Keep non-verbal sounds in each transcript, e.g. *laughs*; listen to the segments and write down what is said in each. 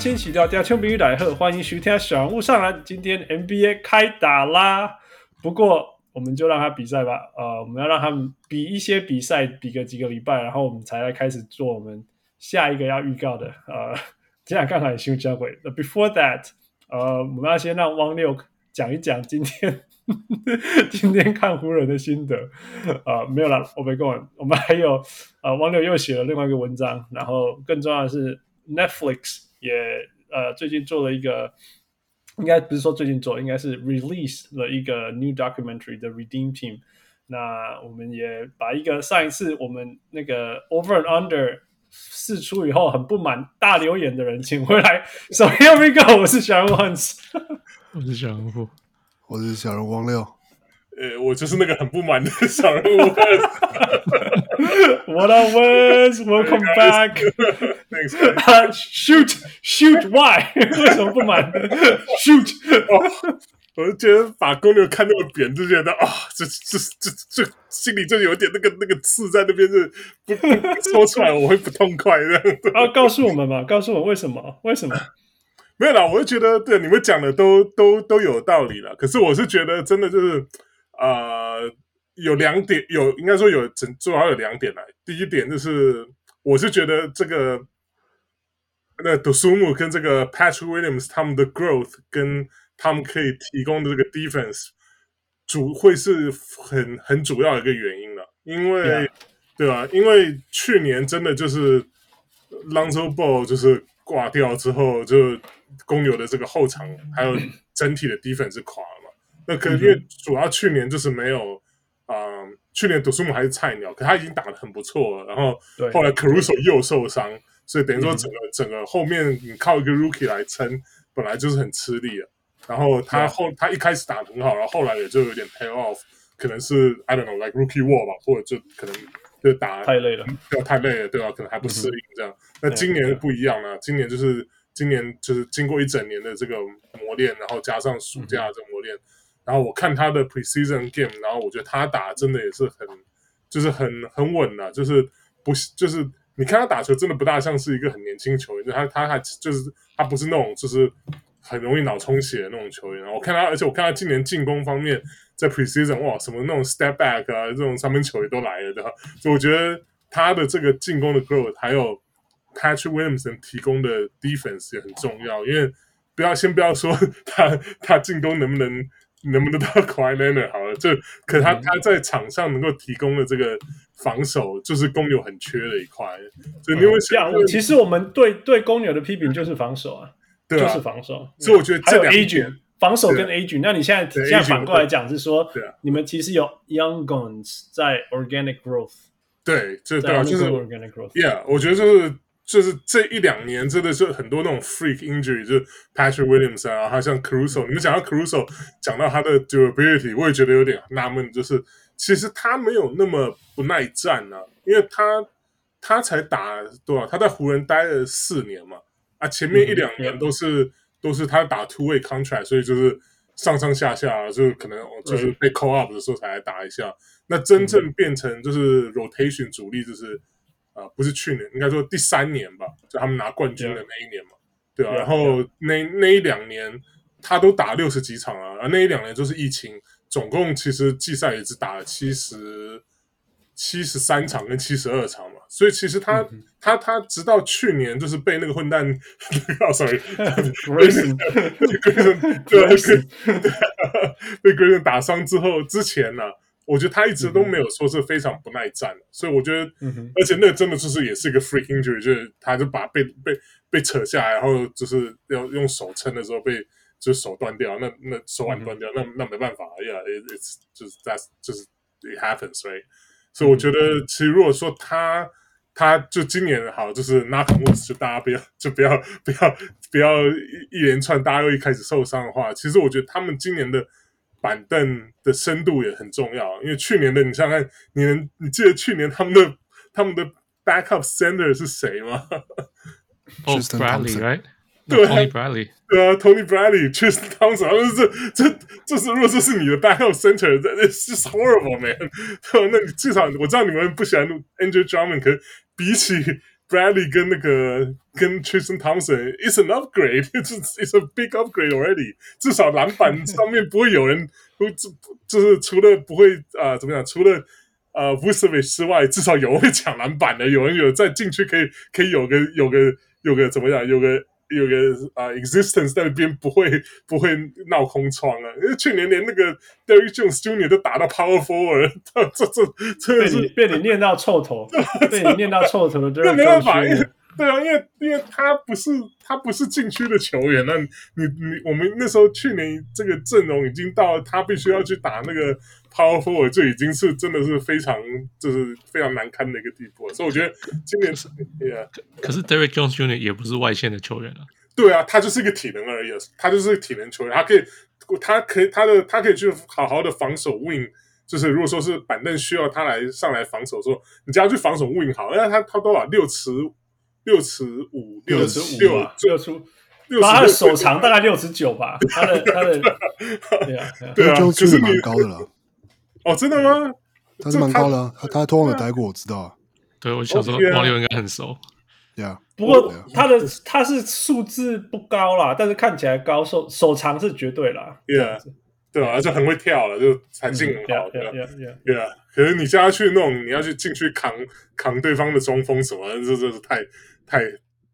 各位乡亲喜到家乡朋友来贺，欢迎徐天小人物上篮。今天 NBA 开打啦，不过。我们就让他比赛吧，呃，我们要让他们比一些比赛，比个几个礼拜，然后我们才来开始做我们下一个要预告的，呃，*laughs* 这样刚好也休假会。那 before that，呃，我们要先让汪六讲一讲今天 *laughs* 今天看湖人的心得，呃，没有了，我没讲，我们还有呃，汪六又写了另外一个文章，然后更重要的是 Netflix 也呃最近做了一个。应该不是说最近做，应该是 release 了一个 new documentary 的 Redeem Team。那我们也把一个上一次我们那个 Over and Under 试出以后很不满大留言的人请回来。*laughs* So here we go，我是小人物 Hans，我是小人物，我是小人物汪六。呃，我就是那个很不满的小人物。What up, Wes? Welcome back. *laughs* Thanks. Uh, shoot, shoot. Why? *laughs* 为什么不满？Shoot. 哦，我就觉得把公牛看那么扁，就觉得啊、哦，这这这这心里就有点那个那个刺在那边，是不不说出来我会不痛快的。*laughs* 啊，告诉我们嘛，告诉我们为什么？为什么？没有啦，我就觉得对你们讲的都都都有道理了。可是我是觉得真的就是呃。有两点，有应该说有整，主要有两点来。第一点就是，我是觉得这个那 Dosunmu 跟这个 Patrick Williams 他们的 growth 跟他们可以提供的这个 defense 主会是很很主要的一个原因了。因为 Yeah. 对吧？因为去年真的就是 Lonzo Ball 就是挂掉之后，就公牛的这个后场还有整体的 defense 是垮了嘛。那可能因为主要去年就是没有。啊、嗯，去年读书姆还是菜鸟，可他已经打得很不错了。然后后来 Caruso 又受伤，所以等于说整个、嗯、整个后面你靠一个 Rookie 来撑，本来就是很吃力了。然后他后、嗯、他一开始打得很好，然后后来也就有点 pay off，可能是 I don't know like Rookie Wall 吧，或者就可能就打太累了，对，太累了，对吧？可能还不适应这样。嗯、那今年不一样了，今年就是今年就是经过一整年的这个磨练，然后加上暑假的这个磨练。嗯然后我看他的 preseason game，然后我觉得他打真的也是很，就是很很稳的，就是不就是你看他打球真的不大像是一个很年轻球员，就他他还就是他不是那种就是很容易脑充血的那种球员。我看他，而且我看他今年进攻方面在 preseason 哇，什么那种 step back 啊，这种三分球也都来了，对吧？所以我觉得他的这个进攻的 growth，还有 Patrick Williamson 提供的 defense 也很重要，因为不要先不要说他他进攻能不能。能不能到 Kawhi Leonard 好了？就可他他在场上能够提供的这个防守，就是公牛很缺的一块。所以你会想，其实我们对对公牛的批评就是防守啊，对啊，就是防守。所以我觉得这两 agent 防守跟 agent，那你现在现在反过来讲是说，对啊你们其实有 young guns 在 organic growth，对，这对啊，就是 organic growth。Yeah，我觉得就是。就是这一两年真的是很多那种 freak injury，就是 Patrick Williams 啊，还像 Caruso。你们讲到 Caruso，讲到他的 durability，我也觉得有点纳闷，就是其实他没有那么不耐战啊，因为他他才打多少？他在湖人待了四年嘛，啊，前面一两年都是、嗯、都是他打 two way contract，所以就是上上下下，就可能就是被 call up 的时候才来打一下。那真正变成就是 rotation 主力，就是。啊，不是去年，应该说第三年吧，就他们拿冠军的那一年嘛，对啊，然后那那一两年他都打六十几场啊，而那一两年就是疫情，总共其实季赛也只打了七十七十三场跟七十二场嘛，所以其实他、嗯、他他直到去年就是被那个混蛋，*laughs* sorry，Grayson *laughs* *laughs* 对被 Grayson 打伤之后之前呢、啊。我觉得他一直都没有说是非常不耐战，嗯、所以我觉得，嗯、而且那真的就是也是一个 freak injury，就是他就把被被被扯下来，然后就是要用手撑的时候被就是手断掉，那那手腕断掉，嗯、那那没办法，Yeah，it's 就是 that's 就是 it happens，right？、嗯、哼所以我觉得其实如果说他他就今年好，就是 knock on wood，就大家不要就不要不要不要一一连串，大家又一开始受伤的话，其实我觉得他们今年的板凳的深度也很重要。因为去年的你想想看，你能你记得去年他们的他们的 backup center 是谁吗？哦、Tristan Bradley，right？对 Tony Bradley，对啊，Tony Bradley，Tristan Thompson，他们是这这这是如果这是你的 backup center，it's just horrible，man。对那你至少我知道你们不喜欢 Andre Drummond，可是比起 Bradley 跟那个跟 Tristan Thompson，it's an upgrade，it's it's a big upgrade already。至少篮板上面不会有人，不就是除了不会啊、呃、怎么讲，除了呃 Vucevic 之外，至少有人会抢篮板的，有人有在禁区可以可以有个有个有个怎么样，有个。有个啊、uh,，existence 在那边不会不会闹空窗啊，因为去年连那个 Jones Jr. 都打到 Power Forward，这这这被你被你念到臭头，*laughs* 被你念到臭头的，那没办法，对啊，因为因为他不是他不是禁区的球员，那你你我们那时候去年这个阵容已经到了他必须要去打那个 Power Forward，就已经是真的是非常就是非常难堪的一个地步，所以我觉得今年是对啊，可是 Derrick Jones Jr. 也不是外线的球员啊，对啊，他就是一个体能而已，他就是个体能球员，他可以他可以他的他可以去好好的防守 Wing，就是如果说是板凳需要他来上来防守，的时候你只要去防守 Wing 好，因为他他多少六尺。六尺五，六尺五，六六出，他的手长大概六尺九吧。他的 *laughs* 他的，对啊，对啊，就是蛮高的了。*laughs* 哦，真的吗？他是蛮高的，他他托邦有待过，我知道。对，我小时候王六应该很熟。对啊，不过他的他是数字不高啦，但是看起来高，手手长是绝对啦。对啊，对啊，而且很会跳了，就弹性很好。对啊，对啊。可是你叫他去那种，你要去进去扛扛对方的中锋什么，这这是太。太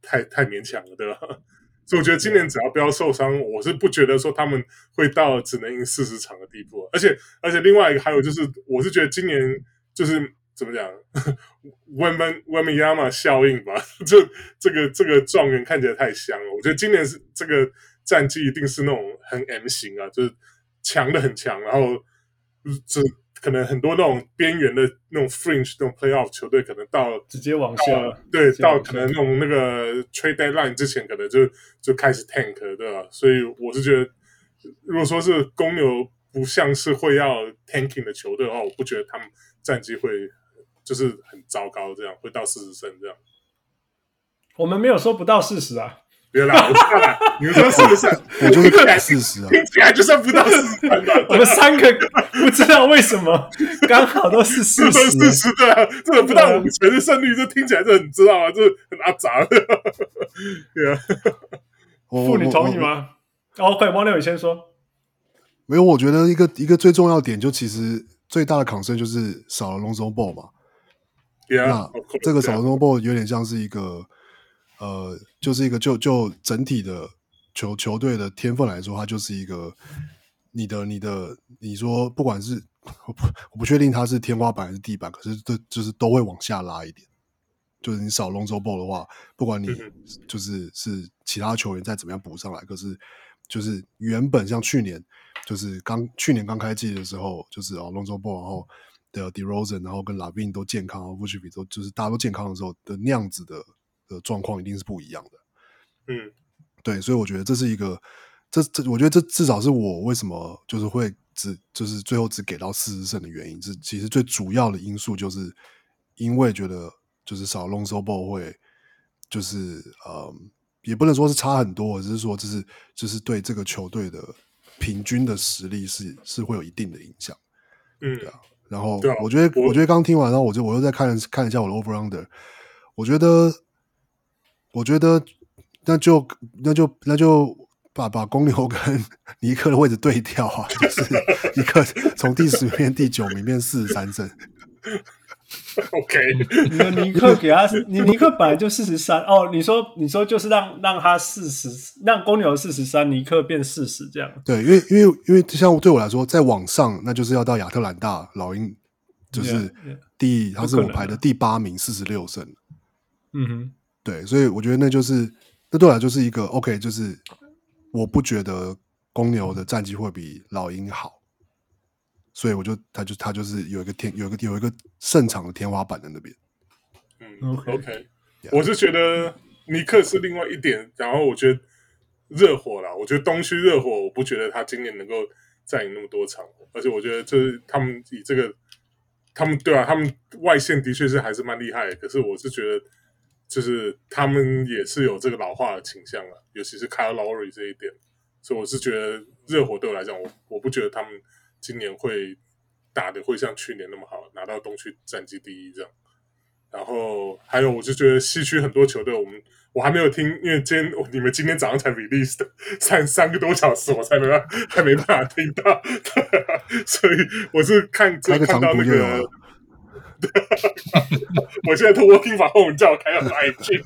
太太勉强了，对吧？*laughs* 所以我觉得今年只要不要受伤，我是不觉得说他们会到只能赢四十场的地步。而且而且另外一个还有就是，我是觉得今年就是怎么讲，Wembanyama 效应吧，*laughs* 就这个这个状元看起来太香了。我觉得今年是这个战绩一定是那种很 M 型啊，就是强的很强，然后这。可能很多那种边缘的那种 fringe 那种 playoff 球队，可能到直接往下，对，到可能那种那个 trade deadline 之前，可能就就开始 tank 了，对吧？所以我是觉得，如果说是公牛不像是会要 tanking 的球队的话，我不觉得他们战绩会就是很糟糕，这样会到四十胜这样。我们没有说不到四十啊。别啦，我知道啦，你们说是不是？我就是看四十啊，听起来就算不到四十。我们三个不知道为什么刚好都是四十，四十对啊，这个不到五成的胜率，这听起来就很知道啊，这很阿杂。对啊，*laughs* 妇女同意吗？OK，汪六，宇先说。没有，我觉得一个一个最重要点，就其实最大的 concern 就是少了 Lonzo Ball 嘛。那这个少了 Lonzo Ball 有点像是一个。呃，就是一个就就整体的球球队的天分来说，它就是一个你的你的你说不管是我不我不确定它是天花板还是地板，可是这就是都会往下拉一点。就是你少 Lonzo Ball 的话，不管你就是是其他球员再怎么样补上来，可是就是原本像去年就是刚去年刚开季的时候，就是哦 Lonzo Ball 然后的 DeRozan 然后跟 LaVine 都健康，然后 Vucevic 都就是大家都健康的时候的那样子的。的状况一定是不一样的，嗯，对，所以我觉得这是一个，这这，我觉得这至少是我为什么就是会只就是最后只给到四十胜的原因，是其实最主要的因素就是因为觉得就是少 Lonzo Ball 会就是呃，也不能说是差很多，只是说就是就是对这个球队的平均的实力是是会有一定的影响，嗯，对啊，然后我觉得我，我觉得刚听完，然后我就我又再看看一下我的 Over Under，我觉得。我觉得那就那就那就把把公牛跟 *laughs* 尼克的位置对调啊，就是尼克从第十名变第九名变四十三胜。*laughs* OK，*laughs* 你的尼克给他，你尼克本来就四十三哦。你说你说就是让让他四十，让公牛四十三，尼克变四十这样。对，因为因为因为像对我来说，在往上那就是要到亚特兰大老鹰，就是第 yeah, yeah, 他是我排的第八名，四十六胜。嗯哼。对，所以我觉得那就是那对我来就是一个 OK，就是我不觉得公牛的战绩会比老鹰好，所以我就他就他就是有一个天有一个有一个胜场的天花板在那边。嗯，OK，我是觉得尼克是另外一点，然后我觉得热火啦，我觉得东区热火，我不觉得他今年能够占赢那么多场，而且我觉得就是他们以这个，他们对啊，他们外线的确是还是蛮厉害的，可是我是觉得就是他们也是有这个老化的倾向啊，尤其是 Kyle Lowry 这一点，所以我是觉得热火对我来讲，我我不觉得他们今年会打的会像去年那么好，拿到东区战绩第一这样。然后还有，我就觉得西区很多球队，我们我还没有听，因为今天你们今天早上才 release 的，三三个多小时，我才没办法，还没办法听到，*laughs* 所以我是看只看到那个。*laughs* 我现在通过 working from home 叫我开个买去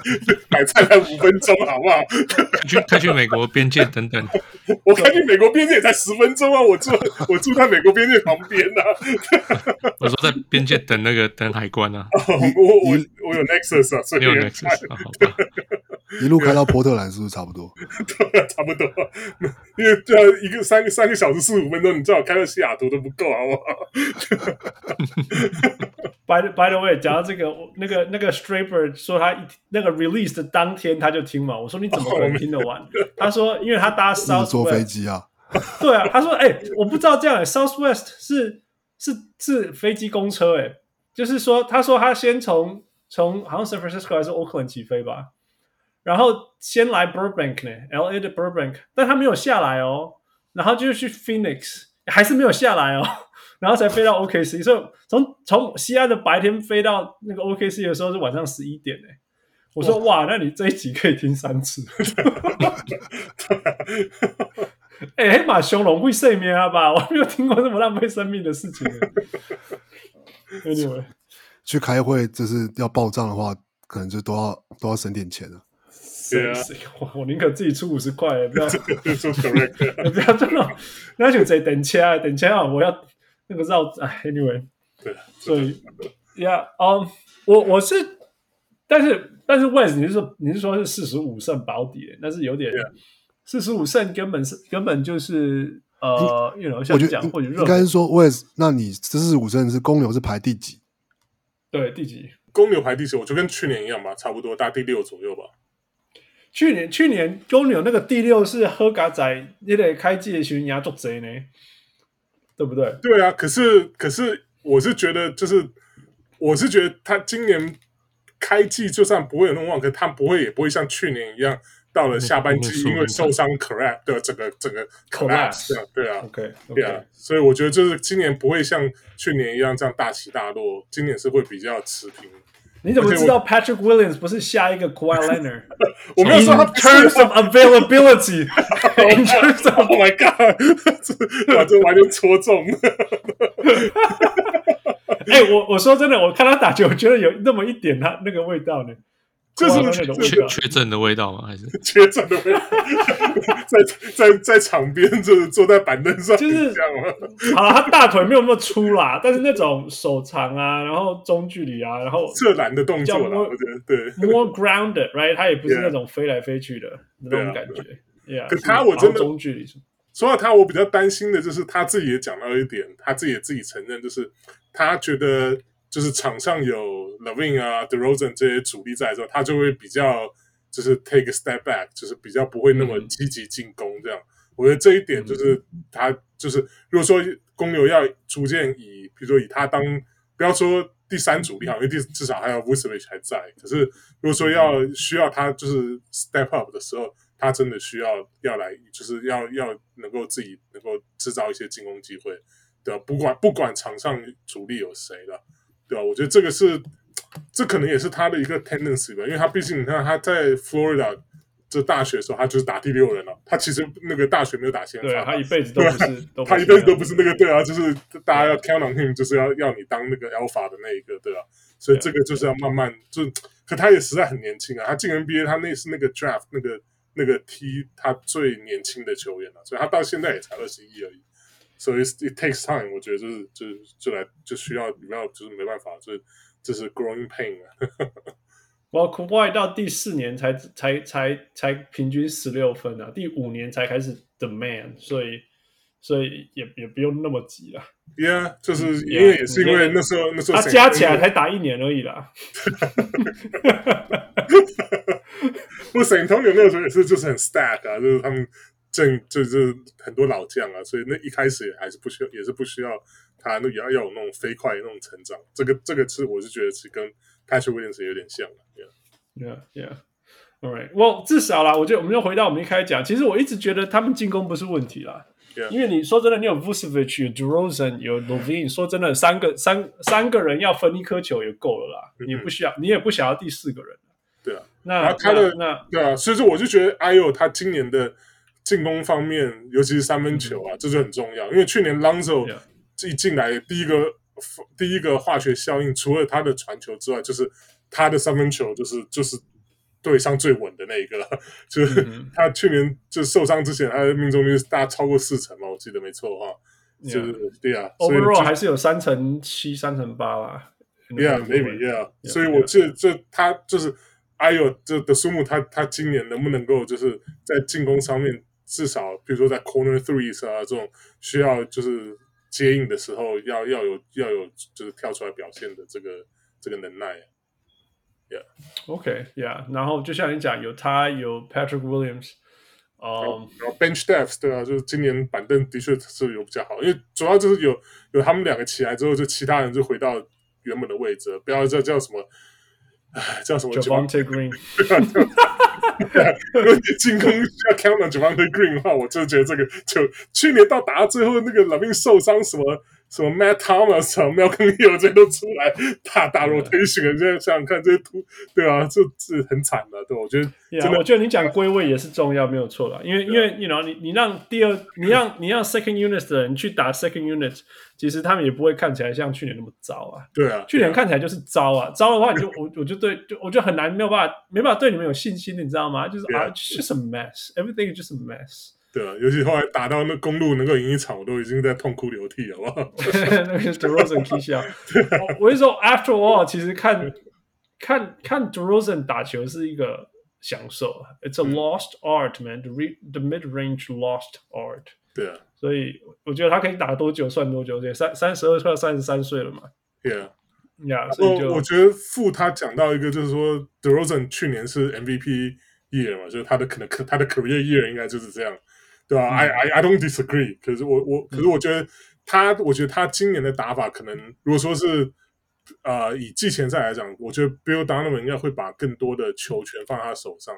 买菜才五分钟，好不好？去开去美国边界等等。我开去美国边界也才十分钟啊！我住我住在美国边界旁边呢、啊。我说在边界等那个等海关啊。我我我有 Nexus 啊，所以有 Nexus 啊，一路开到波特兰是不是差不多？*laughs* 对，差不多。因为这样一个三个三个小时四十五分钟，你最好开到西雅图都不够，好不好 *laughs*？By the, by the way，讲到这个，那个那个 Straper 说他那个 release 的当天他就听嘛。我说你怎么可能听得完？他说因为他搭 Southwest 坐飞机啊。对啊，他说哎、欸，我不知道这样、欸、，Southwest 是是是飞机公车哎、欸，就是说他说他先从从好像 San Francisco 还是 Oakland 起飞吧。然后先来 Burbank 呢，LA 的 Burbank，但他没有下来哦，然后就去 Phoenix，还是没有下来哦，然后才飞到 OKC，所以从从西安的白天飞到那个 OKC 的时候是晚上十一点呢。我说哇，那你这一集可以听三次。*laughs* 哎，黑马熊龙会睡眠啊吧？我还没有听过这么浪费生命的事情。Anyway，去开会就是要报账的话，可能就都要都要省点钱了。对啊，我我宁可自己出五十块，不要 *laughs* 不要这种，那就在等车啊，等车啊，我要那个绕哎，anyway，对，所以，Yeah，，嗯，我我是，但是但是 West，你是说你是说是四十五胜保底，那是有点四十五胜根本是根本就是呃，you know，像讲或者应该是说 West，那你四十五胜是公牛是排第几？对，第几？公牛排第十，我就跟去年一样吧，差不多大概第六左右吧。去年去年公牛那个第六是喝嘎仔，你得开季的时候做贼呢，对不对？对啊，可是可是我是觉得就是我是觉得他今年开季就算不会有那么旺，可他不会也不会像去年一样到了下半季因为受伤 collapse 的整个整个样，对啊，OK，对啊，所以我觉得就是今年不会像去年一样这样大起大落，今年是会比较持平。你怎么知道 Patrick Williams 不是下一个 Kawhi Leonard？我没有说他 terms of availability。In terms of, Oh my God！这这完全戳中。哎、欸，我我说真的，我看他打球，我觉得有那么一点他那个味道呢。这是缺缺阵的味道吗？还是 *laughs* 缺阵的味道？在在在场边，就是坐在板凳上，就是这样吗？好了，他大腿没有那么粗啦，但是那种手长啊，然后中距离啊，然后侧篮的动作啦，我觉得对，more grounded，right？他也不是那种飞来飞去的那种感觉。Yeah，可他我真的中距离说到他，我比较担心的就是他自己也讲到一点，他自己也自己承认，就是他觉得。就是场上有 LaVine 啊、DeRozan 这些主力在的时候，他就会比较就是 take a step back，就是比较不会那么积极进攻这样。嗯、我觉得这一点就是他就是如果说公牛要逐渐以，比如说以他当不要说第三主力哈，因为第至少还有 Vucevic 还在。可是如果说要需要他就是 step up 的时候，他真的需要要来，就是要要能够自己能够制造一些进攻机会，对吧？不管不管场上主力有谁了。对啊，我觉得这个是，*tsk* 这可能也是他的一个 tendency 吧，因为他毕竟你看他在 Florida 这大学的时候，他就是打第六人了。他其实那个大学没有打先发，对，他一辈子都不是，*laughs* 他一辈子都不是那个对啊，就是大家要 count on him，就是要要你当那个 alpha 的那一个，对啊。所以这个就是要慢慢就，可他也实在很年轻啊，他进 NBA 他那是那个 draft 那个那个 T 他最年轻的球员了，所以他到现在也才二十一而已。所以 it takes time，我觉得就是就是就来就需要你要就是没办法，就是这是 growing pain 啊。*laughs* 我 Kawhi 到第四年才才才才平均十六分啊，第五年才开始 demand，所以所以也也不用那么急了。Yeah，就是因为也是因为那时候那时候他加起来才打一年而已啦。*laughs* 不，San Antonio 那个时候也是就是很 stack 啊，就是他们正就是很多老将啊，所以那一开始也还是不需要，也是不需要他那要要有那种飞快的那种成长。这个这个是我是觉得是跟 Patrick Williams 有点像的。Yeah，Yeah，All right，Well，至少啦，我觉得我们就回到我们一开始讲，其实我一直觉得他们进攻不是问题啦。Yeah. 因为你说真的，你有 Vucevic，有 DeRozan，有 LaVine，说真的，三个三三个人要分一颗球也够了啦。嗯、你不需要，你也不想要第四个人。对啊，那他的那，那对啊，所以说我就觉得 Ayo 他今年的进攻方面，尤其是三分球啊，嗯、这就很重要。因为去年 Lonzo 一进来第一个第一个化学效应，除了他的传球之外，就是他的三分球就是就是。对上最稳的那一个，*laughs* 就是他去年就受伤之前，他的命中率大超过四成嘛，我记得没错的话，就是对啊，overall 还是有三成七、三成八吧。Yeah，maybe yeah。所以我记得这他就是哎呦，这的苏木，他他今年能不能够就是在进攻上面，至少比如说在 corner threes 啊这种需要就是接应的时候，要要有要有就是跳出来表现的这个这个能耐。Yeah，OK，Yeah，然后就像你讲，有他，有 Patrick Williams，嗯，然后 Bench Depth 对啊，就是今年板凳的确是有比较好，因为主要就是有有他们两个起来之后，就其他人就回到原本的位置，不要叫叫什么，哎，叫什么 Javonte Green，如果你进攻需要 count on Javonte Green 的话，我就觉得这个就去年到打到最后那个 LaVine 受伤什么。什么 Matt Thomas、Malcolm Hill 这些都出来大大 rotation，现在想想看这些图，对啊，这是很惨的，对，我觉得真的，我觉得你讲归位也是重要，没有错啦，因为因为 you know 你你让第二，你让你让 second unit 的人去打 second unit，其实他们也不会看起来像去年那么糟啊，对啊，去年看起来就是糟啊，糟的话你就我我就对，就我就很难没有办法没办法对你们有信心，你知道吗？就是啊，just a mess，everything is just a mess。对啊，尤其后来打到那公路能够赢一场，我都已经在痛哭流涕，好不好？*laughs* 那个 DeRozan 踢笑。*laughs* 我是说，After all，其实看看看 DeRozan 打球是一个享受。It's a lost art, man. The the mid range lost art。对啊，所以我觉得他可以打多久算多久，对，三三十二快三十三岁了嘛。对啊，呀，所以就我觉得傅他讲到一个，就是说 DeRozan 去年是 MVP year 嘛，就是他的可能他的 career year 应该就是这样。对啊、嗯、I I I don't disagree。可是我我可是我觉得他，我觉得他今年的打法可能，如果说是呃以季前赛来讲，我觉得 Bill Donovan 应该会把更多的球权放在他手上，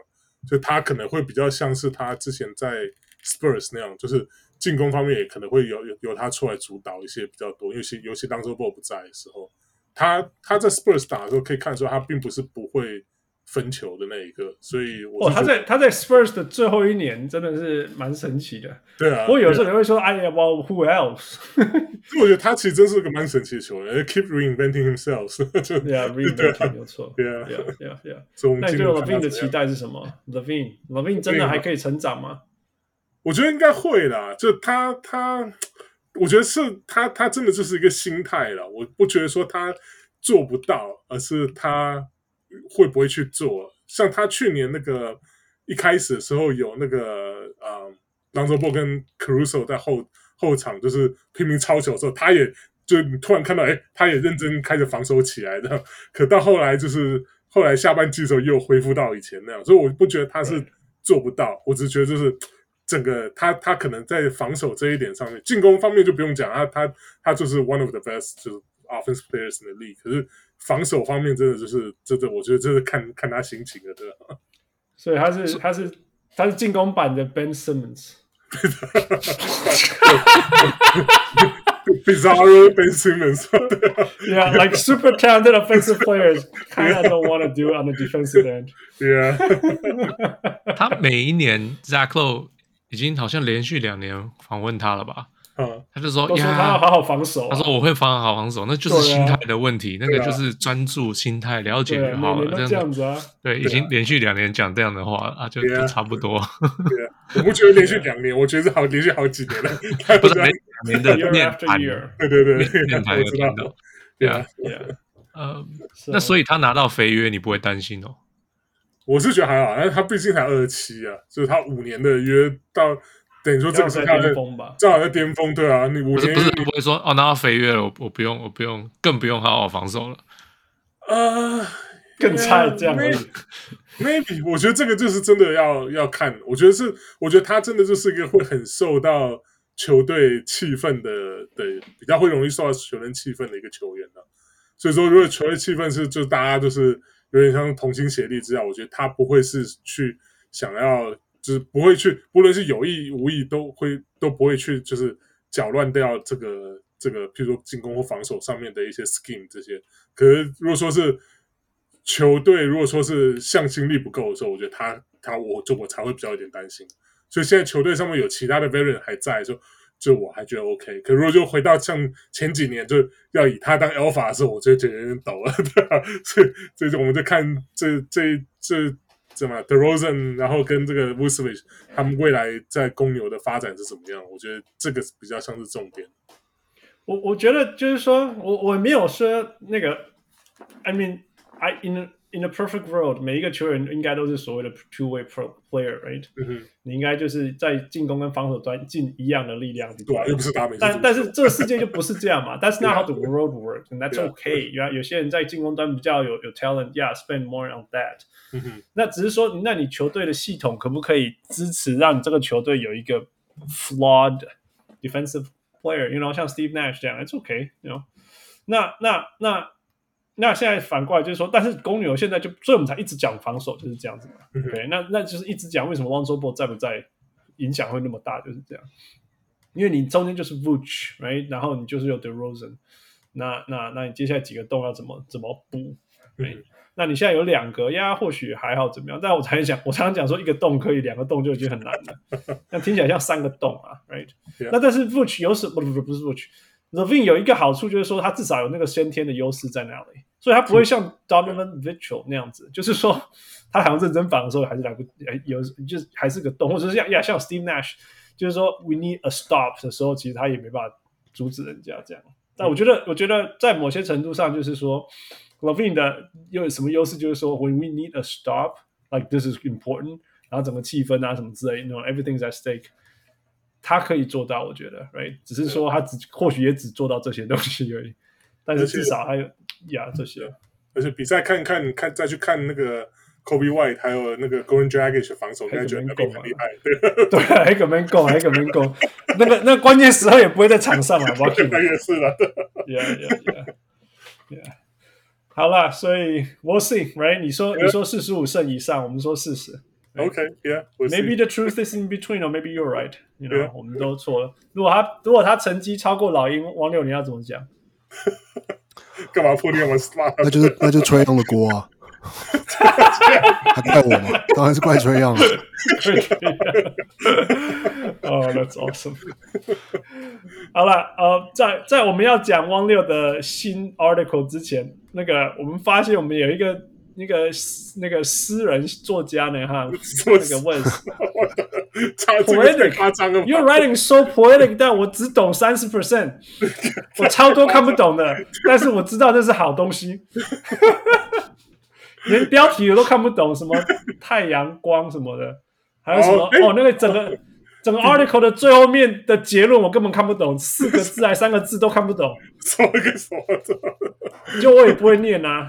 就他可能会比较像是他之前在 Spurs 那样，就是进攻方面也可能会有有由他出来主导一些比较多，尤其尤其当周 Ball 不在的时候，他他在 Spurs 打的时候可以看出他并不是不会。分球的那一个，所以我哦，他在他在 Spurs 的最后一年真的是蛮神奇的。对啊，不过有时候你会说，哎呀，Well who else？*laughs* 我觉得他其实真是个蛮神奇的球员，*laughs* keep reinventing himself。*laughs* 对啊，reinventing 没有错。对啊，对啊，对啊，对啊。那你对 Levine 的期待是什么？Levine，Levine 真的还可以成长吗？我觉得应该会啦。就他他，我觉得是他他真的就是一个心态了。我不觉得说他做不到，而是他。会不会去做？像他去年那个一开始的时候有那个呃，Lonzo Ball 跟 Caruso 在后后场就是拼命抄球的时候，他也就你突然看到，哎，他也认真开始防守起来的。可到后来就是后来下半季的时候又恢复到以前那样，所以我不觉得他是做不到，我只觉得就是整个他他可能在防守这一点上面，进攻方面就不用讲，他他他就是 one of the best 就是 offensive players in the league，可是。防守方面真的就是真的，我觉得这是看看他心情的，对吧？所以他是他是他是进攻版的 Ben Simmons，对的，Bizarro Ben Simmons，Yeah，like super talented offensive players kind of don't want to do on the defensive end。Yeah，他每一年 Zach Lowe 已经好像连续两年访问他了吧？嗯，他就说，呀他要好好防守、啊。他说我会防好防守，那就是心态的问题，啊、那个就是专注心态，了解就好了。这样子啊，对，已经连续两年讲这样的话啊，就就差不多。对啊，我不觉得连续两年，我觉得是好连续好几年了。不是每年的面谈，对对对，面谈有听到。对啊，对啊，呃，那所以他拿到肥约，你不会担心哦？我是觉得还好，但是他毕竟才二十七啊，就是他五年的约到。等于说这个是他的巅峰吧？正好在巅峰，对啊，你五年不是不是不会说哦，那要飞跃了，我我不用我不用，更不用好好防守了。呃，*laughs* 更差这样而已。Maybe 我觉得这个就是真的要要看，我觉得是，我觉得他真的就是一个会很受到球队气氛的的比较会容易受到球员气氛的一个球员呢。所以说，如果球队气氛是就大家就是有点像同心协力之下，我觉得他不会是去想要，就是不会去，不论是有意无意都会都不会去，就是搅乱掉这个这个，譬如说进攻或防守上面的一些 scheme 这些。可是如果说是球队如果说是向心力不够的时候，我觉得他他我就我才会比较有点担心。所以现在球队上面有其他的 veteran 还在，就就我还觉得 OK。可如果就回到像前几年就要以他当 alpha 的时候，我就觉得有点抖了。*laughs* 对吧？所以所以我们就看这这这怎么 DeRozan，然后跟这个 Vucevic 他们未来在公牛的发展是怎么样？我觉得这个比较像是重点。我我觉得就是说我我没有说那个，I mean。I in in a perfect world，每一个球员应该都是所谓的 two way pro player，right？、嗯、你应该就是在进攻跟防守端尽一样的力量去。对啊，又不是打美。但但是这个世界就不是这样嘛？That's *laughs* not how the world works，and that's okay。有有些人在进攻端比较有有 talent，yeah，spend more on that。嗯、那只是说，那你球队的系统可不可以支持让你这个球队有一个 flawed defensive player？You know，像 Steve Nash 这样，it's okay，you know？那那那。那 那现在反过来就是说，但是公牛现在就，所以我们才一直讲防守就是这样子嘛。对?那那就是一直讲为什么 Lonzo Ball 在不在影响会那么大，就是这样。因为你中间就是 Vooch，right？然后你就是有 DeRozan，那那那你接下来几个洞要怎么怎么补？Right? 那你现在有两个呀，或许还好怎么样？但我常讲，我常常讲说一个洞可以，两个洞就已经很难了。*laughs* 那听起来像三个洞啊，right？Yeah. 那但是 Vooch 有什么？不不不，不是 Vooch。Lavin 有一个好处，就是说他至少有那个先天的优势在那里，所以他不会像 Donovan Mitchell 那样子，就是说他好像认真防的时候还是来不有，就是还是个洞，或者是像呀像 Steve Nash，就是说 We need a stop 的时候，其实他也没办法阻止人家这样。但我觉得，我觉得在某些程度上，就是说 Lavin 的又有什么优势，就是说 When we need a stop，like this is important，然后整个气氛啊什么之类，you know everything's at stake。他可以做到，我觉得，right？只是说他只或许也只做到这些东西而已，*laughs* 但是至少还有呀这些。而且比赛看看看再去看那个 Kobe White 还有那个 Golden Dragic 防守，应该觉得够厉害。对 *laughs* 对，还可没够，还可没够。那个那关键时候也不会在场上啊，完全也是了。*laughs* Yeah yeah yeah yeah。好了，所以 We'll see，right？你说你说四十五胜以上，我们说四十。Okay, yeah. We'll maybe the truth is in between, or maybe you're right. You know, yeah. 我们都错了。如果他如果他成绩超过老鹰，王六你要怎么讲？干嘛破你我 smart？那就是那就 Trae Young 的锅啊！还怪我吗？当然是怪 Trae Young。哦、oh,，That's awesome 好了，呃，在在我们要讲汪六的新 article 之前，那个我们发现我们有一个。那个那个诗人作家呢？哈，那个问，*laughs* poetic，夸张了。You're writing so poetic，但我只懂三十 percent，*laughs* 我超多看不懂的，但是我知道这是好东西。*laughs* 连标题我都看不懂，什么太阳光什么的，还有什么哦，那个整个整个 article 的最后面的结论我根本看不懂，四个字还三个字都看不懂，什么跟什么就我也不会念啊。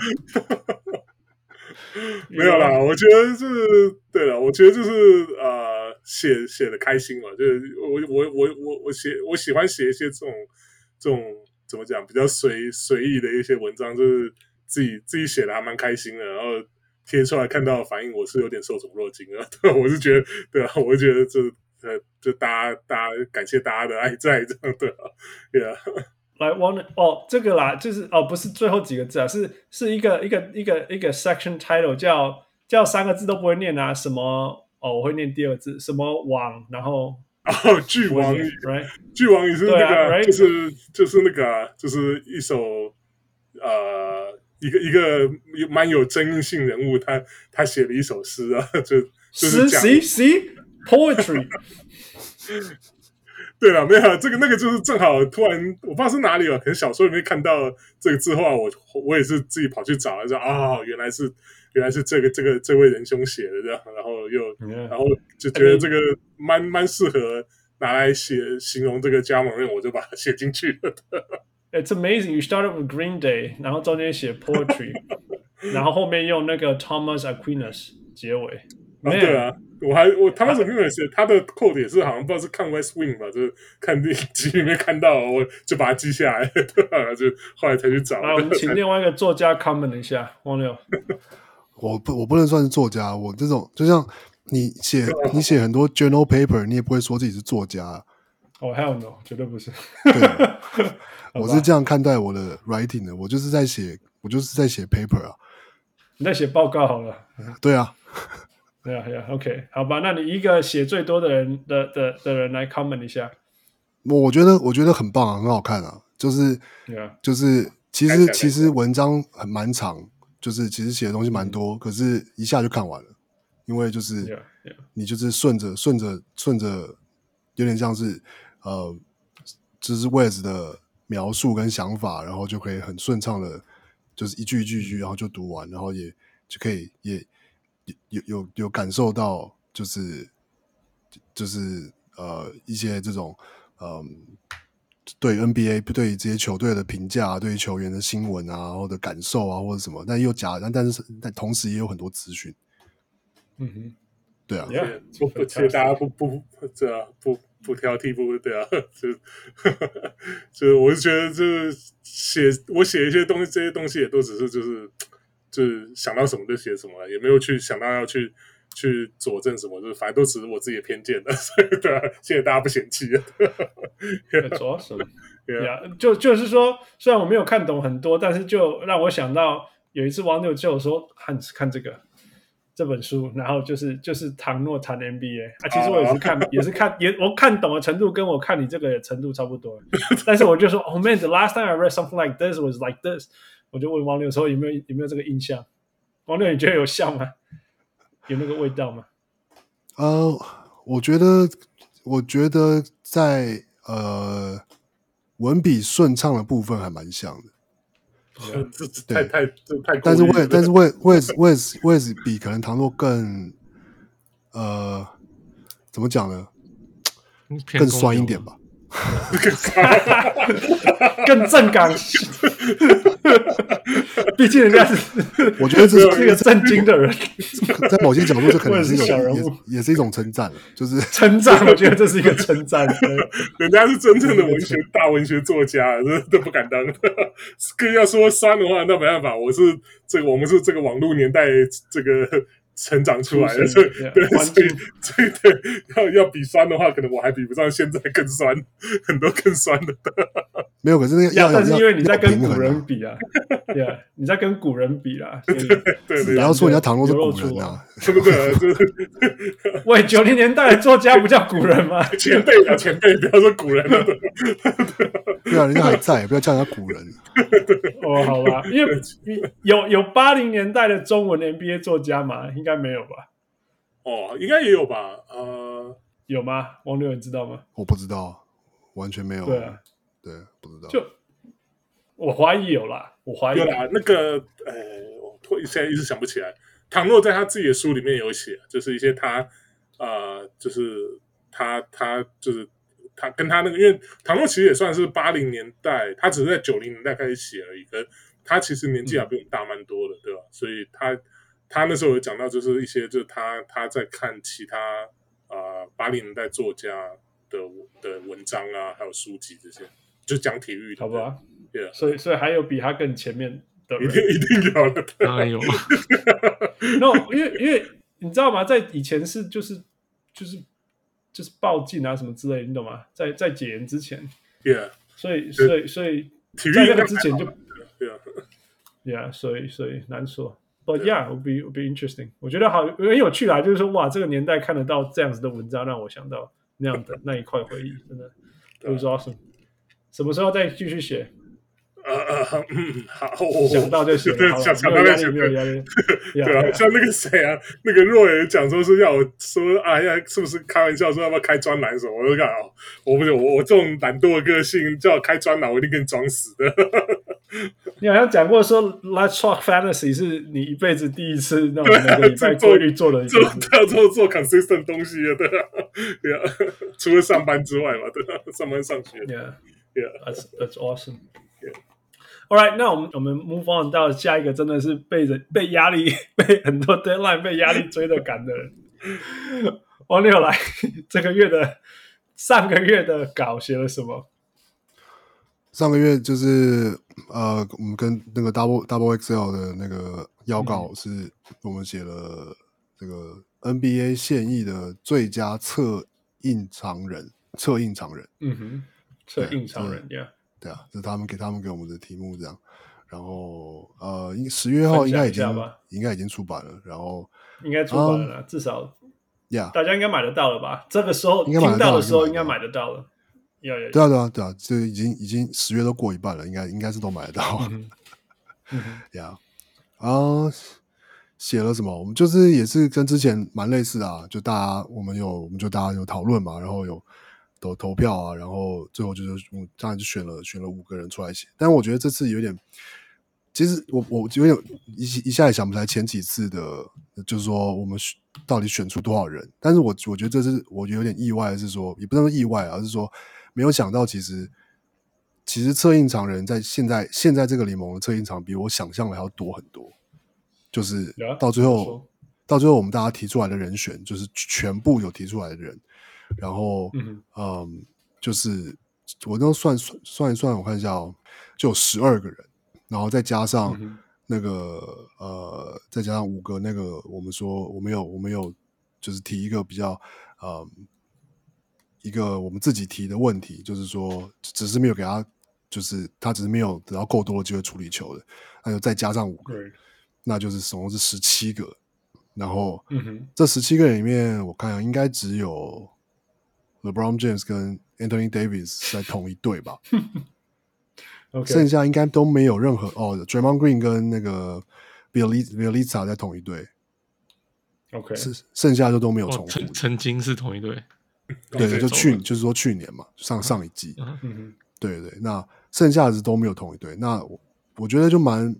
*laughs* 没有啦，我觉得就是对了，我觉得就是呃，写写的开心嘛，就是我我我我我写我喜欢写一些这种这种怎么讲比较随随意的一些文章，就是自己自己写的还蛮开心的，然后贴出来看到的反应，我是有点受宠若惊啊。*laughs* 对，我是觉得对啊，我就觉得这呃，就大家大家感谢大家的爱在这样对啊，对啊。来，one 哦，这个啦，就是哦，不是最后几个字啊，是是一个一个一个一个 section title，叫叫三个字都不会念啊，什么哦，我会念第二字，什么网，然后 *laughs* 哦，巨网语，right，*laughs* 巨网语是那个，啊 right? 就是就是那个、啊，就是一首呃，一个一个蛮有争议性人物，他他写了一首诗啊，*laughs* 就就是讲诗诗 poetry。对了，没有这个那个就是正好突然我不知道是哪里了，可能小说里面看到这个字后，我我也是自己跑去找了，说啊、哦，原来是原来是这个这个这位仁兄写的这样，然后又、嗯、然后就觉得这个蛮蛮适合拿来写形容这个加盟人，我就把它写进去了。*laughs* It's amazing. You started with Green Day，然后中间写 poetry，*laughs* 然后后面用那个 Thomas Aquinas 结尾。啊对啊，我还我 Thomas Aquinas 他的 code 也是好像不知道是看 West Wing 吧，就是看电影集里面看到，我就把它记下来，就后来才去找。来，我们请另外一个作家 comment 一下，王六。*laughs* 我不，我不能算是作家。我这种就像你写，你写很多 journal paper，你也不会说自己是作家。哦、oh,，hell no，绝对不是。对，*laughs* 我是这样看待我的 writing 的。我就是在写，我就是在写 paper 啊。你在写报告好了。对啊。对啊，对啊。OK，好吧，那你一个写最多的人的的的人来 comment 一下。我我觉得我觉得很棒啊，很好看啊。就是，Yeah. 就是其实其实文章很蛮长。就是其实写的东西蛮多，嗯，可是一下就看完了，因为就是你就是顺着顺着顺着，有点像是呃，就是 Wes 的描述跟想法，然后就可以很顺畅的，就是一句一句一句，然后就读完，然后也就可以也有有有感受到，就是就是呃一些这种嗯。呃对 NBA 对于这些球队的评价，对于球员的新闻啊，或者感受啊，或者什么，但又假，但但是但同时也有很多资讯。嗯哼，对啊，不不，其实大家不不这啊不不挑剔，不对啊，*laughs* 就 *laughs* 就我是觉得，就是写我写一些东西，这些东西也都只是就是就是想到什么就写什么，也没有去想到要去。去佐证什么？就是反正都只是我自己的偏见的，*laughs* 所以对啊，谢谢大家不嫌弃。主要是，*laughs* 对啊，就就是说，虽然我没有看懂很多，但是就让我想到有一次网友就说看看这个这本书，然后就是就是唐诺谈 NBA 啊，其实我也是看，也是看，也我看懂的程度跟我看你这个程度差不多，但是我就说，Oh man，the last time I read something like this was like this，我就问网友说有没有有没有这个印象？网友你觉得有像吗？有那个味道吗？呃，我觉得，我觉得在呃文笔顺畅的部分还蛮像的。*laughs* 这这太太这太，但是为 *laughs* 但是为为为为比可能唐诺更呃怎么讲呢？*laughs* 更酸一点吧。更正港，*laughs* 毕竟人家是，*laughs* 我觉得这是 *laughs* 一个震惊的人，在某些角度，这可能是一种也，也是一种称赞，就是称赞。我觉得这是一个称赞，人家是真正的文学大文学作家，这都不敢当。更要说酸的话，那没办法，我是这个，我们是这个网络年代这个。成长出来的，所以对，所以所以对，要要比酸的话，可能我还比不上现在更酸，很多更酸的。没有，可是那个要，但是因为你在跟古人比啊，*laughs* 对啊，你在跟古人比啦。*laughs* 对对，你要说人家唐诺是古人啊，对不对？*laughs* 喂，九零年代的作家不叫古人吗？前辈啊，前辈，不要说古人了。对啊，人家还在，不要叫人家古人。哦，好吧，因为有有八零年代的中文 NBA 作家嘛，应该没有吧？哦，应该也有吧？呃，有吗？王六，你知道吗？我不知道，完全没有。对啊。对，不知道。就我怀疑有啦，我怀疑有啦。那个，呃，我现在一直想不起来。唐诺在他自己的书里面有写，就是一些他，呃，就是他他就是他跟他那个，因为唐诺其实也算是八零年代，他只是在九零年代开始写而已。可他其实年纪还比我们大蛮多的，嗯、对吧？所以他他那时候有讲到，就是一些就是他他在看其他呃八零年代作家的的文章啊，还有书籍这些。就讲体育，好不好？对啊，所以所以还有比他更前面的人，一定一定有的，当然有。*laughs* no，因为因为你知道吗？在以前是就是就是就是报禁啊什么之类，你懂吗？在在解严之前，*laughs* yeah，所以所以所以在那个之前就对啊，yeah，所以所以难说。But yeah，will be will be interesting。我觉得好很有趣啦，就是说哇，这个年代看得到这样子的文章，让我想到那样的那一块回忆，真的，it was awesome。什么时候再继续写？呃呃，嗯，好，*laughs* 想到就写。对，想想到就写。对啊，像那个谁啊，那个若也讲说是要我说啊，要是不是开玩笑说要不要开专栏什么？我就讲哦，我不是我我这种懒惰的个性，叫我开专栏，我一定给你装死的。*laughs* 你好像讲过说，Let's Talk Fantasy 是你一辈子第一次那种每个礼拜规律做的一件事，做做做 consistent 东西啊，对啊，对啊，除了上班之外嘛，对啊，上班上学，Yeah，Yeah，That's That's awesome。All right，那我们我们 move on 到下一个，真的是被人被压力被很多 deadline 被压力追着赶的人。王六来，这个月的上个月的稿写了什么？上个月就是呃，我们跟那个 Double Double XL 的那个邀稿是，我们写了这个 NBA 现役的最佳策应常人，策应常人。嗯哼，策应常人呀。对啊，这是他们给他们给我们的题目这样。然后呃，十月号应该已经应该已经出版了，然后应该出版了，至少呀，大家应该买得到了吧？这个时候听到的时候应该买得到了。对啊对啊对啊，这已经已经十月都过一半了，应该应该是都买得到。呀，啊，写了什么？我们就是也是跟之前蛮类似啊，就大家我们有我们就大家有讨论嘛，然后有投投票啊，然后最后就是我当然就选了选了五个人出来写。但我觉得这次有点，其实我我有点一一下也想不起来前几次的，就是说我们到底选出多少人。但是我我觉得这次我觉得有点意外的是说，也不能说意外，而是说。没有想到，其实其实测印厂人在现在现在这个联盟的测印厂比我想象的还要多很多。就是到最后，到最后我们大家提出来的人选，就是全部有提出来的人。然后，嗯，嗯，就是我都算算算一算，我看一下哦，就有十二个人，然后再加上那个呃，再加上五个那个，我们说我们有我们有就是提一个比较呃。一个我们自己提的问题，就是说，只是没有给他，就是他只是没有得到够多的机会处理球的，那就再加上五个，那就是总共是十七个。然后，嗯哼，这十七个人里面，我看应该只有 LeBron James 跟 Anthony Davis 在同一队吧。*laughs* okay. 剩下应该都没有任何哦，Draymond Green 跟那个 Bjelica 在同一队。OK，是剩下就都没有重复，曾曾经是同一队。对对，就去就是说去年嘛，上上一季，嗯、对对，那剩下的都没有同一队。那我我觉得就蛮，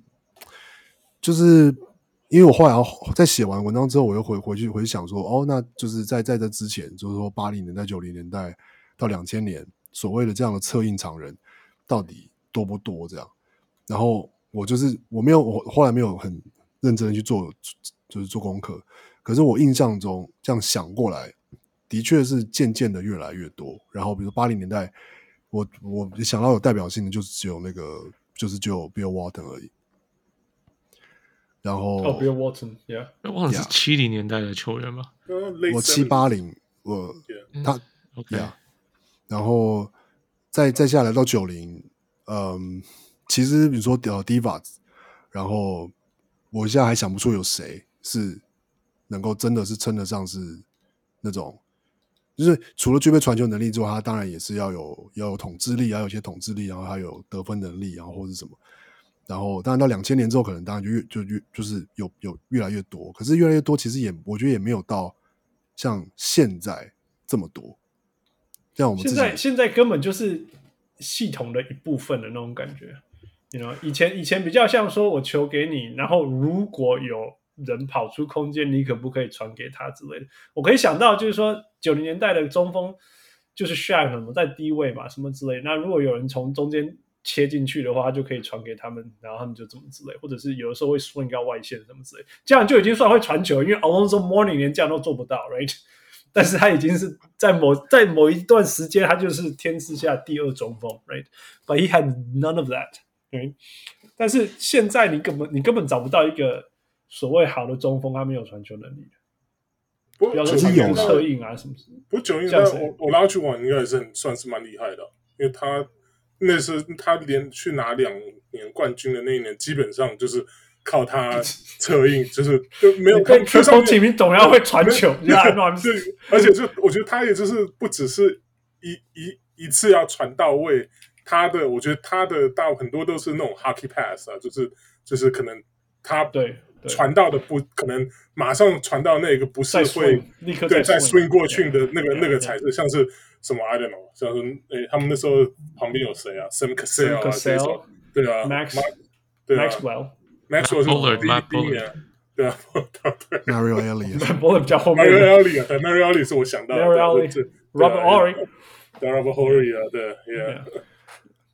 就是因为我后来在写完文章之后，我又回回去回想说，哦，那就是在在这之前，就是说八零年代、九零年代到两千年，所谓的这样的策应常人到底多不多？这样，然后我就是我没有，我后来没有很认真的去做，就是做功课。可是我印象中这样想过来。的确是渐渐的越来越多，然后比如八零年代，我我想到有代表性的就是只有那个，就是只有 Bill Walton 而已。然后哦，Bill Walton，Yeah，忘了是七零年代的球员吗我七八零，我.他 OK，然后再再下来到九零，嗯，其实比如说呃 Divas，然后我现在还想不出有谁是能够真的是称得上是那种。就是除了具备传球能力之外，他当然也是要有要有统治力，要有一些统治力，然后还有得分能力，然后或是什么。然后当然到两千年之后，可能当然就越就越就是有有越来越多。可是越来越多，其实也我觉得也没有到像现在这么多。像我们现在现在根本就是系统的一部分的那种感觉。你知道，以前以前比较像说我球给你，然后如果有。人跑出空间，你可不可以传给他之类的？我可以想到，就是说九零年代的中锋就是 Shaq 什么在低位嘛，什么之类的。那如果有人从中间切进去的话，他就可以传给他们，然后他们就怎么之类，或者是有的时候会 swing 到外线什么之类，这样就已经算会传球，因为 Alonzo Mourning 连这样都做不到，right？*laughs* 但是他已经是在某在某一段时间，他就是天之下第二中锋，right？But he had none of that，right？但是现在你根本你根本找不到一个。所谓好的中锋，他没有传球能力的。不过九零年代策应啊什么什么。不过九零年代我我拉去玩应该也是很算是蛮厉害的，因为他那是他连续拿两年冠军的那一年，基本上就是靠他策应，*laughs* 就是就没有跟球手起名总要会传球，对，而且就我觉得他也就是不只是一一一次要传到位，他的我觉得他的大很多都是那种 hockey pass 啊，就是就是可能他对。传到的不可能马上传到那个不是会立刻对再 swing 过去的那个那个才是像是什么 I don't know 像是诶他们那时候旁边有谁啊 Sam Cassell 啊这种对啊 Max 对啊 Maxwell，Maxwell 是 Bullard，第一 Matt 第一年，对啊，对 Mario 比较后面 Mario Ellie 啊，对 Mario Ellie 是我想到的 Mario 对 Ellie，Robert 对啊 Horry。对 Robert Horry 啊，对，Yeah，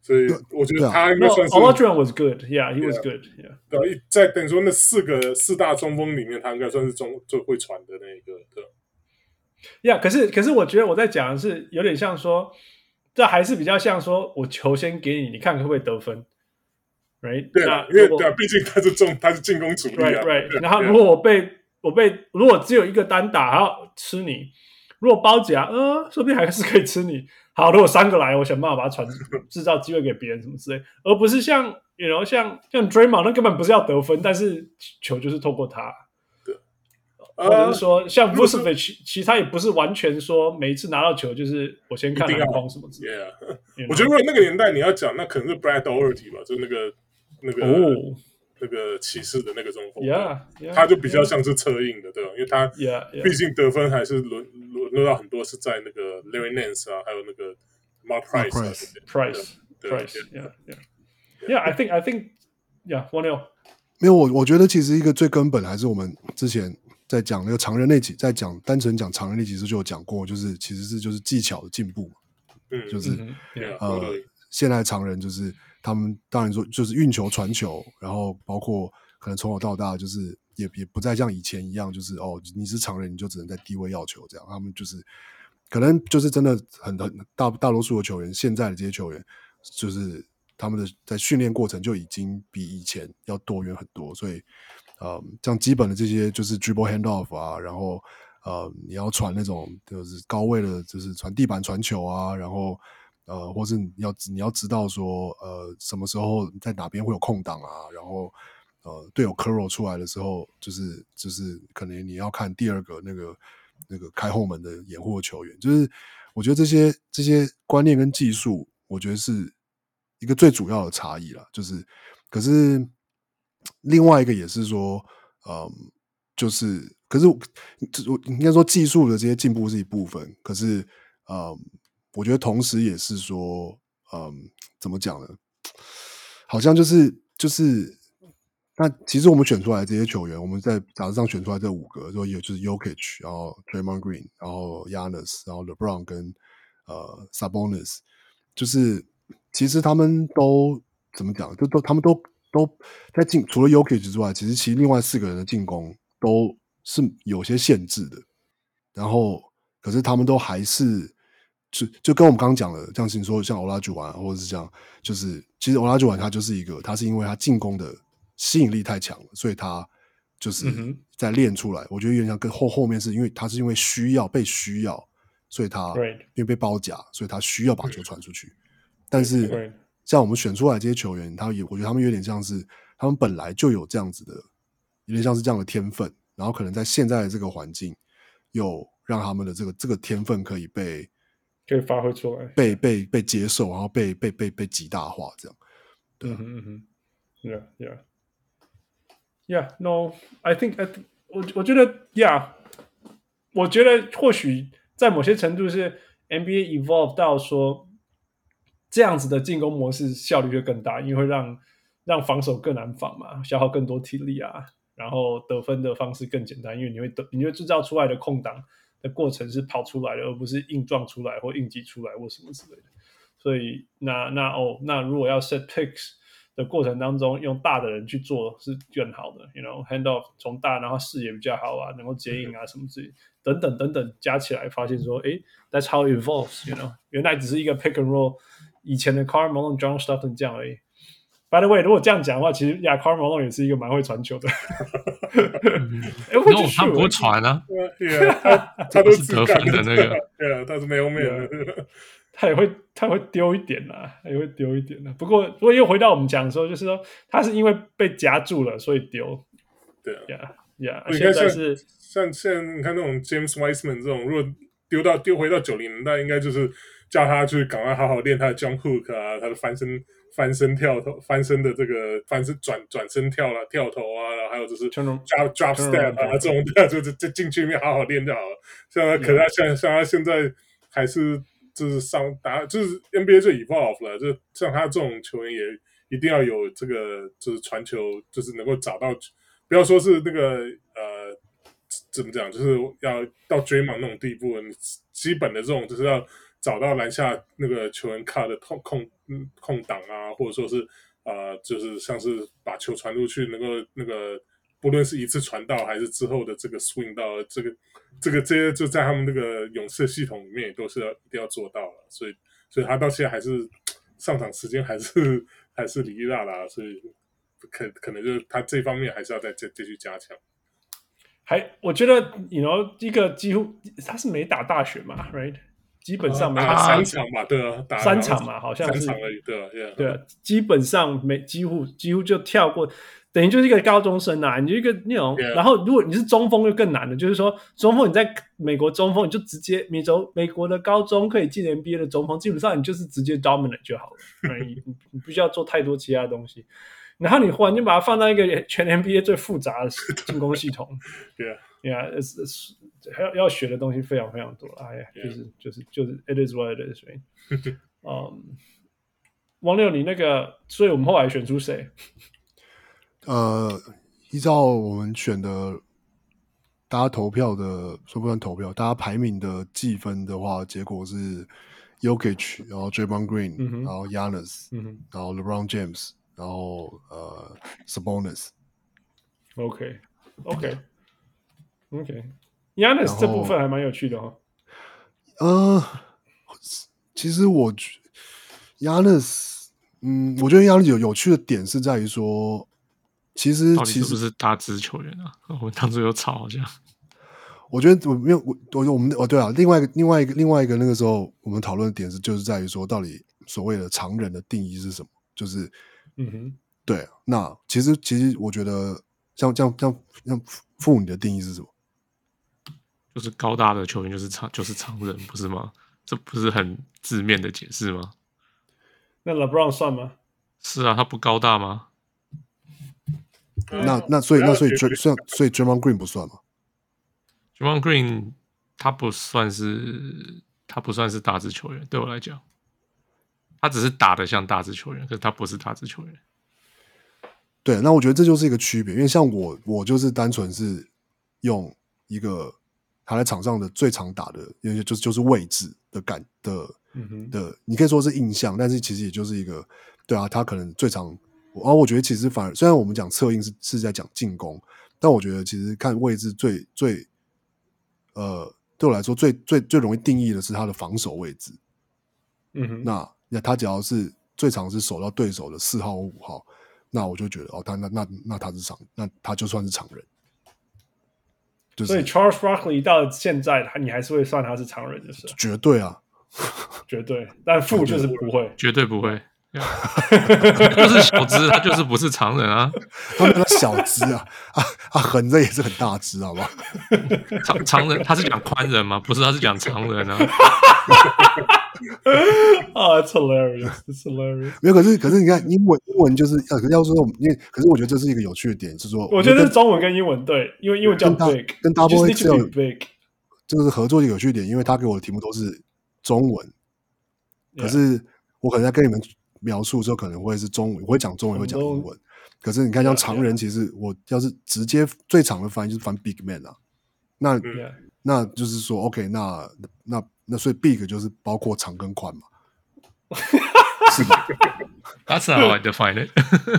所以我觉得他应该算是 Aladrian was good. Yeah, he was good. Yeah. 对啊，在等于说那四个四大中锋里面，他应该算是中最会传的那一个，对。Yeah，可是可是我觉得我在讲的是有点像说，这还是比较像说我球先给你，你看可不可以得分，right？对啊，因为对啊，毕竟他是中他是进攻主力啊 right right，然后如果我被我被如果只有一个单打还要吃你，如果包夹，呃，说不定还是可以吃你。好，如果三个来，我想办法把它传，制造机会给别人什么之类，而不是像然后像像 Draymond 那根本不是要得分，但是球就是透过他。或者是说，像 Vucevic，其实他也不是完全说每一次拿到球就是我先看篮筐什么之类的。Yeah，我觉得如果那个年代你要讲，那可能是 Brad Daugherty 吧，就那个那个、哦、那个骑士的那个中锋。Yeah，, yeah 他就比较像是策应的，对吧？因为他.毕竟得分还是轮轮轮到很多是在那个 Larry Nance 啊，还有那个 Mark Price 啊 Price Price Yeah Yeah Yeah I think I think Yeah One L 没有我我觉得其实一个最根本还是我们之前。在讲那个常人那集，在讲单纯讲常人那集时就有讲过，就是其实是就是技巧的进步嘛，嗯，就是、嗯、呃，现在常人就是他们当然说就是运球传球，然后包括可能从小到大就是也也不再像以前一样，就是哦你是常人你就只能在低位要球这样，他们就是可能就是真的很很大大多数的球员，现在的这些球员就是他们的在训练过程就已经比以前要多元很多，所以。呃，像基本的这些就是 dribble handoff 啊，然后呃，你要传那种就是高位的，就是传地板传球啊，然后呃，或是你要你要知道说呃，什么时候在哪边会有空档啊，然后呃，队友 curl 出来的时候，就是就是可能你要看第二个那个那个开后门的掩护球员，就是我觉得这些这些观念跟技术，我觉得是一个最主要的差异啦，就是可是。另外一个也是说，嗯，就是，可是我应该说技术的这些进步是一部分，可是，嗯，我觉得同时也是说，嗯，怎么讲呢？好像就是就是，那其实我们选出来这些球员，我们在杂志上选出来这五个，说也就是 yokich 然后 Draymond Green，然后 Yanis，然后 LeBron 跟呃 Sabonis，就是其实他们都怎么讲，就都他们都。都在进，除了 yokich 之外，其实其实另外四个人的进攻都是有些限制的。然后，可是他们都还是就就跟我们刚刚讲的，像是你说像 Olajuwon 或者是这样，就是其实 Olajuwon 他就是一个，他是因为他进攻的吸引力太强了，所以他就是在练出来。嗯、我觉得有点像跟后后面是因为他是因为需要被需要，所以他因为被包夹，所以他需要把球传出去。但是。像我们选出来这些球员，他也我觉得他们有点像是他们本来就有这样子的，有点像是这样的天分，然后可能在现在的这个环境，又让他们的这个这个天分可以被可以发挥出来，被被被接受，然后被被被被极大化这样。对，嗯哼嗯哼，Yeah Yeah Yeah No I think I th 我我觉得 Yeah，我觉得或许在某些程度是 NBA evolve 到说。这样子的进攻模式效率就更大，因为会让让防守更难防嘛，消耗更多体力啊，然后得分的方式更简单，因为你会得，你会制造出来的空档的过程是跑出来的，而不是硬撞出来或硬挤出来或什么之类的。所以那那哦，那如果要 set picks 的过程当中，用大的人去做是更好的，you know hand off 从大，然后视野比较好啊，能够接应啊什么之类，等等等等加起来，发现说，诶，that's how it evolves，you know，原来只是一个 pick and roll。以前的 Carl Malone、John Stockton 这样而已。By the way，如果这样讲的话，其实亚 Carl Malone 也是一个蛮会传球的。哎，我他不会传啊，他都 *laughs* 是得分的那个。对啊，他是没有没有。他也会，他会丢一点啦，他也会丢一点啦。不过，不过又回到我们讲说，就是说他是因为被夹住了，所以丢。对啊，呀呀，现在是像像你看那种 James Wiseman 这种，如果丢到丢回到九零年代，应该就是。叫他去赶快好好练他的 jump hook 啊，他的翻身、翻身跳投、翻身的这个翻身转转身跳了、跳投啊，然后还有就是 drop drop step 啊这种 *laughs* 的，就就进去里面好好练就好了。像他，可是他像像他现在还是就是上打，就是 NBA 最 evolve 了，就像他这种球员也一定要有这个就是传球，就是能够找到，不要说是那个呃怎么讲，就是要到追梦那种地步，基本的这种就是要找到篮下那个球员卡的空空空档啊，或者说是呃就是像是把球传出去，能够那个。不论是一次传到，还是之后的这个 swing 到，这个、这个、这些就在他们那个勇士系统里面，也都是要一定要做到了。所以，所以他到现在还是上场时间还是还是哩哩啦啦，所以可可能就是他这方面还是要再再继续加强。还我觉得，你 you know 一个几乎他是没打大学嘛，right？基本上没打三场嘛，对啊，打三场嘛，好像是三场而已，对啊，对啊，基本上没几乎几乎就跳过。等于就是一个高中生啊，你就一个那种.然后如果你是中锋就更难了，就是说中锋你在美国中锋你就直接美洲美国的高中可以进 NBA 的中锋，基本上你就是直接 dominant 就好了，你你不需要做太多其他东西，然后你忽然间把它放到一个全 NBA 最复杂的进攻系统，*laughs* 对啊，对啊，要要学的东西非常非常多，哎呀，就是就是就是 it is what it is，*laughs* 嗯，王六你那个，所以我们后来选出谁？呃，依照我们选的，大家投票的，说不算投票，大家排名的计分的话，结果是 Yokich，然后 Draymond Green，、嗯、然后 Giannis，、嗯、然后 LeBron James，然后呃 Sabonis。OK，OK，OK，Giannis 这部分还蛮有趣的哦。呃，其实我觉 Giannis，嗯，我觉得 Giannis 有有趣的点是在于说。其实其实是不是大支球员啊？我们当初有吵好像。我觉得我没有我我我们哦对啊，另外一个另外一个另外一个那个时候我们讨论的点是就是在于说到底所谓的常人的定义是什么？就是嗯哼，对。那其实其实我觉得像像像像父母的定义是什么？就是高大的球员就是常就是常人不是吗？这不是很字面的解释吗？那 LeBron 算吗？是啊，他不高大吗？那那所以那所以算所以 Draymond Green 不算吗？Draymond Green 他不算是他不算是大字球员，对我来讲，他只是打的像大字球员，可是他不是大字球员。对，那我觉得这就是一个区别，因为像我我就是单纯是用一个他在场上的最常打的，因为就是就是位置的感的、嗯、哼的，你可以说是印象，但是其实也就是一个对啊，他可能最常。然后我觉得其实反而虽然我们讲策应是是在讲进攻，但我觉得其实看位置最最呃对我来说最最最容易定义的是他的防守位置。嗯哼，那那他只要是最常是守到对手的四号或五号，那我就觉得哦，他那那那他是常，那他就算是常人。就是、所以 Charles Barkley 到现在，他你还是会算他是常人，就是绝对啊，*laughs* 绝对，但负就是不会，绝对不会。*laughs* 就是小只，他就是不是常人啊。他们说小只啊，啊 *laughs* 啊，横着也是很大只，好不好？常常人，他是讲宽人吗？不是，他是讲常人啊。*laughs* 啊，It's hilarious, It's hilarious。没有，可是可是你看，英文英文就是要要说，因为可是我觉得这是一个有趣的点，是说，我觉得是中文跟英文对，因为英文叫 big，跟 double X 有 big，这个是合作的有趣点，因为他给我的题目都是中文，可是我可能在跟你们。描述的时候可能会是中文，我会讲中文，会讲英文。可是你看，像常人，其实我要是直接最长的翻译就是翻 big man 啊。那那就是说，OK，那那那所以 big 就是包括长跟宽嘛，*laughs* 是吧？That's how I define it。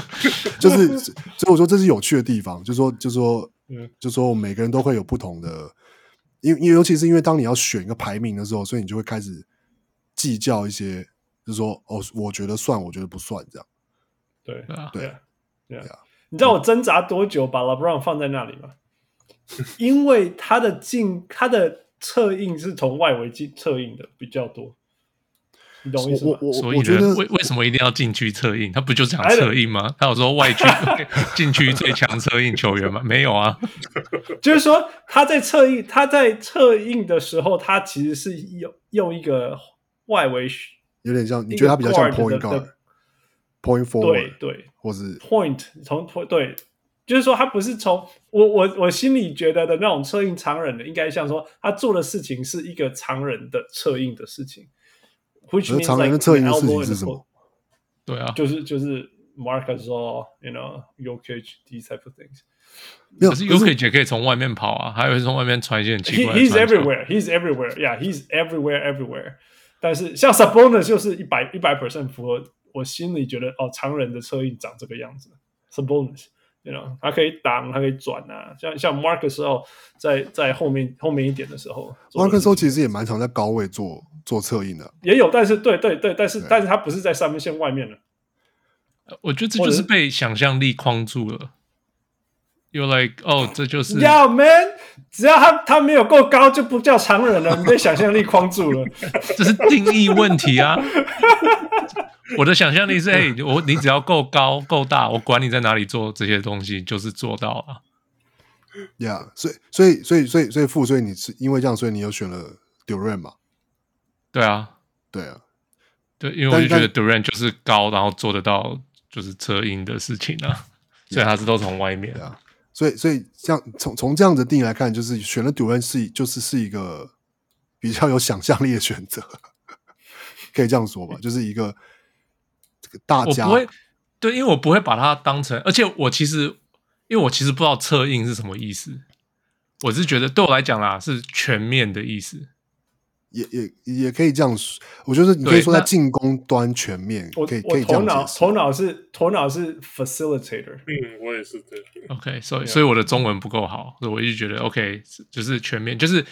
*laughs* 就是所以我说这是有趣的地方，就是说就是说就是说我们每个人都会有不同的，因为因为尤其是因为当你要选一个排名的时候，所以你就会开始计较一些。就是说，哦，我觉得算，我觉得不算，这样。对对啊，对啊。你知道我挣扎多久把 LeBron 放在那里吗？因为他的进，他的策应是从外围进策应的比较多。你懂我意思吗？所以呢，为为什么一定要禁区策应？他不就讲策应吗？他有说外区 *laughs* 禁区最强策应球员吗？没有啊。*laughs* 就是说他在策应，他在策应的时候，他其实是用用一个外围。有点像，你觉得他比较像 point guard，point forward，对对，或是 point 从 point 对，就是说他不是从我我我心里觉得的那种策应常人的，应该像说他做的事情是一个常人的策应的事情。which means 常人的策应的事情是什么？对啊，就是就是 Marc Gasol，you know，Jokic these type of things。没有，可是也可以从外面跑啊，还有从外面传一些很奇怪的 He, He's everywhere. He's everywhere. Yeah, he's everywhere, everywhere. 但是像 Sabonis 就是一百一百 percent 符合我心里觉得哦，常人的车印长这个样子。Sabonis，you know，他可以挡，他可以转啊。像像 Mark 的时候，在在后面后面一点的时候，Mark 的时候其实也蛮常在高位做做侧印的，也有，但是对对对，但是但是他不是在三分线外面的。我觉得这就是被想象力框住了。You're like，哦，这就是。Yeah, man，只要他他没有够高，就不叫常人了。你被想象力框住了，*laughs* 这是定义问题啊。*laughs* 我的想象力是，*laughs* 哎，我你只要够高够大，我管你在哪里做这些东西，就是做到了。Yeah，所以所以所以所以所以傅，所以你是因为这样，所以你又选了 Durant 嘛？对啊，对啊，对，因为我就觉得 Durant 就是高，然后做得到就是车音的事情啊，所以他是都从外面啊。所以，所以这样从从这样子定义来看，就是选了 Durant 是就是是一个比较有想象力的选择，可以这样说吧，就是一个这个大家我不会对，因为我不会把它当成，而且我其实因为我其实不知道侧应是什么意思，我是觉得对我来讲啦是全面的意思。也也也可以这样说，我觉得你可以说在进攻端全面，可以可以这样解释。头脑是头脑是 facilitator，嗯，我也是对。OK，所以所以我的中文不够好，所以我一直觉得 OK 就是全面，就是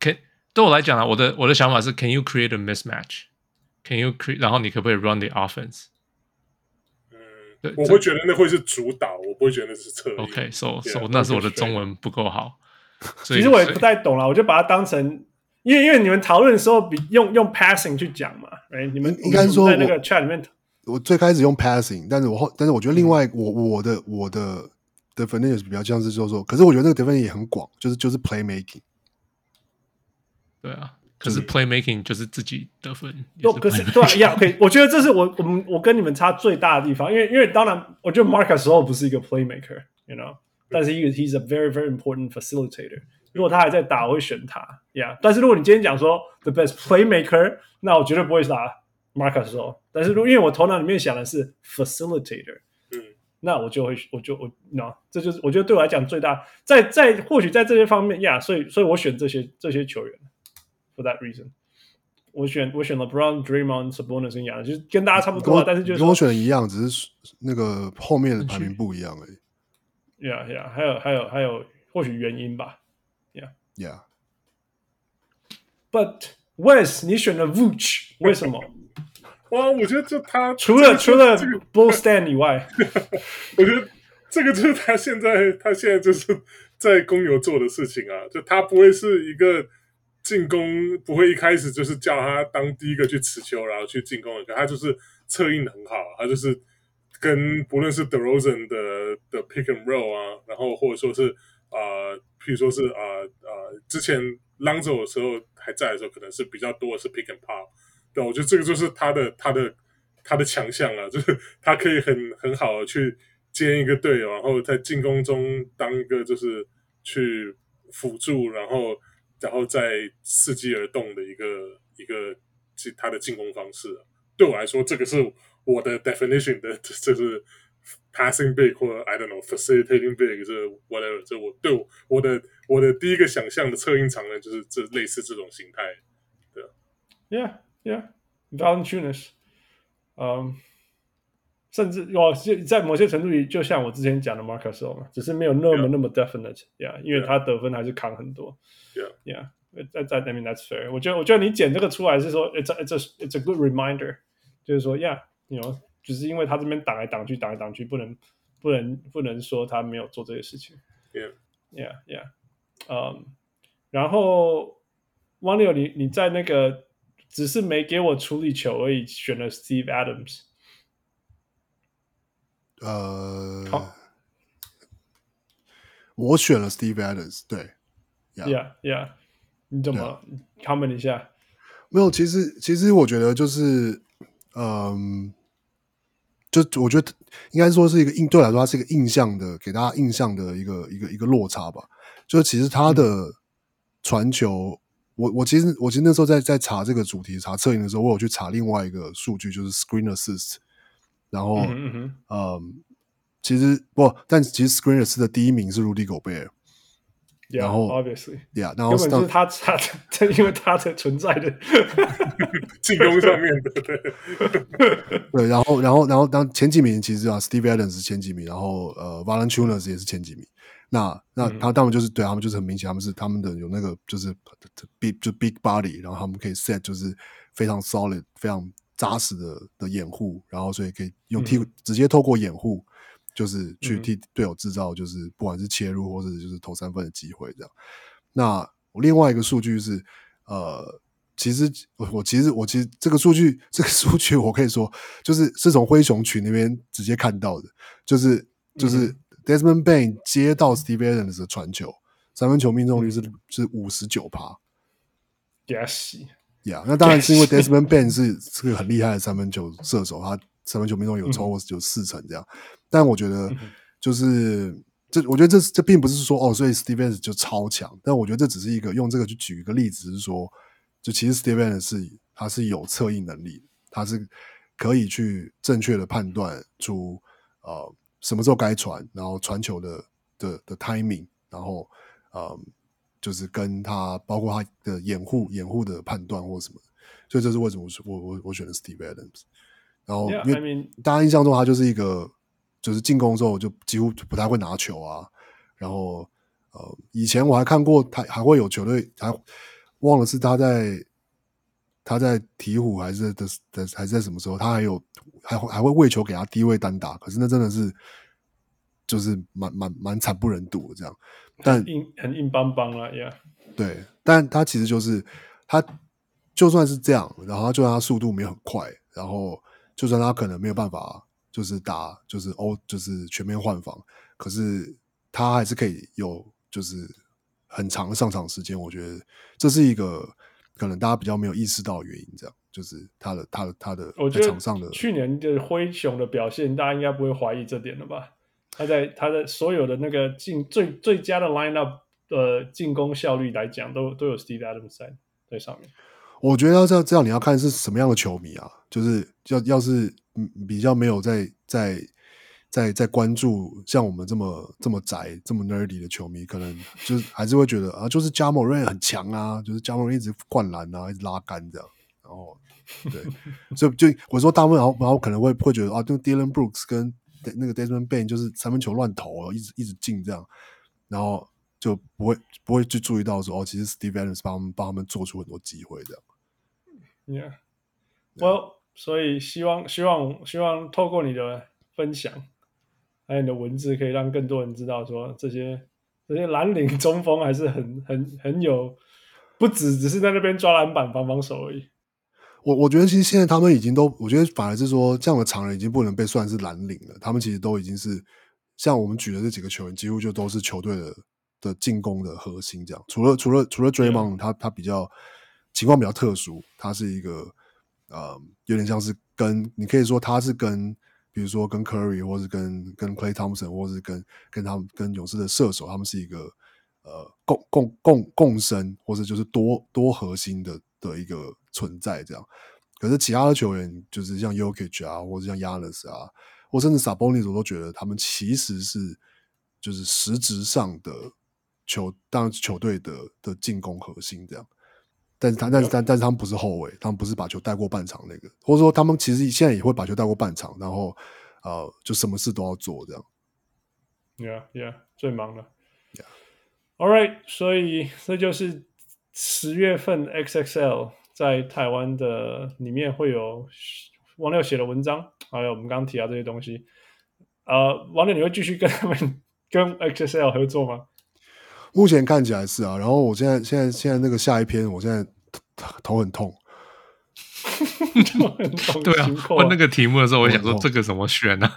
可对我来讲啊，我的我的想法是 Can you create a mismatch？Can you create？然后你可不可以 run the offense？嗯，对，我会觉得那会是主导，我不会觉得那是策应。OK，so so 那是我的中文不够好。其实我也不太懂啦，我就把它当成。因为因为你们讨论的时候比用用 passing 去讲嘛，哎，你们应该说在那个 chat 里面我，我最开始用 passing，但是我后但是我觉得另外、嗯、我我的我的 definition 比较像是就是说，可是我觉得那个 definition 也很广，就是就是 play making。对啊，可是 play making 就是自己得分。都可是对一样可以我觉得这是我我们我跟你们差最大的地方，因为因为当然我觉得 Marcus 时候不是一个 play maker，you know，但是一个 he's a very very important facilitator。如果他还在打，我会选他，Yeah。但是如果你今天讲说 the best playmaker，那我绝对不会打 Marc Gasol。但是如果因为我头脑里面想的是 facilitator，嗯，那我就会，我就我，no，这就是我觉得对我来讲最大，在在或许在这些方面，Yeah。所以所以我选这些这些球员，for that reason，我选我选了 LeBron、Draymond、Sabonis 一样，就是跟大家差不多，但是就是跟我选的一样，只是那个后面的排名不一样而已。Yeah Yeah，还有还有还有或许原因吧。Yeah, but Wes，你选了 Vooch，为什么？*laughs* 哇，我觉得就他除了、这个、除了 Bull Stand 以外，*laughs* 我觉得这个就是他现在他现在就是在公牛做的事情啊，就他不会是一个进攻，不会一开始就是叫他当第一个去持球，然后去进攻的，可他就是策应的很好，他就是跟不论是 DeRozan 的的 Pick and Roll 啊，然后或者说是啊。呃譬如说是啊啊、之前 Lonzo 的时候还在的时候，可能是比较多的是 pick and pop，对，我觉得这个就是他的他的他的强项啊，*laughs* 就是他可以很很好的去接一个队友，然后在进攻中当一个就是去辅助，然后然后再伺机而动的一个一个他的进攻方式。对我来说，这个是我的 definition 的，就是。Passing big 或者 I don't know facilitating big 是 whatever，这我对我我的我的第一个想象的策应长呢，就是这类似这种形态，对，Yeah Yeah，Valanciunas，嗯，甚至哦，在某些程度里，就像我之前讲的 Marc Gasol 嘛，只是没有那么 yeah. 那么 definite，Yeah，因为他得分还是扛很多，Yeah Yeah，在在 I mean that's fair，我觉得我觉得你剪这个出来是说，It's a, it's a, it's a good reminder，就是说，Yeah，you know。 只是因为他这边挡来挡去，挡来挡去，不能不能不能说他没有做这些事情。Yeah, yeah, yeah. 嗯，然后汪六，你你在那个只是没给我处理球而已，选了 Steve Adams。呃，好，我选了 Steve Adams。对，Yeah, yeah. 你怎么 comment 一下？没有，其实其实我觉得就是，嗯。就我觉得应该说是一个印，对我来说，它是一个印象的，给大家印象的一个一个一个落差吧。就是其实他的传球，嗯、我我其实我其实那时候在在查这个主题查测影的时候，我有去查另外一个数据，就是 screen assist。然后，嗯其实不，但其实 screen assist 的第一名是 Rudy Gobert。Yeah, 然后，obviously，yeah，然后根本是他他他，*laughs* 因为他的存在的 *laughs* 进攻上面的，对，*laughs* 对，然后然后然后当前几名其实啊，Steve Adams 是前几名，然后呃 v a l e n t i n a s 也是前几名。那那他当然就是、嗯、对他们就是很明显，他们是他们的有那个就是 big 就 big body，然后他们可以 set 就是非常 solid、非常扎实的的掩护，然后所以可以用替、嗯、直接透过掩护。就是去替队友制造，就是不管是切入或者就是投三分的机会这样。那我另外一个数据是，呃，其实我我其实我其实这个数据这个数据我可以说，就是是从灰熊群那边直接看到的，就是就是 Desmond Bane 接到 Steve Adams 的传球，三分球命中率是是五十九趴。Yes，Yeah，那当然是因为 *laughs* Desmond Bane 是是个很厉害的三分球射手，他三分球命中有超过有四成这样。但我觉得，就是这，我觉得这这并不是说哦，所以 Stevens 就超强。但我觉得这只是一个用这个去举一个例子，是说，就其实 Stevens 是他是有策应能力，他是可以去正确的判断出呃什么时候该传，然后传球的的的 timing，然后呃就是跟他包括他的掩护掩护的判断或什么。所以这是为什么我我我选的 Steve Adams。然后因为大家印象中他就是一个。就是进攻之后就几乎不太会拿球啊，然后呃，以前我还看过他还会有球队，还忘了是他在他在鹈鹕还是的的还是在什么时候，他还有还还会喂球给他低位单打，可是那真的是就是蛮蛮蛮惨不忍睹的这样，但硬很硬邦邦啊呀.对，但他其实就是他就算是这样，然后就算他速度没有很快，然后就算他可能没有办法。就是打，就是欧，就是全面换防，可是他还是可以有，就是很长的上场时间。我觉得这是一个可能大家比较没有意识到的原因。这样，就是他的他的他的在场上的去年的灰熊的表现，大家应该不会怀疑这点了吧？他在他的所有的那个进最最佳的 lineup 的进攻效率来讲，都都有 Steve Adams 在在上面。我觉得要这样，这样你要看是什么样的球迷啊，就是要要是。比较没有在在在在关注像我们这么这么宅这么 nerdy 的球迷，可能就是还是会觉得啊，就是 Ja Morant 很强啊，就是 Ja Morant 一直灌篮啊，一直拉杆这样。然后对，所以就我说大部分，然后然后可能会会觉得啊，就 Dylan Brooks 跟那个 Desmond Bane 就是三分球乱投，一直一直进这样，然后就不会不会去注意到说哦，其实 Steve Adams 帮他们帮他们做出很多机会这样。Yeah, well. 所以希望希望希望透过你的分享，还有你的文字，可以让更多人知道说这些这些蓝领中锋还是很很很有，不止只是在那边抓篮板防防守而已。我我觉得其实现在他们已经都，我觉得反而是说这样的常人已经不能被算是蓝领了。他们其实都已经是像我们举的这几个球员，几乎就都是球队的的进攻的核心。这样，除了除了除了 Draymond，他他比较情况比较特殊，他是一个。呃，有点像是跟你可以说他是跟，比如说跟 Curry，或是跟跟 Clay Thompson，或是跟跟他们跟勇士的射手，他们是一个呃共共共共生，或者就是多多核心的的一个存在这样。可是其他的球员，就是像 Jokic 啊，或者像 Giannis 啊，或甚至 Sabonis，我都觉得他们其实是就是实质上的球，当然球队的的进攻核心这样。但是他，但是，但，但是他们不是后卫，他们不是把球带过半场那个，或者说他们其实现在也会把球带过半场，然后呃，就什么事都要做这样。Yeah, yeah，最忙了。Yeah. All right，所以这就是十月份 XXL 在台湾的里面会有王六写的文章，还有我们刚刚提到这些东西。呃，王六，你会继续跟他们 *laughs* 跟 XXL 合作吗？目前看起来是啊，然后我现在现在现在那个下一篇，我现在头很痛，头很痛。*laughs* 对啊，问那个题目的时候，我想说这个怎么选呢？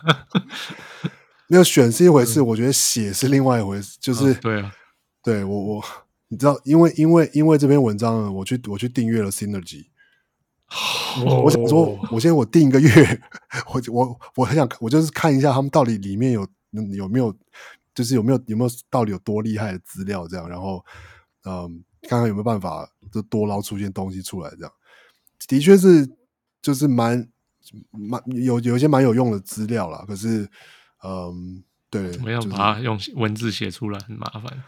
*laughs* 那个选是一回事，我觉得写是另外一回事。就是对啊，对我我你知道，因为因为因为这篇文章呢，我去我去订阅了 Synergy。我想说，我现在我订一个月，*laughs* 我我我很想我就是看一下他们到底里面有有没有。就是有没有有没有到底有多厉害的资料这样，然后嗯，看看有没有办法就多捞出一些东西出来这样，的确是就是蛮蛮有有一些蛮有用的资料啦。可是，嗯，对，怎么样把它用文字写出来很麻烦。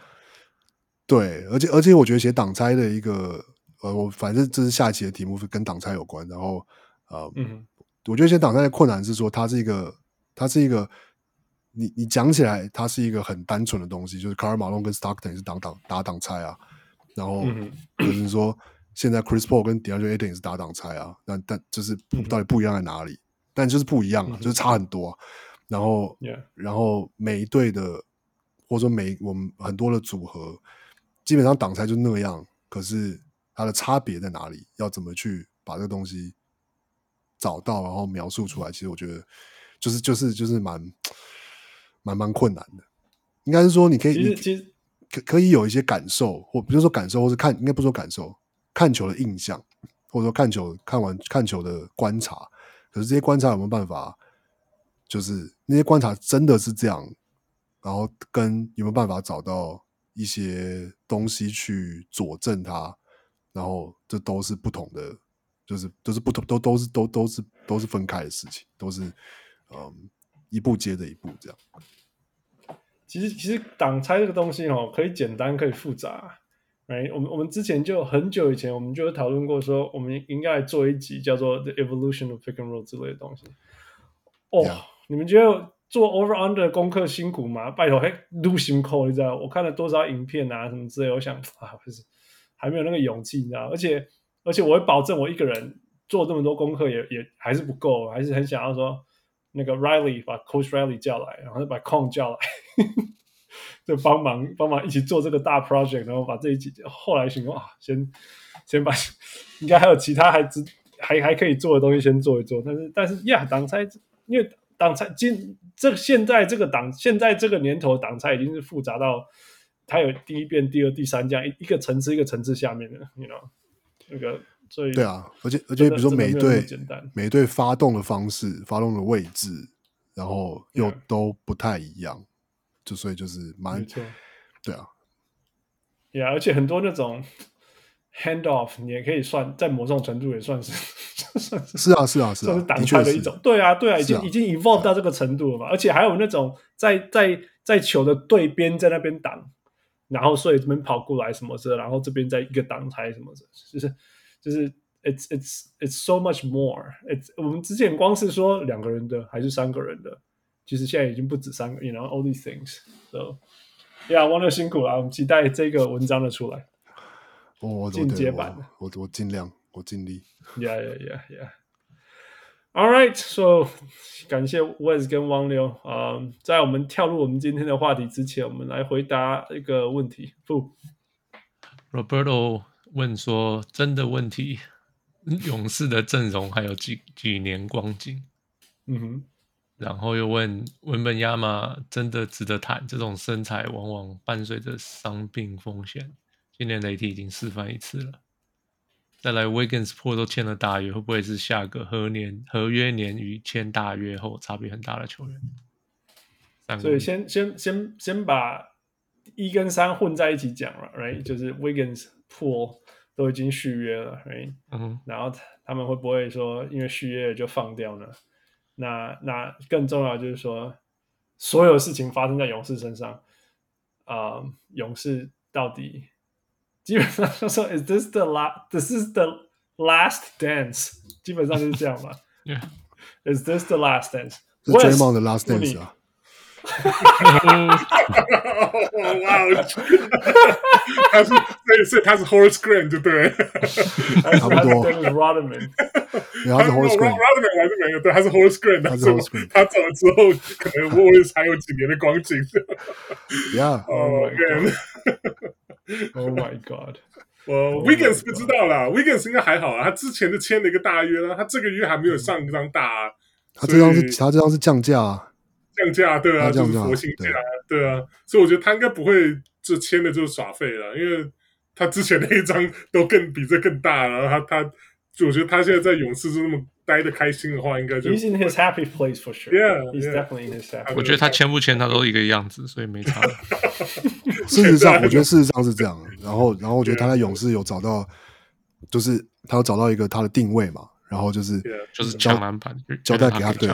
对，而且而且我觉得写挡拆的一个，呃，我反正这是下期的题目，是跟挡拆有关。然后，呃、嗯，我觉得写挡拆的困难是说，它是一个，它是一个，你你讲起来，它是一个很单纯的东西，就是卡尔马龙跟 Stockton 是挡挡打挡拆啊。然后就是说，现在 Chris Paul 跟 DeAndre Ayton 也是打挡拆啊，但但就是到底不一样在哪里？但就是不一样啊，就是差很多啊。然后，然后每一队的，或者说每我们很多的组合，基本上挡拆就那样。可是它的差别在哪里？要怎么去把这个东西找到，然后描述出来？其实我觉得，就是就是就是蛮蛮蛮困难的。应该是说，你可以，其实。可可以有一些感受，或比如说感受，或是看，应该不说感受，看球的印象，或者说看球看完看球的观察。可是这些观察有没有办法，就是那些观察真的是这样，然后跟有没有办法找到一些东西去佐证它，然后这都是不同的，就是都是不同，都都是都都是都是分开的事情，都是嗯一步接着一步这样。其实，其实挡拆这个东西哦，可以简单，可以复杂。哎，我们我们之前就很久以前，我们就有讨论过，说我们应该来做一集叫做《The Evolution of Pick and Roll》之类的东西。哦.你们觉得做 Over Under 的功课辛苦吗？拜托，嘿，撸辛苦，你知道？我看了多少影片啊，什么之类，我想啊，不是，还没有那个勇气，你知道？而且，而且，我会保证，我一个人做这么多功课也也还是不够，还是很想要说。那个 Riley 把 Coach Riley 叫来，然后把 Kong 叫来，就帮忙帮忙一起做这个大 project，然后把这一集后来行动啊，先先把应该还有其他还只还还可以做的东西先做一做，但是但是呀，挡拆因为挡拆今这现在这个挡现在这个年头挡拆已经是复杂到它有第一遍、第二、第三这样一一个层次一个层次下面的，you know 那个。所以对啊，而且而且，比如说每一队每一队发动的方式、发动的位置，然后又都不太一样，就所以就是蛮，没错，对啊，对啊，而且很多那种 hand off，你也可以算在某种程度也算是，算是是啊是啊是啊，算是挡拆的一种，对啊对啊，已经已经 evolve 到这个程度了嘛，而且还有那种在在在球的对边在那边挡，然后所以这边跑过来什么的，然后这边在一个挡拆什么的，就是。就是 it's it's it's so much more。it's 我们之前光是说两个人的还是三个人的，其实现在已经不止三个。You know all these things. So yeah，王六辛苦了，我们期待这个文章的出来。哦，进阶版的，我我尽量，我尽力。Yeah yeah yeah yeah. All right. So 感谢 Wes 跟王六。啊、um，在我们跳入我们今天的话题之前，我们来回答一个问题。不，Roberto。问说真的问题，*laughs* 勇士的阵容还有几几年光景？嗯哼，然后又问文本亚马真的值得谈？这种身材往往伴随着伤病风险。今年雷霆已经示范一次了。再来，Wiggins 破都签了大约，会不会是下个合年合约年与签大约后差别很大的球员？所以先先先先把一跟三混在一起讲了，right？就是 Wiggins 破。都已经续约了，right? 嗯，然后他们会不会说，因为续约了就放掉呢？那那更重要就是说，所有事情发生在勇士身上，啊、呃，勇士到底基本上就说，is this the last？This is the last dance？基本上就是这样嘛。Yeah.，is this the last dance？是 Draymond 的 last dance 啊。哇哦！他是所以所以他是 Horace Grant 对不对？差不多。Rodman，然后是 Horace Grant，Rodman 还是没有？对，他是 Horace Grant。他是 Horace Grant。他走了之后，可能 Warriors 还有几年的光景。Yeah。Oh my God！Oh my God！我 Wiggins 不知道啦，Wiggins 应该还好啊。他之前就签了一个大约啦，他这个月还没有上一张大。他这张是他这张是降价啊。降价对啊，就是佛心价对啊，所以我觉得他应该不会这签的就是耍废了，因为他之前那一张都更比这更大了。他他，就我觉得他现在在勇士是那么待的开心的话，应该就 He's in his happy place for sure. Yeah, he's definitely in his happy. 我觉得他签不签他都一个样子，所以没差。*laughs* 事实上，我觉得事实上是这样。然后，然后我觉得他在勇士有找到，就是他有找到一个他的定位嘛。然后就是就是抢篮板，交代给他对，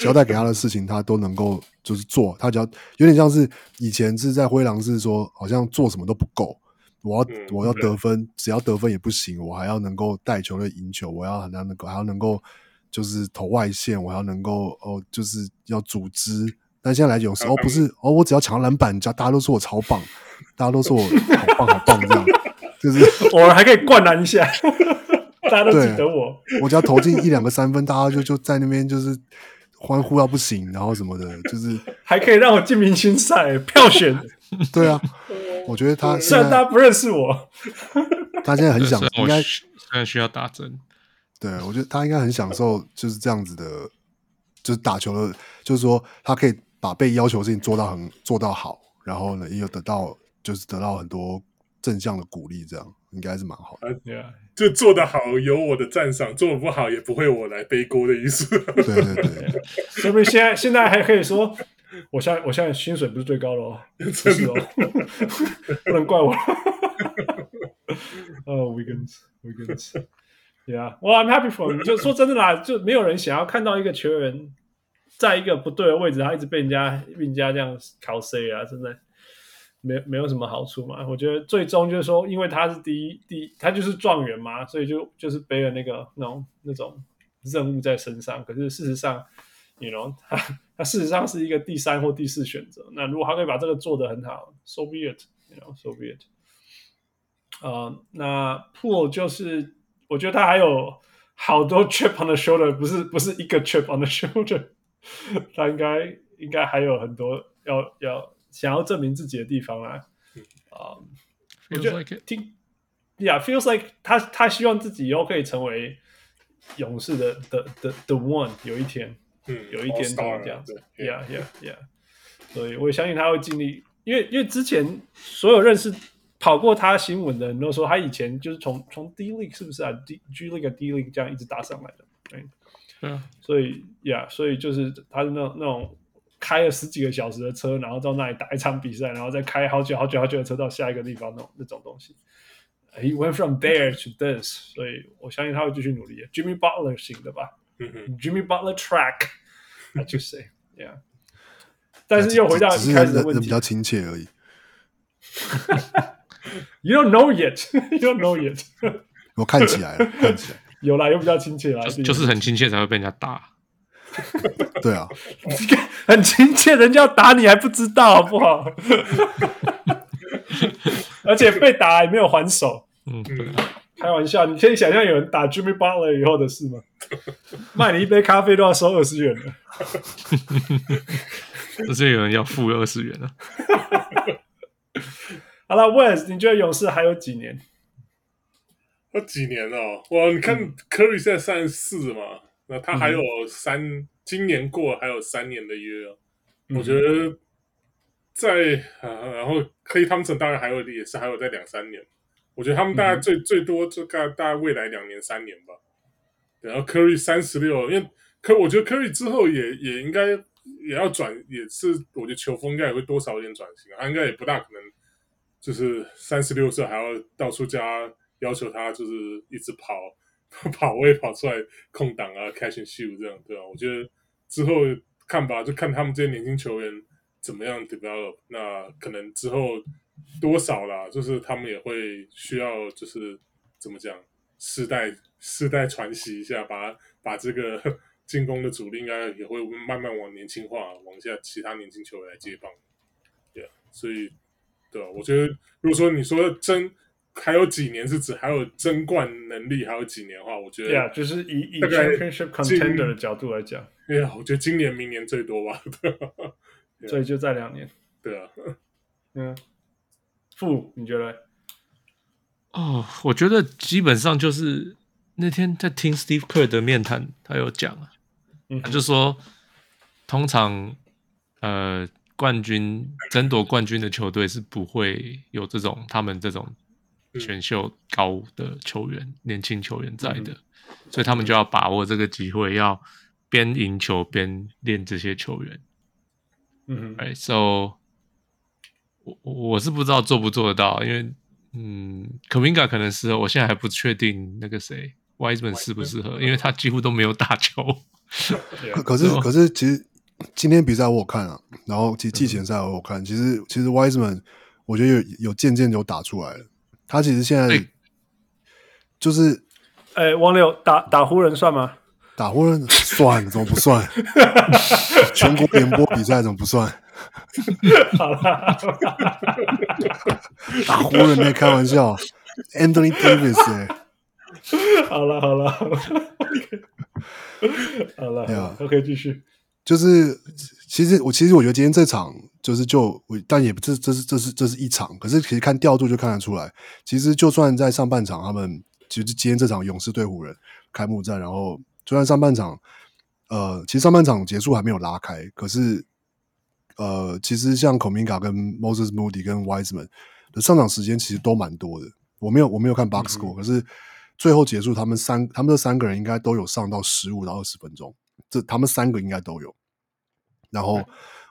交代给他的事情他都能够就是做，他只要有点像是以前是在灰狼是说好像做什么都不够，我要、嗯、我要得分，只要得分也不行，我还要能够带球队赢球，我要还要能够还要能够就是投外线，我还要能够哦就是要组织。但现在来讲，有时候不是哦，我只要抢篮板，家大家都说我超棒，大家都说我好棒好棒这样，就是 *laughs* 偶尔还可以灌篮一下，*laughs* 大家都记得我。我只要投进一两个三分，大家就就在那边就是欢呼到不行，然后什么的，就是 *laughs* 还可以让我进明星赛票选。*laughs* 对啊，我觉得他虽然他不认识我，*laughs* 他现在很想，应该现在需要打针。对，我觉得他应该很享受就是这样子的，就是打球的，就是说他可以。把被要求的事情做到很做到好，然后呢，也有得到就是得到很多正向的鼓励，这样应该是蛮好的。啊、就做得好有我的赞赏，做得不好也不会我来背锅的意思。*laughs* 对对对，说明现在现在还可以说，我现在我现在薪水不是最高的哦，*laughs* 不是哦，*laughs* 不能怪我。哦、oh,，Wiggins，Wiggins，Yeah，Well I'm happy for him。就说真的啦，就没有人想要看到一个球员。在一个不对的位置，他一直被人家被人家这样考 C 啊，真的没没有什么好处嘛。我觉得最终就是说，因为他是第一第一，他就是状元嘛，所以就就是背了那个那种那种任务在身上。可是事实上，you know，他他事实上是一个第三或第四选择。那如果他可以把这个做得很好，so be it，you know，so be it。呃，那 pool 就是我觉得他还有好多 chip on the shoulder，不是不是一个 chip on the shoulder。他应该应该还有很多要要想要证明自己的地方啊，啊、um, like，我觉得听，Yeah，feels like 他他希望自己以后可以成为勇士的的的 the one，有一天，嗯，有一天都这样子，Yeah，Yeah，Yeah，所以我也相信他会尽力，因为因为之前所有认识跑过他新闻的人都说，他以前就是从从 D League 是不是啊，D G League D League 这样一直打上来的，对。嗯，所以呀，yeah, 所以就是他是那种那种开了十几个小时的车，然后到那里打一场比赛，然后再开好久好久好久的车到下一个地方那种那种东西。He went from there to this，所以我相信他会继续努力。Jimmy Butler 型的吧？，Jimmy Butler track，I just say，yeah。*laughs* 但是又回到一开始的问题，比较亲切而已。*laughs* You don't know yet. *laughs* You don't know yet. 我看起来了，看起来。有啦，又比较亲切啦，就是很亲切才会被人家打。*laughs* 对啊，*laughs* 很亲切，人家要打你还不知道好不好？*laughs* 而且被打也没有还手。嗯，开玩笑，你可以想象有人打 Jimmy Butler 以后的事吗？卖你一杯咖啡都要收二十元了。而且有人要付二十元了。好了，Wes，你觉得勇士还有几年？那几年哦，哇！你看 Curry 现在三十四嘛，嗯，那他还有三，嗯，今年过还有三年的约哦。嗯，我觉得在啊，然后 Klay Thompson 当然还有也是还有在两三年。我觉得他们大概最，嗯，最多就大概大概未来两年三年吧。然后 Curry 三十六，因为可我觉得 Curry 之后也也应该也要转，也是我觉得球风应该也会多少有点转型，他应该也不大可能就是三十六岁还要到处加。要求他就是一直跑 *laughs* 跑位跑出来空档啊，catch and shoot 这样对吧？我觉得之后看吧，就看他们这些年轻球员怎么样 develop。那可能之后多少啦，就是他们也会需要，就是怎么讲，世代世代传习一下，把把这个 *laughs* 进攻的主力应该也会慢慢往年轻化，往下其他年轻球员来接棒。对、啊所以对吧？我觉得如果说你说真。还有几年是指还有争冠能力？还有几年的话，我觉得，对啊，就是以以 championship contender 的角度来讲，哎呀，我觉得今年、明年最多吧，*laughs* 所以就在两年，对啊，嗯，负你觉得？哦，我觉得基本上就是那天在听 Steve Kerr 的面谈，他有讲啊，他就说，通常呃，冠军争夺冠军的球队是不会有这种他们这种。选秀高的球员，年轻球员在的，嗯，所以他们就要把握这个机会，要边赢球边练这些球员。嗯哎，so 我我是不知道做不做得到，因为嗯，Kaminga 可能是，我现在还不确定那个谁 Wiseman 适不适合，因为他几乎都没有打球。可 *laughs* 可是可是其实今天比赛我有看啊，然后其实季前赛我有看，其实其实 Wiseman 我觉得有有渐渐有打出来了。他其实现在就是，哎，王六打打湖人算吗？打湖人 *laughs* 算，怎么不算？*laughs* 全国联播比赛怎么不算？好啦，打湖人没开玩笑，Anthony Davis 哎、欸，好了好了好了，好了，，OK 继续，就是其实我其实我觉得今天这场就是就但也不这这是这是这是一场，可是其实看调度就看得出来，其实就算在上半场他们其实今天这场勇士对湖人开幕战，然后。就算上半场，呃，其实上半场结束还没有拉开，可是，呃，其实像 Kuminga 跟 Moses Moody 跟 Wiseman 的上场时间其实都蛮多的。我没有我没有看 box score，、嗯、可是最后结束，他们三他们这三个人应该都有上到十五到二十分钟，这他们三个应该都有。然后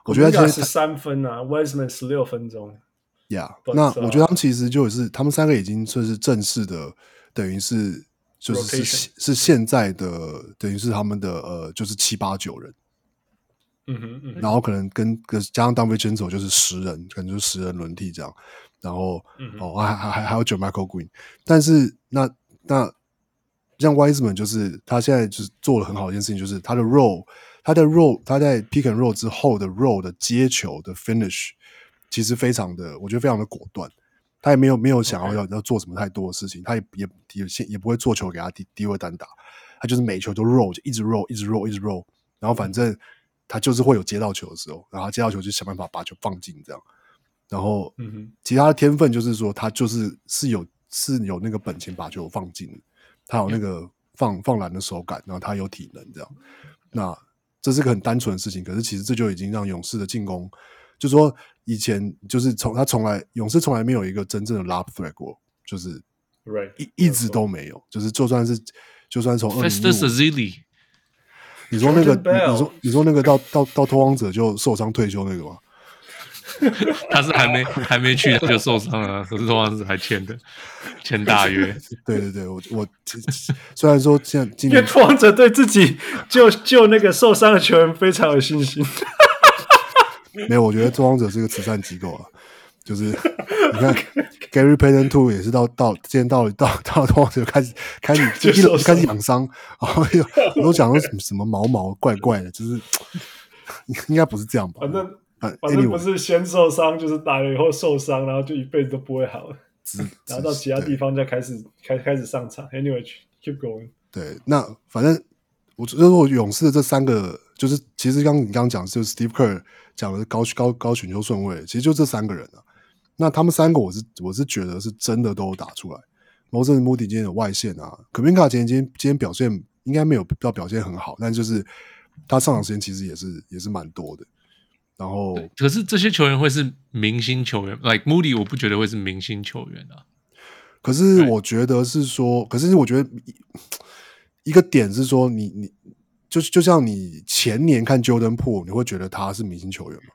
我觉得现在十三分啊，Wiseman 十六分钟。呀、yeah，那我觉得他们其实就是他们三个已经算是正式的，等于是。就是是是现在的等于是他们的呃，就是七八九人，嗯哼，嗯。哼，然后可能跟跟加上 DiVincenzo 就是十人，可能就是十人轮替这样，然后、嗯、哦还还还还有 JaMychal Green，但是那那像 Wiseman 就是他现在就是做了很好的一件事情，就是他的 role 他的 roll 他在 pick and roll 之后的 roll 的接球的 finish 其实非常的，我觉得非常的果断。他也没有没有想要要要做什么太多的事情，他也也也也不会做球给他低低位单打，他就是每球都 roll 就一直 roll 一直 roll 一直 roll，然后反正他就是会有接到球的时候，然后他接到球就想办法把球放进这样，然后嗯哼，其他的天分就是说他就是是有是有那个本钱把球放进，他有那个放放篮的手感，然后他有体能这样，那这是个很单纯的事情，可是其实这就已经让勇士的进攻。就说以前就是从他从来勇士从来没有一个真正的 lob threat 过，就是一 right 一直都没有，就是就算是就算从你说那个你说你说那个到到到拓荒者就受伤退休那个吗？*laughs* 他是还没还没去他就受伤了，可是拓荒者还签的签大约。*laughs* 对对对，我我 *laughs* 虽然说现在今年拓荒者对自己救救那个受伤的球员非常有信心。没有，我觉得拓荒者是一个慈善机构啊，就是你看 Gary Payton Two 也是到到今天到了到到拓荒者开始开始就一开始养伤，然后又我都讲说什么什么毛毛怪怪的，就是应该不是这样吧？反正反正不是先受伤，就是打了以后受伤，然后就一辈子都不会好了，*laughs* 然后到其他地方再开始开开始上场。Anyway，keep going。对，那反正我就是我勇士的这三个，就是其实刚你刚刚讲就是 Steve Kerr。讲的是高高高选秀顺位，其实就这三个人啊。那他们三个，我是我是觉得是真的都打出来。Moses Moody 今天有外线啊，Kuminga 今天今天今天表现应该没有到表现很好，但就是他上场时间其实也是也是蛮多的。然后，可是这些球员会是明星球员，like Moody，我不觉得会是明星球员啊。可是我觉得是说，可是我觉得一个点是说你，你你。就就像你前年看 Jordan Poole，你会觉得他是明星球员吗？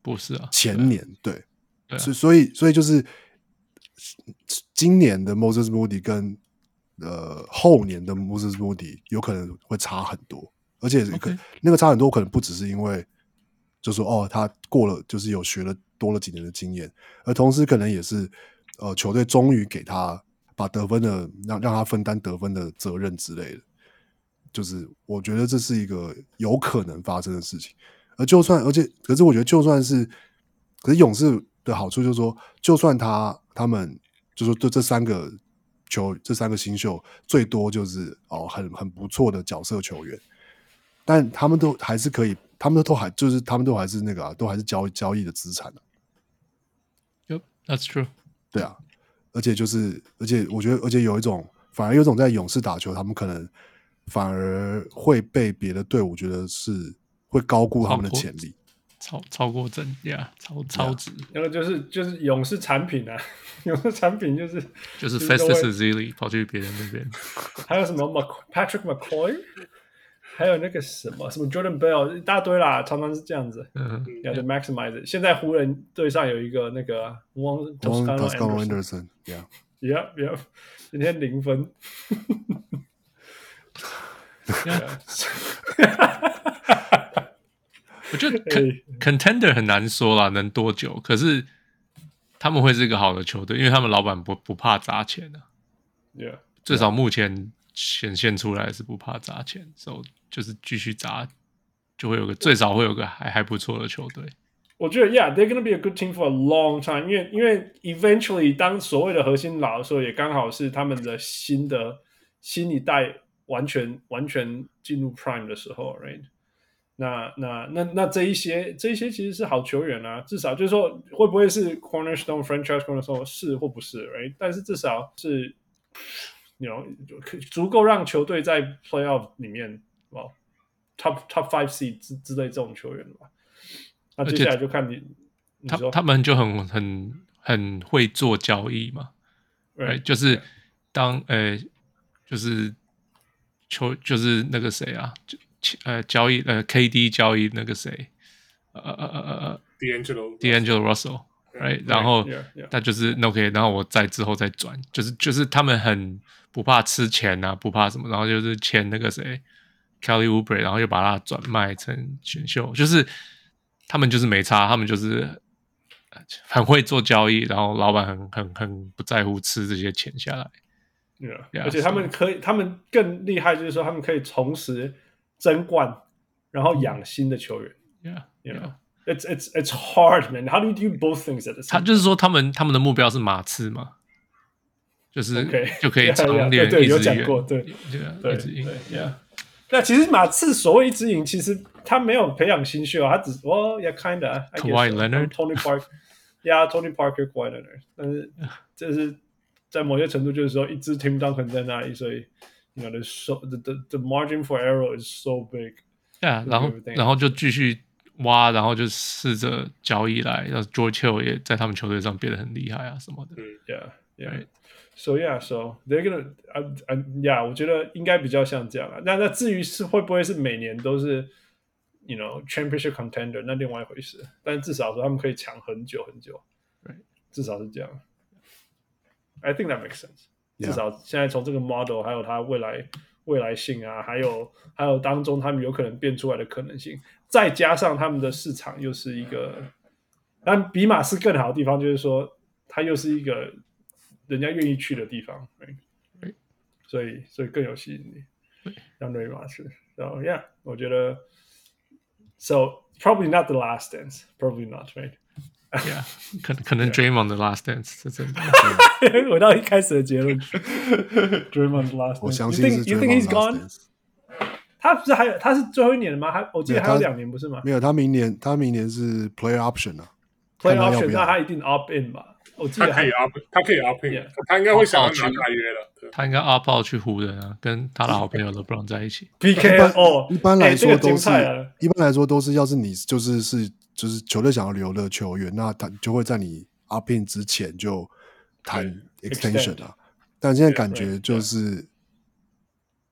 不是啊，前年对，对，所以所以所以就是今年的 Moses Moody 跟呃后年的 Moses Moody 有可能会差很多，而且可、okay. 那个差很多可能不只是因为就说哦他过了就是有学了多了几年的经验，而同时可能也是呃球队终于给他把得分的让让他分担得分的责任之类的。就是我觉得这是一个有可能发生的事情，而就算而且可是我觉得就算是，可是勇士的好处就是说，就算他他们就是说这这三个球这三个新秀最多就是哦很很不错的角色球员，但他们都还是可以，他们都还就是他们都还是那个啊，都还是交交易的资产啊。Yep, that's true。对啊，而且就是而且我觉得而且有一种反而有一种在勇士打球，他们可能。反而会被别的队伍觉得是会高估他们的潜力，超超过真呀，超超值。然后就是就是勇士产品啊，*laughs* 勇士产品就是就是 Festus Ezeli 跑去别人那边，还有什么 Patrick McCoy，还有那个什么什么 Jordan Bell 一大堆啦，常常是这样子。嗯，要就 maximize。现在湖人队上有一个那个 Wong Toscano Anderson，yeah yeah yeah，*laughs* 今天零分。*laughs* 我觉得 *laughs* contender 很难说啦，能多久？可是他们会是一个好的球队，因为他们老板不不怕砸钱的。Yeah，至少目前显现出来是不怕砸钱，所以就是继续砸，就会有个最少会有个还还不错的球队。我觉得，Yeah，they're gonna be a good team for a long time。因为因为 eventually 当所谓的核心老的时候，也刚好是他们的新的新一代完全完全进入 prime 的时候，right？那那那那这一些这一些其实是好球员啊，至少就是说会不会是 cornerstone franchise cornerstone 是或不是，right？但是至少是，you know，足够让球队在 playoff 里面，，top top five seed 之之类这种球员吧。那接下来就看你，你他他们就很很很会做交易嘛，对，right, 就是当呃就是球就是那个谁啊，就呃交易呃 KD 交易那个谁，呃呃呃呃呃 D'Angelo D'Angelo Russell，right，然后他就是 OK，然后我再之后再转，就是就是他们很不怕吃钱啊，不怕什么，然后就是签那个谁 Kelly Oubre，然后又把它转卖成选秀，就是。他们就是没差，他们就是很会做交易，然后老板很很很不在乎吃这些钱下来。对啊，而且他们可以，他们更厉害，就是说他们可以同时争冠，然后养新的球员。Yeah，you know，it's it's it's hard, man. How do you do both things at the same time? 他就是说，他们他们的目标是马刺嘛，就是就可以 *laughs* 长练，对对，有讲过，对对对，Yeah。那其实马刺所谓一支赢，其实他没有培养新秀，他只哦也 kinda，Kawhi Leonard，Tony Parker，yeah，Tony Parker，Kawhi Leonard，但是这是在某些程度就是说，一支 Tim Duncan 在那里，所以 you know the so the the the margin for error is so big。Yeah，，然后然后就继续挖，然后就试着交易来，让 George Hill 也在他们球队上变得很厉害啊什么的。嗯，Yeah，Yeah。So yeah, so they're gonna, uh, uh, yeah，我觉得应该比较像这样啊。那那至于是会不会是每年都是，you know, championship contender，那另外一回事。但至少说他们可以抢很久很久.至少是这样。I think that makes sense。至少现在从这个 model，还有它未来未来性啊，还有还有当中他们有可能变出来的可能性，再加上他们的市场又是一个，但比马斯更好的地方就是说，它又是一个。人家愿意去的地方，所以所以更有吸引力。让瑞马是，So yeah，我觉得，So probably not the last dance, probably not, right? Yeah，可可能 Draymond 的 last dance 是真的。回到一开始的结论，Draymond *laughs* *laughs* last dance。我相信是 You think he's gone？他不是还有他是最后一年的吗？他我记得还有两年不是吗？没有，他明年他明年是 Player Option 啊，Player Option，那他一定 Opt in 吧？ 我记得他可以 up，他可以 up in，他应该会想要拿大约了。他应该 up 去湖人啊，跟他的好朋友 LeBron 在一起。PK 哦，一般来说都是，一般来说都是，要是你就是是就是球队想要留的球员，那他就会在你 up in 之前就谈 extension 啊。但现在感觉就是，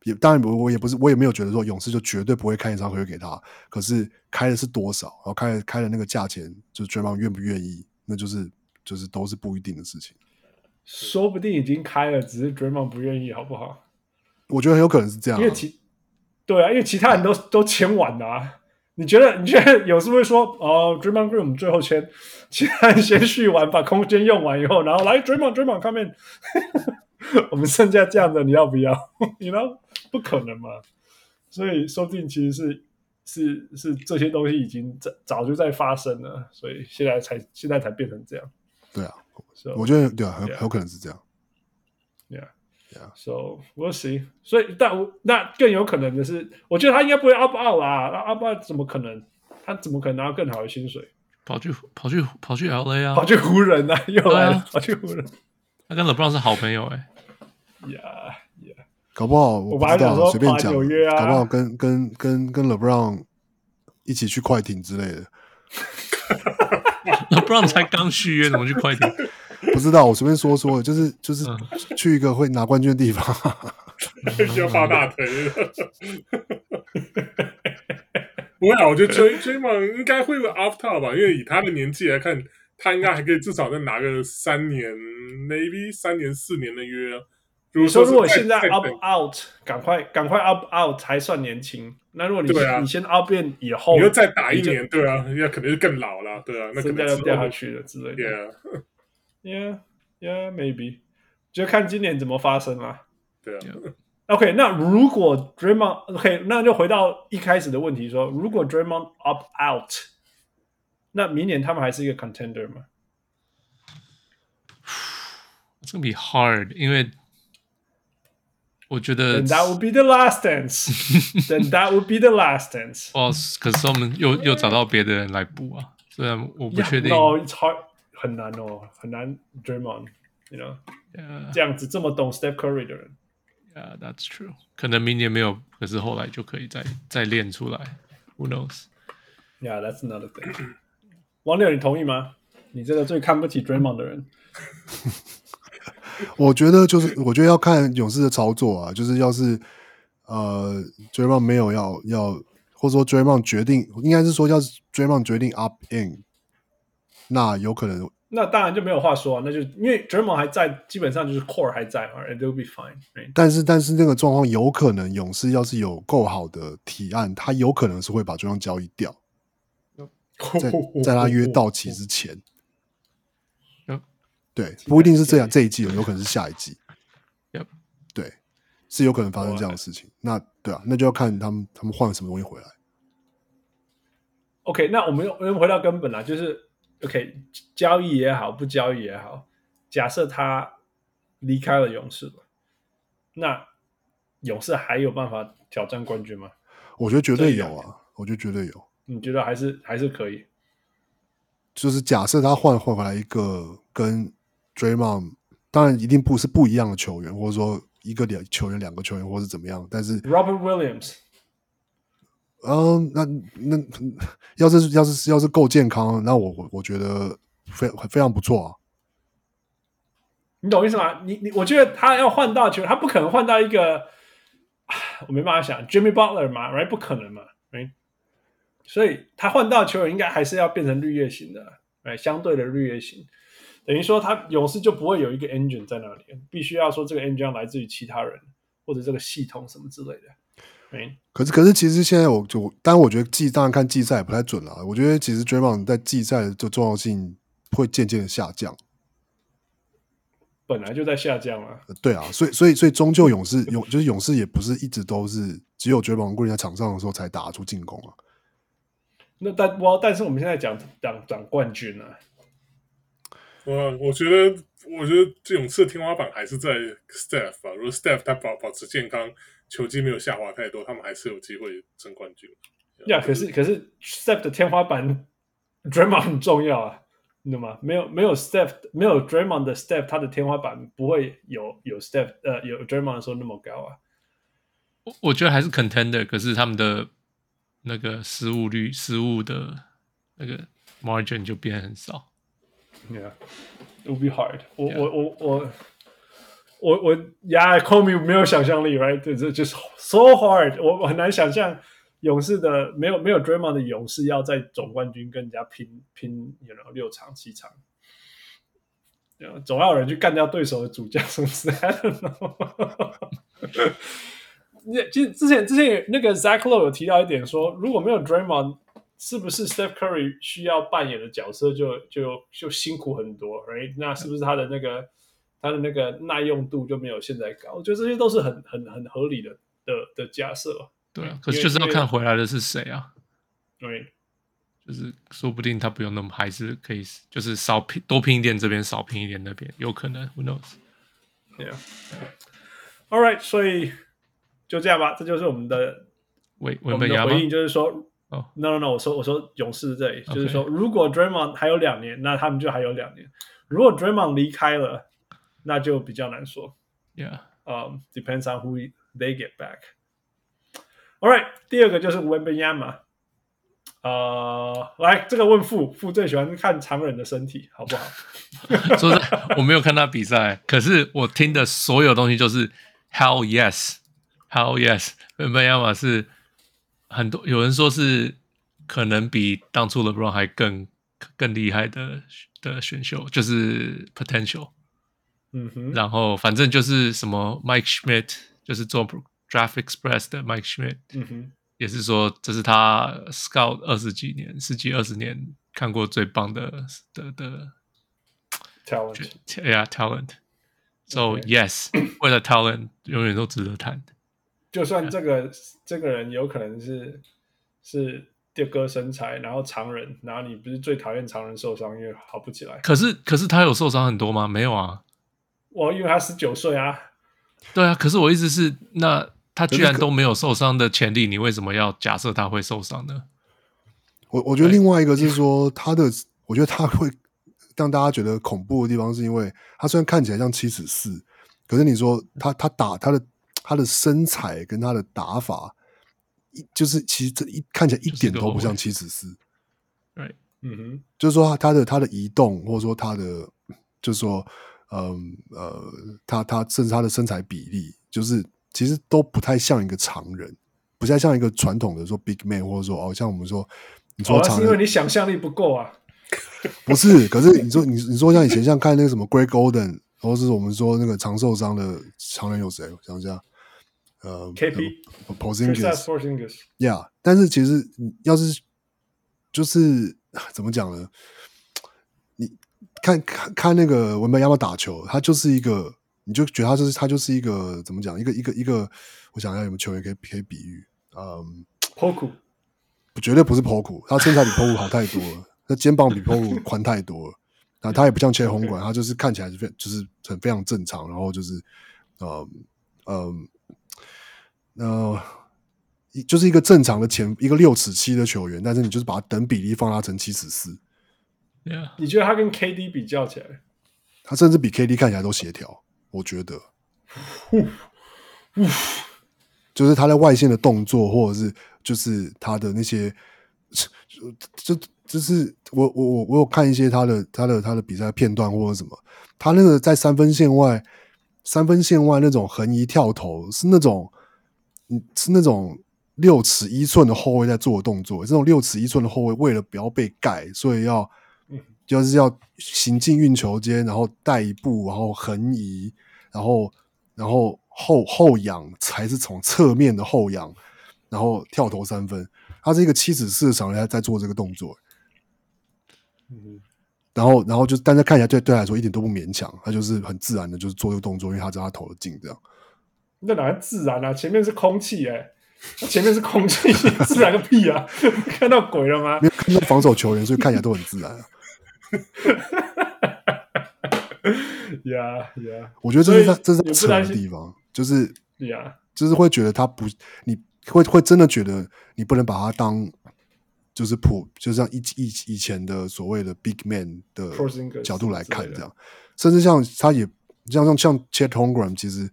也当然我我也不是我也没有觉得说勇士就绝对不会开一场合约给他，可是开的是多少，然后开开的那个价钱，就是对方愿不愿意，那就是。就是都是不一定的事情，说不定已经开了，只是 Draymond 不愿意，好不好？我觉得很有可能是这样、啊，因为其对啊，因为其他人都都签完了啊。你觉得？你觉得有时候会说哦，Draymond Green 我们最后签，其他人先续完，把空间用完以后，然后来 Draymond Draymond come in，*laughs* 我们剩下这样的，你要不要？你 *laughs* you know 不可能嘛？所以说不定其实是是是这些东西已经早早就在发生了，所以现在才现在才变成这样。对啊，so, 我觉得对啊，很 yeah, 很有可能是这样。Yeah，Yeah，So we'll see。所以，但那更有可能的是，我觉得他应该不会 up out 啦。那 up out 怎么可能？他怎么可能拿到更好的薪水？跑去跑去跑去 LA 啊，跑去湖人啊，*laughs* 又来了，跑去湖人。他跟 LeBron 是好朋友哎、欸。Yeah，Yeah，搞不好我不知道，随便讲、啊，搞不好跟跟跟跟 LeBron 一起去快艇之类的。*laughs* *laughs* LeBron 才刚续约，怎么去快艇？*laughs* 不知道，我随便说说，就是就是去一个会拿冠军的地方，*laughs* 需要抱大腿。不会啊，我觉得追追梦应该会 opt out 吧，因为以他的年纪来看，他应该还可以至少再拿个三年，maybe 三年四年的约，你说如果现在 up out，赶快赶快 up out 才算年轻。那如果你你先 up in 以后，你又再打一年，对啊，那肯定是更老了，对啊，那身价要掉下去了之类的。Yeah，yeah，yeah，maybe，就看今年怎么发生了。对啊。OK，那如果 Draymond OK，那就回到一开始的问题说，如果 Draymond up out，那明年他们还是一个 contender 吗？*sighs* It's gonna be hard，因为我觉得 Then that would be the last dance。Then that would be the last dance。哦，可是我们又又找到别的人来补啊，虽然我不确定。No，it's hard，很难哦，很难。Draymond，you know，Yeah. 这样子这么懂 Steph Curry 的人。Yeah, that's true. 可能明年没有，可是后来就可以再再练出来。Who knows? Yeah, that's another thing. 王六，你同意吗？你这个最看不起 Draymond 的人。*laughs* 我觉得就是，我觉得要看勇士的操作啊。就是要是呃，Draymond 没有要要，或者说 Draymond 决定，应该是说要是 Draymond 决定 up in，那有可能。那当然就没有话说啊，那就因为 Draymond 还在，基本上就是 Core 还在嘛，and they'll be fine。但是但是那个状况有可能，勇士要是有够好的提案，他有可能是会把 Draymond 交易掉，在 *laughs* 在他约到期之前。对，不一定是这样，这一季有可能是下一季。对，是有可能发生这样的事情。那对啊，那就要看他们他们换了什么东西回来。OK，那我们又我们回到根本啦，就是。OK，交易也好，不交易也好，假设他离开了勇士，那勇士还有办法挑战冠军吗？我觉得绝对有啊，我觉得绝对有。你觉得还是还是可以？就是假设他换换回来一个跟 Draymond，当然一定不是不一样的球员，或者说一个两球员两个球员，或是怎么样，但是 Robert Williams。嗯，那那要是要是要是够健康，那我我我觉得非非常不错啊。你懂意思吗？你你我觉得他要换到球，他不可能换到一个，我没办法想 Jimmy Butler 嘛，right 不可能嘛，right？所以他换到球员应该还是要变成绿叶型的，哎，相对的绿叶型，等于说他勇士就不会有一个 engine 在那里，必须要说这个 engine 来自于其他人或者这个系统什么之类的。可是，可是，其实现在我就，当然，我觉得季当然看季赛也不太准了。我觉得其实 Draymond 在季赛的重要性会渐渐的下降，本来就在下降啊。对啊，所以，所以，所以，终究勇士勇就是勇士也不是一直都是只有 Draymond 在场上的时候才打出进攻啊。那但我但是我们现在讲讲讲冠军啊。我我觉得，我觉得这勇士的天花板还是在 Steph 吧。如果 Steph 他保保持健康。球技没有下滑太多，他们还是有机会争冠军。呀、yeah，可是可是 Steph 的天花板，Draymond 很重要啊，你懂吗？没有没有 Steph，没有 Draymond 的 Steph，他的天花板不会有有 Steph 呃有 Draymond 的时候那么高啊。我我觉得还是 Contender，可是他们的那个失误率、失误的那个 Margin 就变很少。Yeah，it would be hard 我。我我我我。我我呀，call me 没有想象力，right？这这就是 so hard，我我很难想象勇士的没有没有 Draymond 的勇士要在总冠军跟人家拼拼，you know 六场七场，总要有人去干掉对手的主将，是不是？*laughs* 那 *laughs* 其实之前之前那个 Zach Lowe 有提到一点说，如果没有 Draymond，是不是 Steph Curry 需要扮演的角色就就就辛苦很多，right？那是不是他的那个？他的那个耐用度就没有现在高，我觉得这些都是很很很合理的的的假设。对啊，可是就是要看回来的是谁啊？对，就是说不定他不用那么，还是可以，就是少拼多拼一点这边，少拼一点那边，有可能。Who knows？对啊。All right，所以就这样吧，这就是我们的回我们的回应，就是说，哦、oh.，No No No，我说我说勇士这里，就是说，如果 Draymond 还有两年，那他们就还有两年；如果 Draymond 离开了。那就比较难说，Yeah，嗯、um,，depends on who they get back。All right，第二个就是 Wembenyama 呃，来这个问父，父最喜欢看常人的身体，好不好？说实在，我没有看他比赛，可是我听的所有东西就是 Hell yes，Hell yes，Wembanyama 是很多有人说是可能比当初 LeBron 还更更厉害的的选秀，就是 potential。嗯哼，然后反正就是什么 Mike Schmidt，就是做 Draft Express 的 Mike Schmidt，嗯哼，也是说这是他 Scout 二十几年、十几二十年看过最棒的的的 talent，yeah talent。So yes，为了 talent，永远都值得谈。就算这个这个人有可能是是第哥身材，然后常人，然后你不是最讨厌常人受伤，因为好不起来。可是可是他有受伤很多吗？没有啊。我因为他十九岁啊。对啊，可是我意思是，那他居然都没有受伤的潜力，你为什么要假设他会受伤呢？我我觉得另外一个是说，他的，我觉得他会让大家觉得恐怖的地方，是因为他虽然看起来像七尺四，可是你说他他打他的他的身材跟他的打法，一就是其实这一看起来一点都不像七尺四。对，嗯哼，就是说他的他的移动，或者说他的，就是说。嗯呃，他他甚至他的身材比例，就是其实都不太像一个常人，不太像一个传统的说 big man，或者说哦，像我们说，你说常人，是因为你想象力不够啊？不是，可是你说你你说像以前像看那个什么 Greg Golden，或者是我们说那个长受伤的常人有谁？我想想，呃，KP，Porzingis，Yeah，但是其实要是就是怎么讲呢？你看看看那个文班亚马打球，他就是一个，你就觉得他就是他就是一个怎么讲？一个一个一个，我想一下有没有球员可以可以比喻？嗯，Poku，绝对不是 Poku，他身材比 Poku 好太多了，他肩膀比 Poku 宽太多了。那他也不像切红管，他就是看起来是非就是很非常正常，然后就是嗯嗯呃，就是一个正常的前一个六尺七的球员，但是你就是把他等比例放大成七尺四。Yeah. 你觉得他跟 KD 比较起来，他甚至比 KD 看起来都协调，我觉得。就是他在外线的动作，或者是就是他的那些，就就就是我我我我有看一些他的他的他的比赛片段或者什么，他那个在三分线外三分线外那种横移跳投是那种，嗯是那种六尺一寸的后卫在做的动作，这种六尺一寸的后卫为了不要被盖，所以要。就是要行进运球间，然后带一步，然后横移，然后然后后后仰，才是从侧面的后仰，然后跳投三分。他是一个七尺四的长人在做这个动作，嗯，然后然后就，但是看起来对对来说一点都不勉强，他就是很自然的，就是做这个动作，因为他知道他投的进，这样。那哪来自然啊？前面是空气哎、欸，前面是空气，*laughs* 自然个屁啊！看到鬼了吗？没有看到防守球员，所以看起来都很自然啊。*laughs* 呀呀，我觉得这是他这是他扯的地方，就是呀.就是会觉得他不，你会会真的觉得你不能把他当就是普，就像以以以前的所谓的 big man 的角度来看，这样，甚至像他也像像像 Chet Holmgren，其实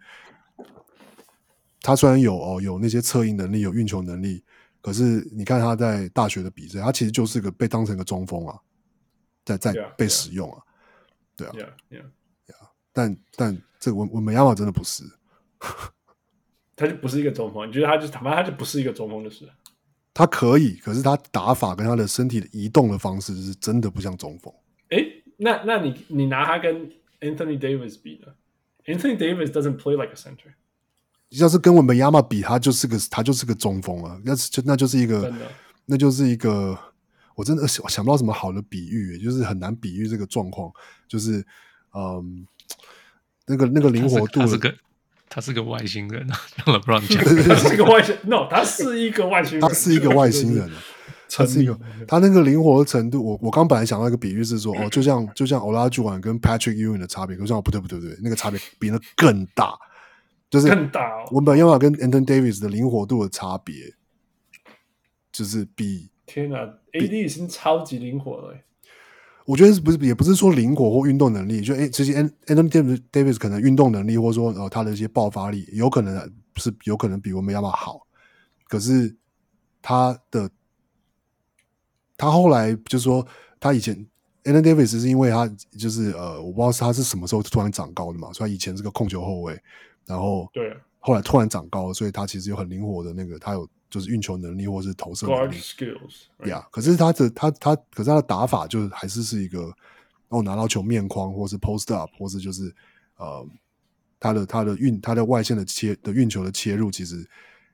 他虽然有哦有那些策应能力，有运球能力，可是你看他在大学的比赛，他其实就是个被当成个中锋啊。在在被使用啊，对啊，但但这个文文本亚马真的不是，他就不是一个中锋。你觉得他就坦白，他就不是一个中锋就是？他可以，可是他打法跟他的身体的移动的方式是真的不像中锋。哎，那那你你拿他跟 Anthony Davis 比呢？Anthony Davis doesn't play like a center。要是跟我们亚马比，他就是个他就是个中锋啊，那就那就是一个，那就是一个。我真的想想不到什么好的比喻，就是很难比喻这个状况。就是，嗯，那个那个灵活度他，是个外星人啊，用了不让你讲，他是个外星，no，他是一个外星人，他是一个外星人，*laughs* 他是一个他那个灵活的程度。我我刚本来想到一个比喻是说，哦，就像就像 Olajuwon 跟 Patrick Ewing 的差别，可是我不对不对不对，那个差别比那更大，就是更大。我本来要跟 Anthony Davis 的灵活度的差别，就是比。天呐，AD 已经超级灵活了。我觉得是不是也不是说灵活或运动能力，就诶，其实 Anthony Davis 可能运动能力或者说呃他的一些爆发力，有可能是有可能比我们要么好。可是他的他后来就是说，他以前 Anthony Davis 是因为他就是呃，我不知道是他是什么时候突然长高的嘛，所以他以前是个控球后卫，然后对，后来突然长高，所以他其实有很灵活的那个，他有。就是运球能力，或是投射能力，skills，，呀。可是他的他他，可是他的打法就是还是是一个，哦，拿到球面框，或是 post up，或是就是呃，他的他的运他的外线的切的运球的切入，其实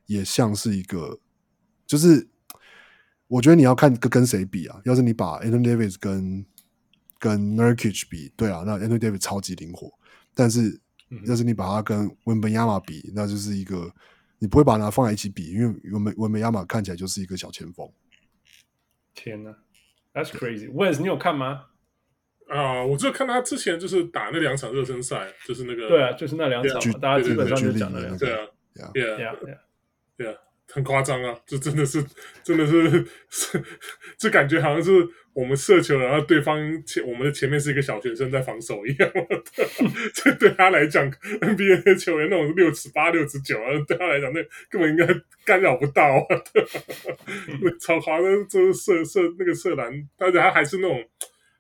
也像是一个，就是我觉得你要看跟跟谁比啊？要是你把 Anthony Davis 跟跟 Nurkic 比，对啊，那 Anthony Davis 超级灵活，但是要是你把它跟 Wembanyama 比，那就是一个你不会把它放在一起比，因为 Wembanyama 看起来就是一个小前锋。天哪，That's crazy。Wes，你有看吗？啊，我就看他之前就是打那两场热身赛，就是那个对啊，就是那两场嘛，大家基本上就讲那两场，对啊，对啊，对啊，很夸张啊，这真的是，真的是是，*laughs* 就感觉好像是我们射球，然后对方前我们的前面是一个小学生在防守一样，这 *laughs* 对他来讲，NBA 的球员那种六尺八、六尺九啊，对他来讲那根本应该干扰不到啊，*laughs* 超夸张，就是射射那个射篮，而且他还是那种。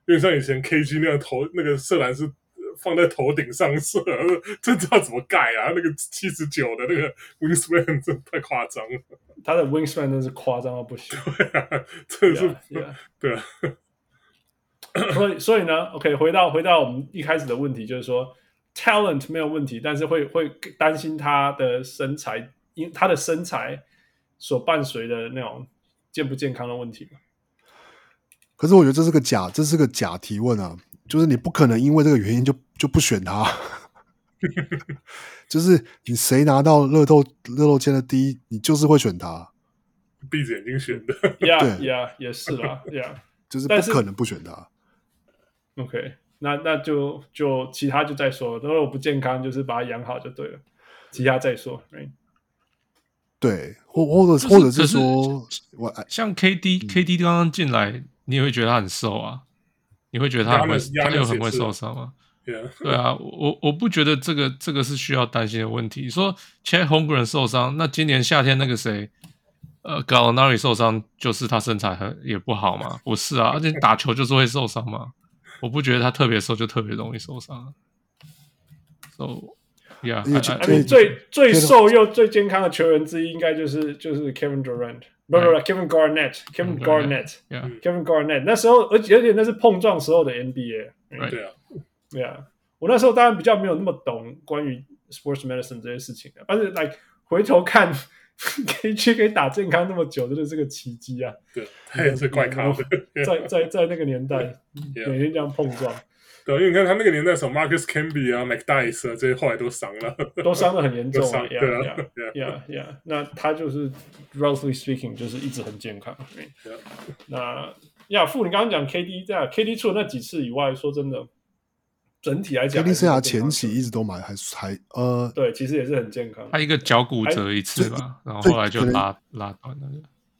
因为像以前 KG 那样投那个射篮是放在头顶上射，真知道怎么盖啊？那个七十九的那个 wingspan 真的太夸张了。他的 wingspan 真是夸张到不行。*laughs* 对啊，真的是 yeah, yeah. 对啊。*coughs* 所以所以呢，OK，回到回到我们一开始的问题，就是说 talent 没有问题，但是会会担心他的身材，因他的身材所伴随的那种健不健康的问题嘛。可是我觉得这是个假，这是个假提问啊！就是你不可能因为这个原因就就不选他，*laughs* 就是你谁拿到乐透乐透签的第一，你就是会选他，闭着眼睛选的。*laughs* 呀呀，也是啦，*laughs* 呀，就是不可能不选他。OK，那那就就其他就再说，如果我不健康，就是把它养好就对了，其他再说。Right? 对，或或者或者是说，我像 KD KD 刚刚进来。你也会觉得他很瘦啊？你会觉得他很会，他又很会受伤吗？Yeah. 对啊，我我不觉得这个这个是需要担心的问题。说 Chet Holmgren 受伤，那今年夏天那个谁，呃，Gallinari 受伤，就是他身材很也不好嘛？不是啊，而且打球就是会受伤嘛。我不觉得他特别瘦就特别容易受伤。So yeah，I mean, 最最瘦又最健康的球员之一，应该就是就是 Kevin Durant。不不不，Kevin Garnett，Kevin Garnett，Kevin Garnett，那时候，而且而且那是碰撞时候的 NBA，对啊，对啊，我那时候当然比较没有那么懂关于 sports medicine 这些事情的，但是来回头看，KG 可以打健康那么久，真的是个奇迹啊！对，他也是怪咖，在在在那个年代，每天这样碰撞。对，因为你看他那个年代什么 Marcus Camby 啊、McDyess 啊，这些后来都伤了，*laughs* 都伤的很严重啊。对啊，呀呀，那他就是 roughly speaking 就是一直很健康。Yeah. 那亚父，你刚刚讲 KD 这样，KD 除了那几次以外，说真的，整体来讲，KD 生涯前期一直都蛮还还呃，对，其实也是很健康。他一个脚骨折一次吧，然后后来就拉拉断了。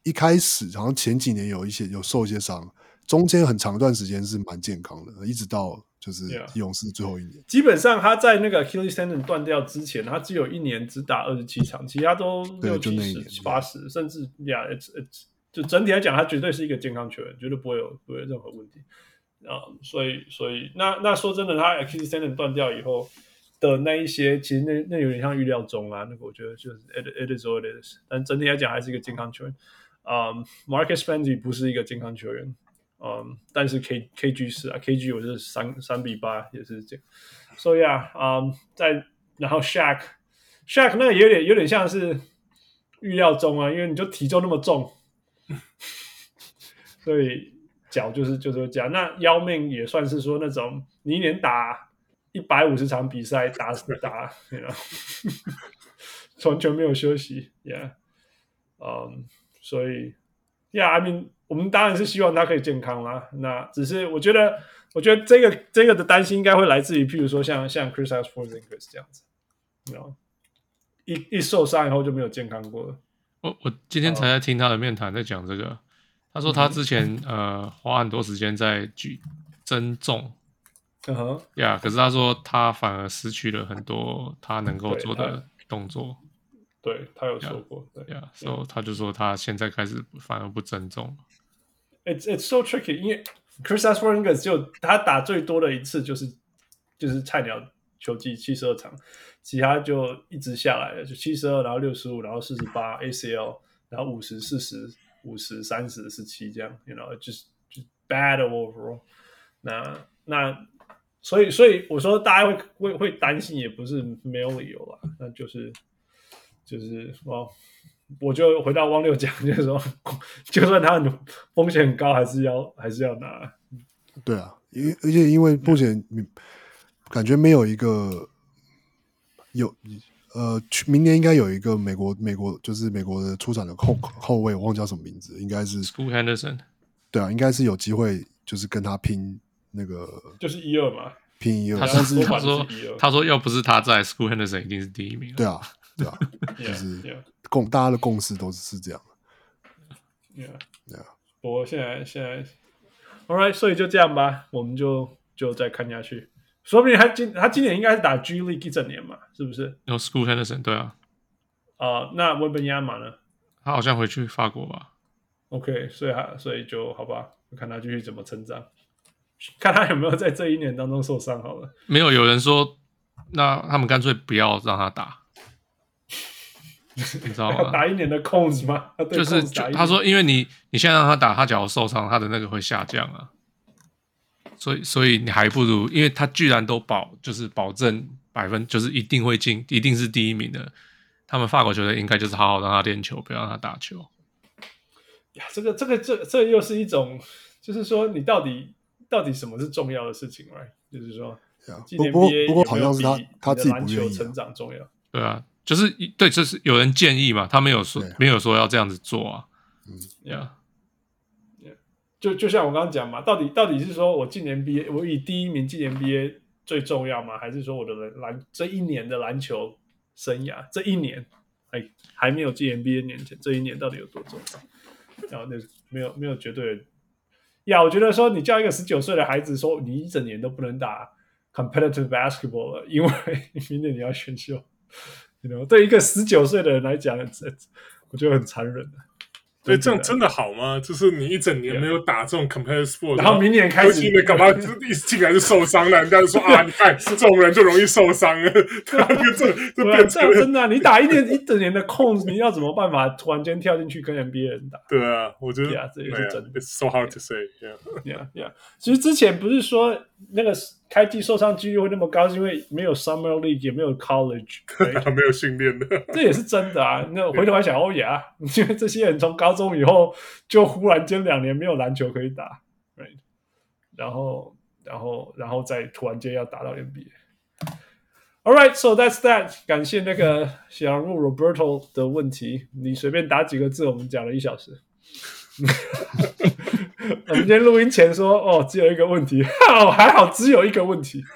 一开始好像前几年有一些有受一些伤，中间很长一段时间是蛮健康的，一直到。就是勇士最后一年.基本上他在那个 Achilles tendon 断掉之前，他只有一年只打二十七场，其他都六七十、八十，甚至呀，yeah, it's, it's, 就整体来讲，他绝对是一个健康球员，绝对不会有不会有任何问题啊。Um, 所以，所以那那说真的，他 Achilles tendon 断掉以后的那一些，其实那那有点像预料中啊。那个我觉得就是 it, it is what it is，但整体来讲还是一个健康球员。啊、um,，Marcus Smart 不是一个健康球员。嗯但是 K K G 是啊，K G 我是三三比八也是这样，所以啊，嗯，在然后 Shaq Shaq 那有点有点像是预料中啊，因为你就体重那么重，所以脚就是就是这样。那要命也算是说那种你一年打一百五十场比赛打死打，你知道，完全没有休息，Yeah，嗯，所以，Yeah，I mean。我们当然是希望他可以健康啦。那只是我觉得，我觉得这个这个的担心应该会来自于，譬如说像像 Kristaps Porzingis 这样子，你知道，一一受伤以后就没有健康过了。我我今天才在听他的面谈，在讲这个。他说他之前、嗯、呃花很多时间在举增重，嗯哼，呀，可是他说他反而失去了很多他能够做的动作。对，他有说过，对呀，所以他就说他现在开始反而不增重。It's it's so tricky，因为 Kristaps Porzingis 就他打最多的一次就是就是菜鸟球季七十二场，其他就一直下来了，就七十二，然后六十五，然后四十八 ACL，然后五十四十五十三十十七这样，you know，就是就 bad overall。那那所以所以我说大家会会会担心，也不是没有理由啦，那就是就是哦，我就回到汪六讲，*laughs* 就是说，就算他风险很高，还是要还是要拿。对啊，因而且因为目前感觉没有一个有呃，明年应该有一个美国美国就是美国的出产的后后卫，我忘记叫什么名字，应该是 School Henderson。对啊，应该是有机会，就是跟他拼那个，就是一二嘛，拼一二。他是他说他说要不是他在 School Henderson 一定是第一名。对啊，对啊，*laughs* 就是共大家的共识都是是这样。Yeah，Yeah。不过现在现在，All right，所以就这样吧，我们就就再看下去。说不定他今他今年应该是打 G League 一整年嘛，是不是？有 School Henderson，对啊。啊，那文本亚马呢？他好像回去法国吧。OK，所以他所以就好吧，看他继续怎么成长，看他有没有在这一年当中受伤好了。没有，有人说，那他们干脆不要让他打，*laughs* 你知道吗？打一年的空子吗？*laughs* 就是他说，因为你你现在让他打，他假如受伤，他的那个会下降啊。所以所以你还不如，因为他居然都保，就是保证百分，就是一定会进，一定是第一名的。他们法国球队应该就是好好让他练球，不要让他打球。呀，这个这个这这又是一种，就是说你到底到底什么是重要的事情，right？就是说，今年 NBA 不过好像是他他自己篮球成长重要。对啊，就是对，就是有人建议嘛，他没有说没有说要这样子做啊。嗯，呀，就就像我刚刚讲嘛，到底到底是说我进 NBA，我以第一名进 NBA 最重要吗？还是说我的篮这一年的篮球生涯这一年，哎，还没有进 NBA 年前这一年到底有多重要？然后那没有没有绝对呀，我觉得说你叫一个十九岁的孩子说你一整年都不能打 competitive basketball 了，因为 *laughs* 明年你要选秀，对一个十九岁的人来讲，我觉得很残忍的。所以这样真的好吗？就是你一整年没有打这种 competitive sport，然后明年开始你干嘛？一进来就受伤了，人家就说啊，你看这种人就容易受伤了。这这变成真的，你打一年一整年的空，你要怎么办法突然间跳进去跟 NBA 人打？对啊，我觉得呀，这也是真的。It's so hard to say. Yeah, yeah. 其实之前不是说那个开季受伤几率会那么高，是因为没有 Summer League，也没有 College，*laughs* 没有训练的。这也是真的啊。那回头还想，哦呀，因为这些人从高中以后就忽然间两年没有篮球可以打，right？然后，然后，然后再突然间要打到 NBA。All right, so that's that。感谢那个小人物 Roberto 的问题，你随便打几个字，我们讲了一小时。*laughs* *laughs* 我们今天录音前说，哦，只有一个问题，*laughs* 哦，还好只有一个问题。*laughs*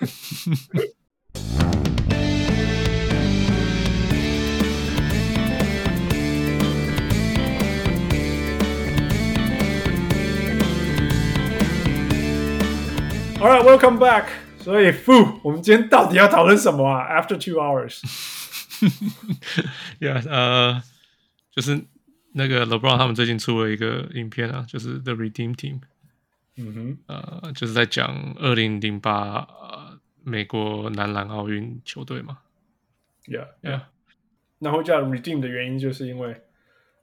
All right, welcome back。所以，Fu，我们今天到底要讨论什么啊？After two hours，Yeah，呃，就是。那个 LeBron 他们最近出了一个影片啊，就是 The Redeem Team，嗯哼，呃，就是在讲二零零八美国男篮奥运球队嘛，Yeah Yeah，然后叫 Redeem 的原因就是因为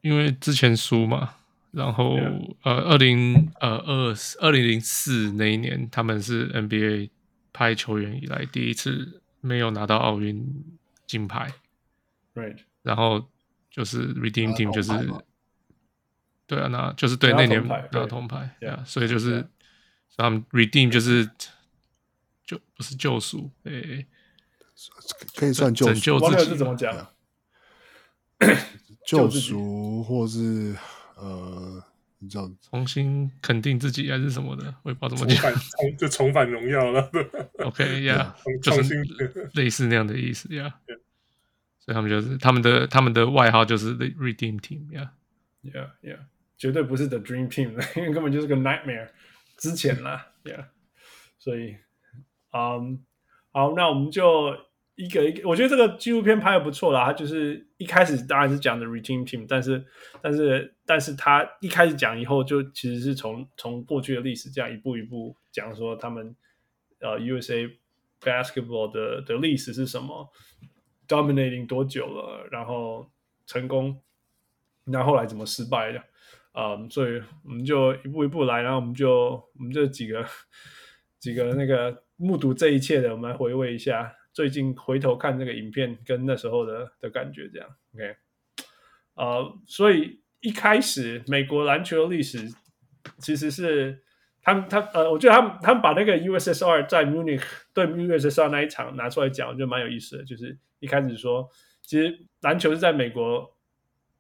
因为之前输嘛，然后.呃二零呃二二零零四那一年他们是 NBA 派球员以来第一次没有拿到奥运金牌，Right，然后。就是 Redeem Team，就是对啊，那就是对那年拿铜牌，对啊，所以就是他们 Redeem 就是就不是救赎，诶，可以算拯救自己，怎么讲？救赎，或是呃，你知道重新肯定自己还是什么的，我也不知道怎么讲，就重返荣耀了。*laughs* OK 呀，就是类似那样的意思呀。所以他们就是他们的他们的外号就是 The Redeem Team，Yeah，Yeah，Yeah，绝对不是 The Dream Team，*laughs* 因为根本就是个 Nightmare 之前啦，Yeah，所以，嗯、好，那我们就一个一个，我觉得这个纪录片拍的不错啦。他就是一开始当然是讲的 Redeem Team，但是但是但是他一开始讲以后，就其实是从从过去的历史这样一步一步讲说他们呃 USA Basketball 的的历史是什么。Dominating 多久了？然后成功，那后来怎么失败的？啊、所以我们就一步一步来，然后我们就我们这几个 *laughs* 几个那个目睹这一切的，我们来回味一下最近回头看这个影片跟那时候的的感觉，这样 OK。呃，所以一开始美国篮球的历史其实是他们他呃，我觉得他们他们把那个 USSR 在 Munich 对 USSR 那一场拿出来讲，我觉得蛮有意思的。就是一开始说，其实篮球是在美国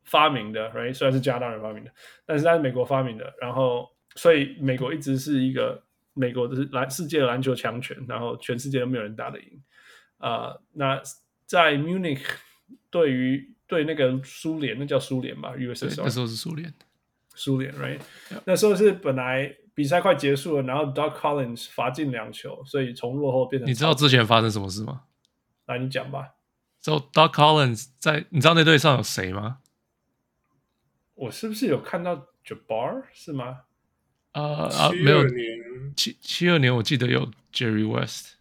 发明的，right？虽然是加拿大人发明的，但是在美国发明的。然后，所以美国一直是一个美国的篮世界的篮球强权，然后全世界都没有人打得赢。啊、呃，那在 Munich 对于对那个苏联，那叫苏联吧，USSR 那时候是苏联，苏联，right？Yeah. 那时候是本来比赛快结束了，然后 Doug Collins 罚进两球，所以从落后变成。你知道之前发生什么事吗？来，你讲吧。So Doc Collins 在，你知道那队上有谁吗？我是不是有看到 Jabbar 是吗？呃啊，没有，七七二年我记得有 Jerry West，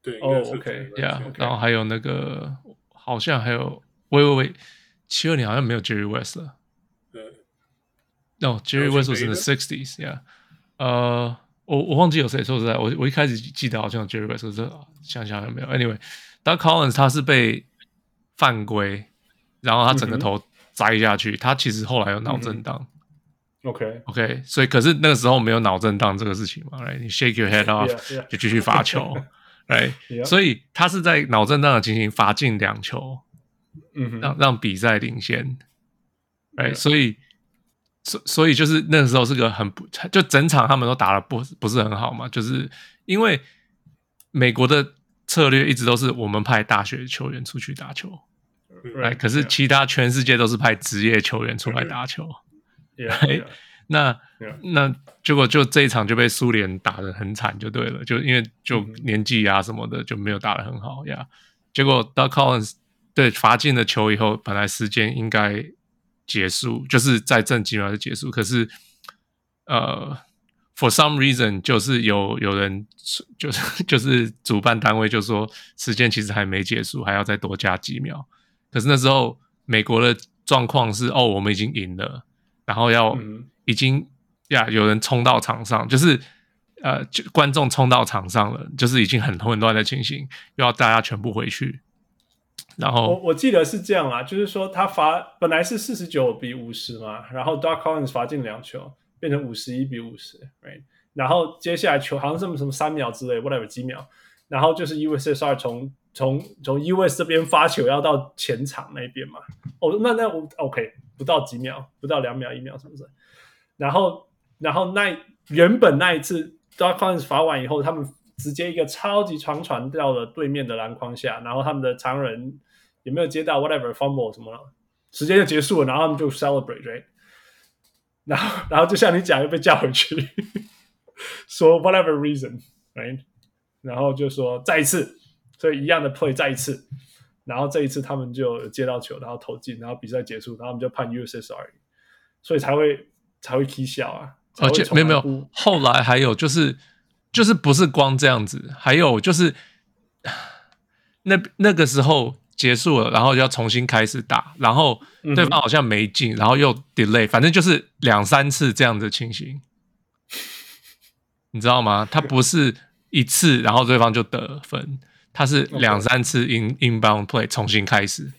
对，哦，OK，Yeah，然后还有那个好像还有。喂喂喂，七二年好像没有 Jerry West 了。对，No，Jerry West was in the sixties，yeah。呃，我我忘记有谁说实在，我我一开始记得好像有 Jerry West，可是想想有没有。Anyway，Doc Collins 他是被犯规，然后他整个头栽下去，他其实后来有脑震荡。OK OK，所以可是那个时候没有脑震荡这个事情嘛，right？你 shake your head off 就继续罚球，*laughs* right？所以他是在脑震荡的情形罚进两球。嗯，让让比赛领先，哎、right? 所以，所所以就是那个时候是个很不，就整场他们都打的不不是很好嘛，就是因为美国的策略一直都是我们派大学球员出去打球?可是其他全世界都是派职业球员出来打球，哎，那.那结果就这一场就被苏联打得很惨，就对了，就因为就年纪啊什么的就没有打得很好呀.结果 Doc Collins。对，罚进了球以后，本来时间应该结束，就是再剩几秒就结束。可是，呃，for some reason，就是有有人，就是就是主办单位就说时间其实还没结束，还要再多加几秒。可是那时候美国的状况是，哦，我们已经赢了，然后要、嗯、已经呀，有人冲到场上，就是呃，就观众冲到场上了，就是已经很混乱的情形，又要大家全部回去。然后我我记得是这样啊，就是说他罚本来是四十九比五十嘛，然后 Doc Collins 罚进两球，变成五十一比五十，right？然后接下来球好像什么什么三秒之类，whatever 几秒，然后就是 USSR 从从从 US 这边发球要到前场那边嘛，哦，那那我 OK 不到几秒，不到两秒一秒是不是？然后然后那原本那一次 Doc Collins 罚完以后，他们直接一个超级长传到了对面的篮筐下，然后他们的常人。也没有接到 whatever fumble 什么了，时间就结束了，然后他们就 celebrate，right? 然后然后就像你讲，又被叫回去，说 whatever reason，right? 然后就说再一次，所以一样的 play 再一次，然后这一次他们就接到球，然后投进，然后比赛结束，然后我们就判 USSR，所以才会才会踢笑啊，而且没有没有，后来还有就是就是不是光这样子，还有就是 *sighs* 那那个时候。结束了，然后就要重新开始打，然后对方好像没进，然后又 delay，反正就是两三次这样的情形，你知道吗？他不是一次，然后对方就得分，他是两三次 in inbound play 重新开始。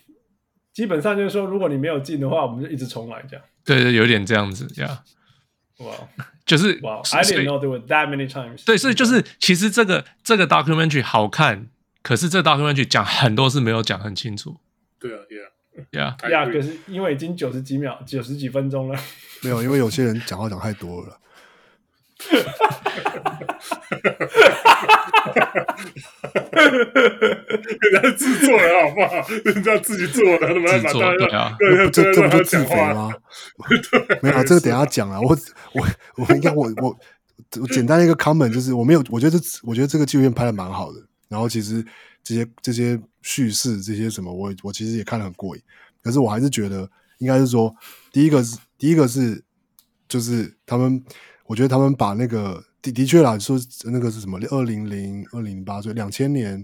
基本上就是说，如果你没有进的话，我们就一直重来这样。对对，有点这样子，这样。哇，就是哇，I didn't know there were that many times。对，所以就是其实这个这个 documentary 好看。可是这 documentary 讲很多是没有讲很清楚。对啊，Yeah，呀呀，可是因为已经九十几秒、九十几分钟了。没有，因为有些人讲话讲太多了。哈哈哈哈哈哈！人家自作的好不好？人家自己做的，他妈把大家这这不就自肥吗？没有，这个等下讲啊。我我我应该我我我简单一个 comment 就是我没有，我觉得这我觉得这个纪录片拍的蛮好的。然后其实这些这些叙事这些什么，我我其实也看得很过瘾。可是我还是觉得，应该是说，第一个是第一个是，就是他们，我觉得他们把那个的的确啦，说那个是什么，二零零二零零八岁两千年，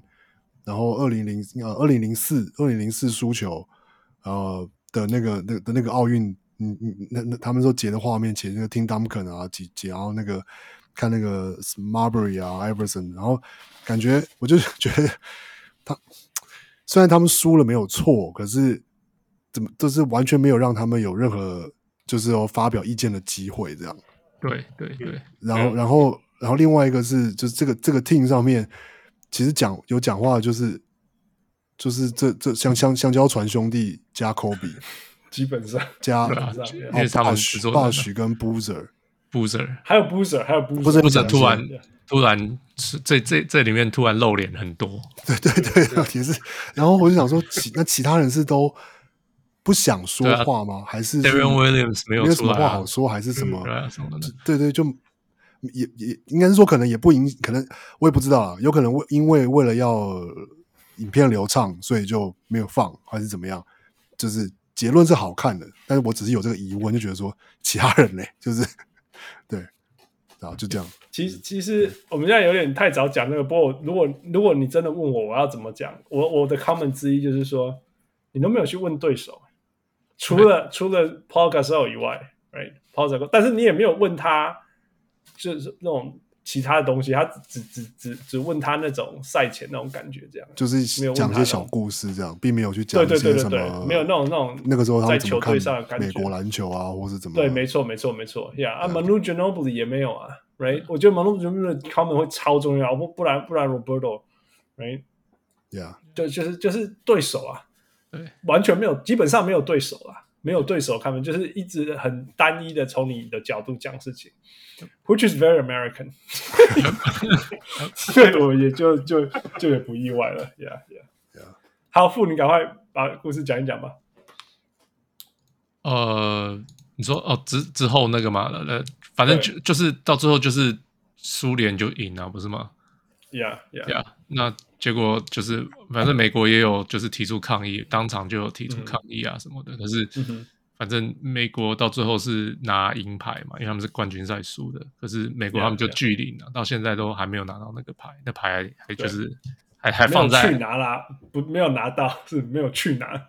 然后二零零呃二零零四二零零四输球，呃的那个那的那个奥运，嗯嗯，那那他们说截的画面，截那个 Tim Duncan 啊，截截然后那个看那个 Marbury 啊，Iverson，然后感觉我就 *laughs* 觉得他虽然他们输了没有错，可是怎么就是完全没有让他们有任何就是有发表意见的机会，这样。对对对。然后然后然后另外一个是就是这个这个 team 上面其实讲有讲话就是就是这这香香香蕉船兄弟加 Kobe。基本上加，因为他们是 Bosh 跟 Boozer，Boozer 还有 Boozer，还有 Boozer，Boozer 突然突然是这这这里面突然露脸很多，对对对，也是。然后我就想说，其那其他人是都不想说话吗？还是 Deron Williams 没有什么话好说，还是什么？对对，就也也应该是说，可能也不影，可能我也不知道啊，有可能为因为为了要影片流畅，所以就没有放，还是怎么样？就是。结论是好看的，但是我只是有这个疑问，就觉得说其他人呢，就是对，然后就这样。其实其实我们现在有点太早讲那个，不过如果如果你真的问我，我要怎么讲？我我的 comment 之一就是说，你都没有去问对手，除了除了 Paul Gasol 以外，right？Paul Gasol，但是你也没有问他，就是那种。其他的东西，他只只只只问他那种赛前那种感觉，这样就是讲一些小故事，这样，并没有去讲一些什么，没有那种那种那个时候他在球队上的感觉，美国篮球啊，或是怎么？对，没错，没错，没错，Yeah，啊，Manu Ginobili 也没有啊，Right？我觉得 Manu Ginobili 的 comment 会超重要，不不然不然 Roberto，Right？Yeah，就就是就是对手啊，对，完全没有，基本上没有对手啊。没有对手，他们就是一直很单一的从你的角度讲事情，which is very American。*laughs* 所以我也就就就也不意外了，Yeah Yeah Yeah。好，傅，你赶快把故事讲一讲吧。呃，你说哦，之之后那个嘛，呃，反正就就是到最后就是苏联就赢了，不是吗？Yeah, yeah, yeah. 那结果就是，反正美国也有就是提出抗议，当场就有提出抗议啊什么的。可是，反正美国到最后是拿银牌嘛，因为他们是冠军赛输的。可是美国他们就拒领了，到现在都还没有拿到那个牌，那牌还就是还还放在去拿啦，不没有拿到，是没有去拿。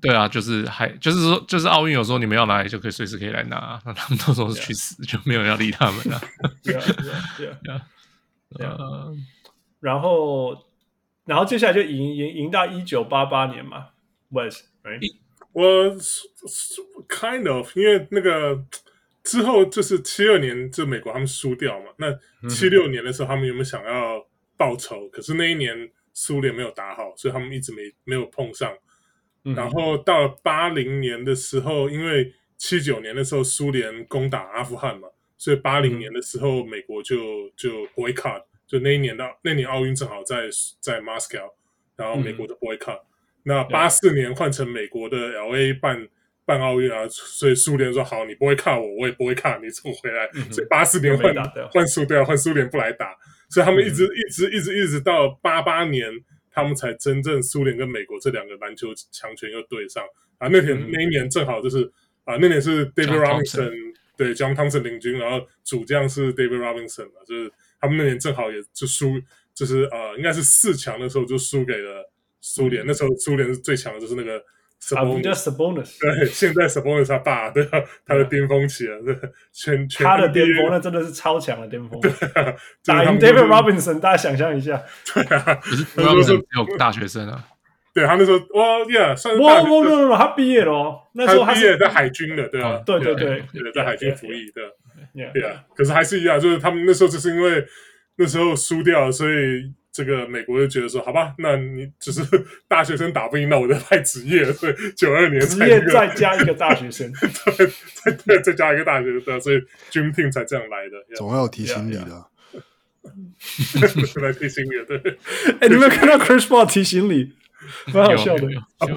对啊，就是还就是说，就是奥运有时候你们要拿，也就可以随时可以来拿。那他们到时候是去死，就没有人要理他们了。对啊，然后，然后接下来就赢赢赢到一九八八年嘛，was right？我 kind of，因为那个之后就是七二年，就美国他们输掉嘛。那七六年的时候，他们有没有想要报仇？嗯、可是那一年苏联没有打好，所以他们一直没没有碰上。嗯、然后到了八零年的时候，因为七九年的时候苏联攻打阿富汗嘛。所以八零年的时候，美国就就 boycott，就那一年的那年奥运正好在在 Moscow，然后美国的 boycott。那八四年换成美国的 LA 办办奥运啊，所以苏联说好，你 boycott 我，我也 boycott 你，从回来。所以八四年换换苏对啊，换苏联不来打，所以他们一直一直一直一直到八八年，他们才真正苏联跟美国这两个篮球强权又对上啊。那天那一年正好就是啊，那年是 David Robinson。对，John Thompson 领军，然后主将是 David Robinson 嘛，就是他们那年正好也就输，就是呃，应该是四强的时候就输给了苏联。嗯、那时候苏联是最强的，就是那个 Sabonis。对，现在 Sabonis 他爸，对啊，他的巅峰期了，对，全全他的巅峰，那真的是超强的巅峰。对啊，打赢 David Robinson，大家想象一下。对啊，那时候只有大学生啊。对他那时候，哇，Yeah，算是哇，不不不，他毕业了哦。那时候他毕业在海军的，对啊，对对对，对，在海军服役的，对啊。可是还是一样，就是他们那时候就是因为那时候输掉了，所以这个美国就觉得说，好吧，那你只是 *laughs* 大学生打不赢，那我就派职业，*laughs* 所以九二年职业 *laughs* 再加一个大学生，对，再再再加一个大学生，所以 Dream Team 才这样来的，总要有提醒你的，来提醒你的，对。哎，你有没有看到 Chris Paul 提醒你？蛮好笑的，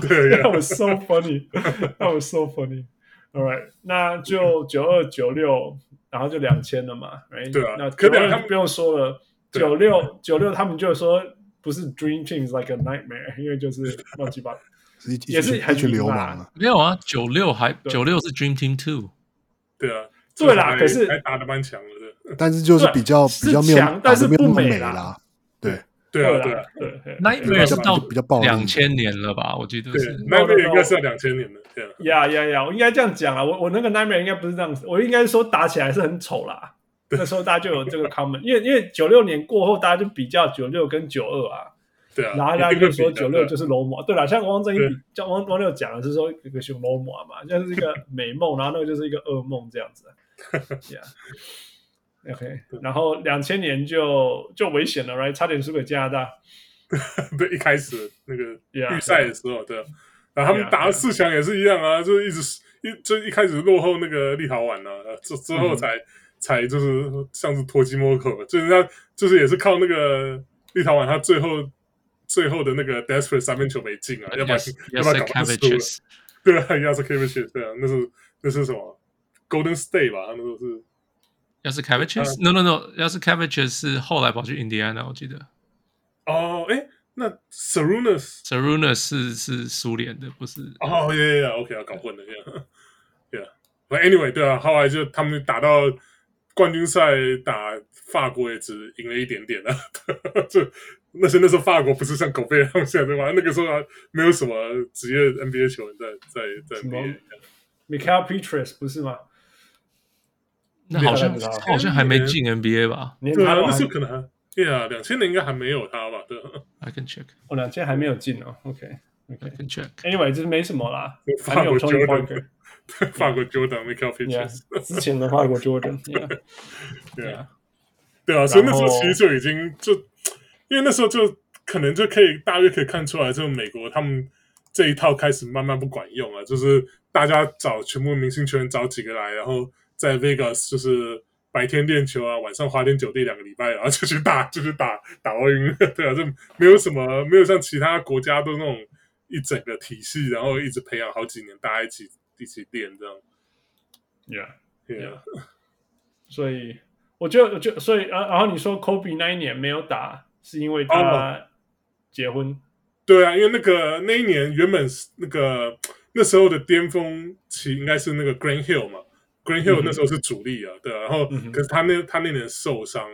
对，That was so funny, That was so funny. All right，那就九二九六，然后就两千了嘛，Right？对啊，那可能他们不用说了，九六九六他们就说不是 Dream Teams like a nightmare，因为就是乱七八糟，*laughs* 也是还群流氓。没有啊，九六还九六是 Dream Team Two，对啊，对啦，可是还打的蛮强的，但是就是比较比较强，但是不美啦，对。对啊，对啊，对，那应该是到比较爆两千年了吧？我记得是，那个应该是两千年的，对啊。呀呀呀！我应该这样讲啊，我我那个 Nightmare 应该不是这样子，我应该说打起来是很丑啦。那时候大家就有这个 comment，因为因为九六年过后，大家就比较九六跟九二啊。对啊，然后大家就说九六就是 low 模，对了，像汪正英比，像汪汪六讲的是说一个熊 low 模嘛，*laughs* 就是一个美梦，然后那个就是一个噩梦这样子。*laughs* Yeah，OK，然后两千年就就危险了，right？差点输给加拿大。*laughs* 对，一开始那个预赛的时候，对，然后他们打四强也是一样啊，就是一直一就一开始落后那个立陶宛啊，之之后才才就是像是脱鸡摸狗，就是他，就是也是靠那个立陶宛，他最后最后的那个 desperate 三分球没进啊。要不要搞？对啊，要是 cavages，对啊，那是，那是什么？golden state 吧，他们说是。要是 cavages，no，no，no，要是 cavages，是后来跑去印第安的，我记得。哦，哎，那 serunas serunas 是是苏联的，不是。哦，对耶，OK，搞混了。*laughs* yeah，anyway，对啊，后来就他们打到。冠军赛打法国也只赢了一点点啊，*laughs* 这。那些那时候法国不是像狗贝他们现在对吧？那个时候还没有什么职业 NBA 球员在在在 NBA。Michael Pietrus 不是吗？那好像好像还没进 NBA 吧？对啊，那时候可能还对啊，两千年应该还没有他吧？对，I can check。哦，两千还没有进哦。OK，OK，I can check。Anyway，这是没什么啦。法国 Jordan，*laughs* 法国 Jordan，Mickael Pietrus，之前的法国 Jordan。*laughs* 对啊，对啊，所以那时候其实就已经就。因为那时候就可能就可以大约可以看出来，就美国他们这一套开始慢慢不管用了，就是大家找全部明星球员找几个来，然后在 Vegas 就是白天练球啊，晚上花天酒地两个礼拜，然后 *laughs* 就去打就去打打奥运，对啊，就没有什么没有像其他国家都那种一整个体系，然后一直培养好几年，大家一起一起练这样。Yeah, yeah. 所以我就就所以然后你说 Kobe 那一年没有打。是因为他结婚，对啊，因为那个那一年原本是那个那时候的巅峰期应该是那个 Grant Hill 嘛，Grant Hill 那时候是主力啊，对啊，然后可是他那他那年受伤，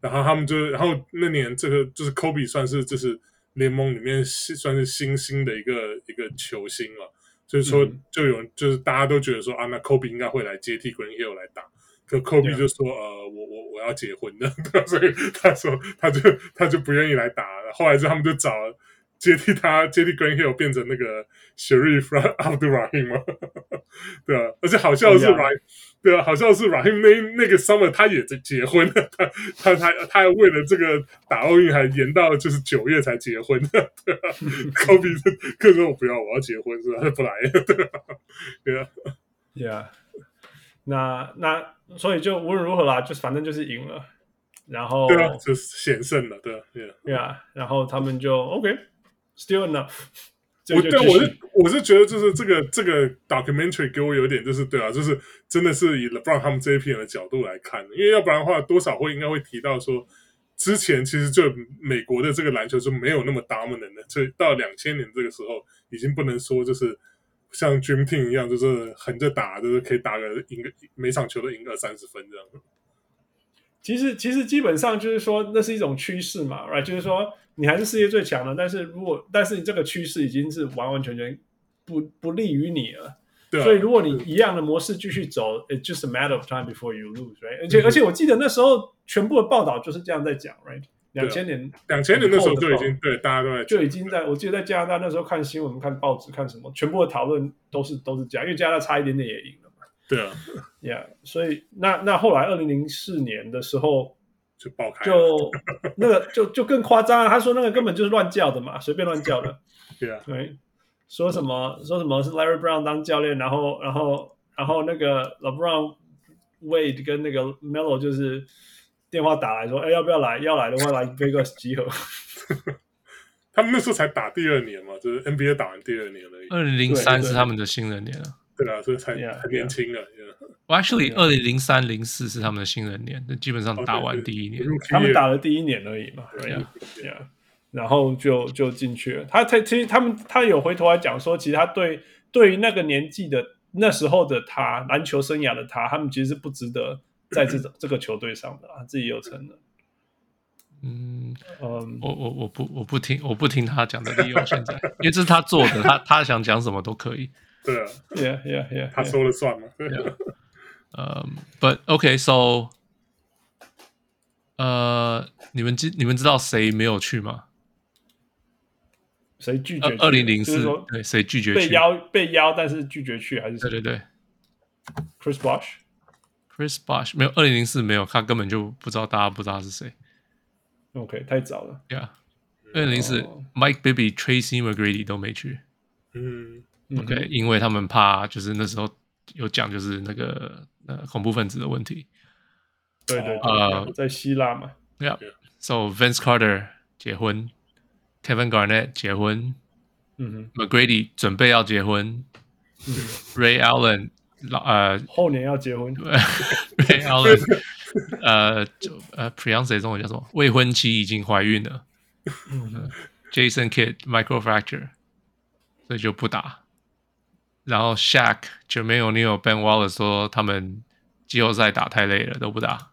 然后他们就然后那年这个就是 Kobe 算是就是联盟里面算是新兴的一个一个球星了，所以说就有就是大家都觉得说啊，那 Kobe 应该会来接替 Grant Hill 来打。可 Kobe 就说呃，我我我要结婚的，*laughs* 所以他说他就他就不愿意来打。了。后来就他们就找接替他接替 Grant Hill 变成那个 Sherif Abdurrahim 嘛，*laughs* 对啊，而且好像是 Rahim，对啊，好像是 Rahim 那那个 Summer 他也在结婚了，他他他他还为了这个打奥运还延到就是九月才结婚，科比可是我不要，我要结婚是吧？他不来，对啊，对啊那那。所以就无论如何啦，就反正就是赢了，然后对啊，就险胜了，对啊，对啊，对啊，然后他们就 OK，still enough。我对我是我是觉得就是这个这个 documentary 给我有点就是对啊，就是真的是以 LeBron 他们这一批人的角度来看，因为要不然的话多少会应该会提到说，之前其实就美国的这个篮球就没有那么 dominant 的，所以到两千年这个时候已经不能说就是。像 Dream Team 一样，就是横着打，就是可以打个赢个每场球都赢个三十分这样。其实，其实基本上就是说，那是一种趋势嘛，right？就是说，你还是世界最强的，但是如果但是你这个趋势已经是完完全全不不利于你了。对啊，所以，如果你一样的模式继续走，it's just a matter of time before you lose，right？而且，而且我记得那时候全部的报道就是这样在讲，right？两千年，两千年的时候就已经对大家都在就已经在，我记得在加拿大那时候看新闻、看报纸、看什么，全部的讨论都是都是这样，因为加拿大差一点点也赢了嘛。对啊，Yeah，所以那那后来二零零四年的时候就爆开，就那个 *laughs* 就就更夸张了。他说那个根本就是乱叫的嘛，随便乱叫的。*laughs* 对啊，对，说什么说什么是 Larry Brown 当教练，然后然后然后那个 LeBron Wade 跟那个 Melo 就是。电话打来说：“哎，要不要来？要来的话，来 Vegas 集合。*laughs* ”他们那时候才打第二年嘛，就是 NBA 打完第二年而已。二零零三是他们的新人年啊，对啊，所以才很年轻了。我 actually 二零零三零四是他们的新人年，基本上打完第一年，他们打了第一年而已嘛。对呀，对呀，然后就就进去了。他他其实他们他有回头来讲说，其实他对对于那个年纪的那时候的他，篮球生涯的他，他们其实是不值得。在这种 *clears throat* 这个球队上的啊，自己有承认。嗯嗯，我我我不我不听我不听他讲的理由，现在因为这是他做的，他他想讲什么都可以。对啊，Yeah Yeah Yeah，他说了算嘛。嗯，But OK，So 呃，你们知你们知道谁没有去吗？谁拒绝去？二零零四对，谁拒绝去？被邀被邀，但是拒绝去还是谁？对对对，Chris Bosh。Chris Bosh 没有，二零零四没有，他根本就不知道，大家不知道他是谁。OK，太早了。Yeah，二零零四哦，Mike Bibby、Tracy McGrady 都没去。嗯，嗯 OK，因为他们怕，就是那时候有讲，就是那个呃恐怖分子的问题。对对对，呃在希腊嘛。Yeah，so Vince Carter 结婚，Kevin Garnett 结婚嗯哼，McGrady 准备要结婚哼，，Ray Allen 老呃后年要结婚。Ray Allen 呃就呃 Beyonce 中文叫什么？未婚妻已经怀孕了。呃 Jason Kidd microfracture，所以就不打。然后 Shaq、Jermaine O'Neal、Ben Wallace 说他们季后赛打太累了，都不打。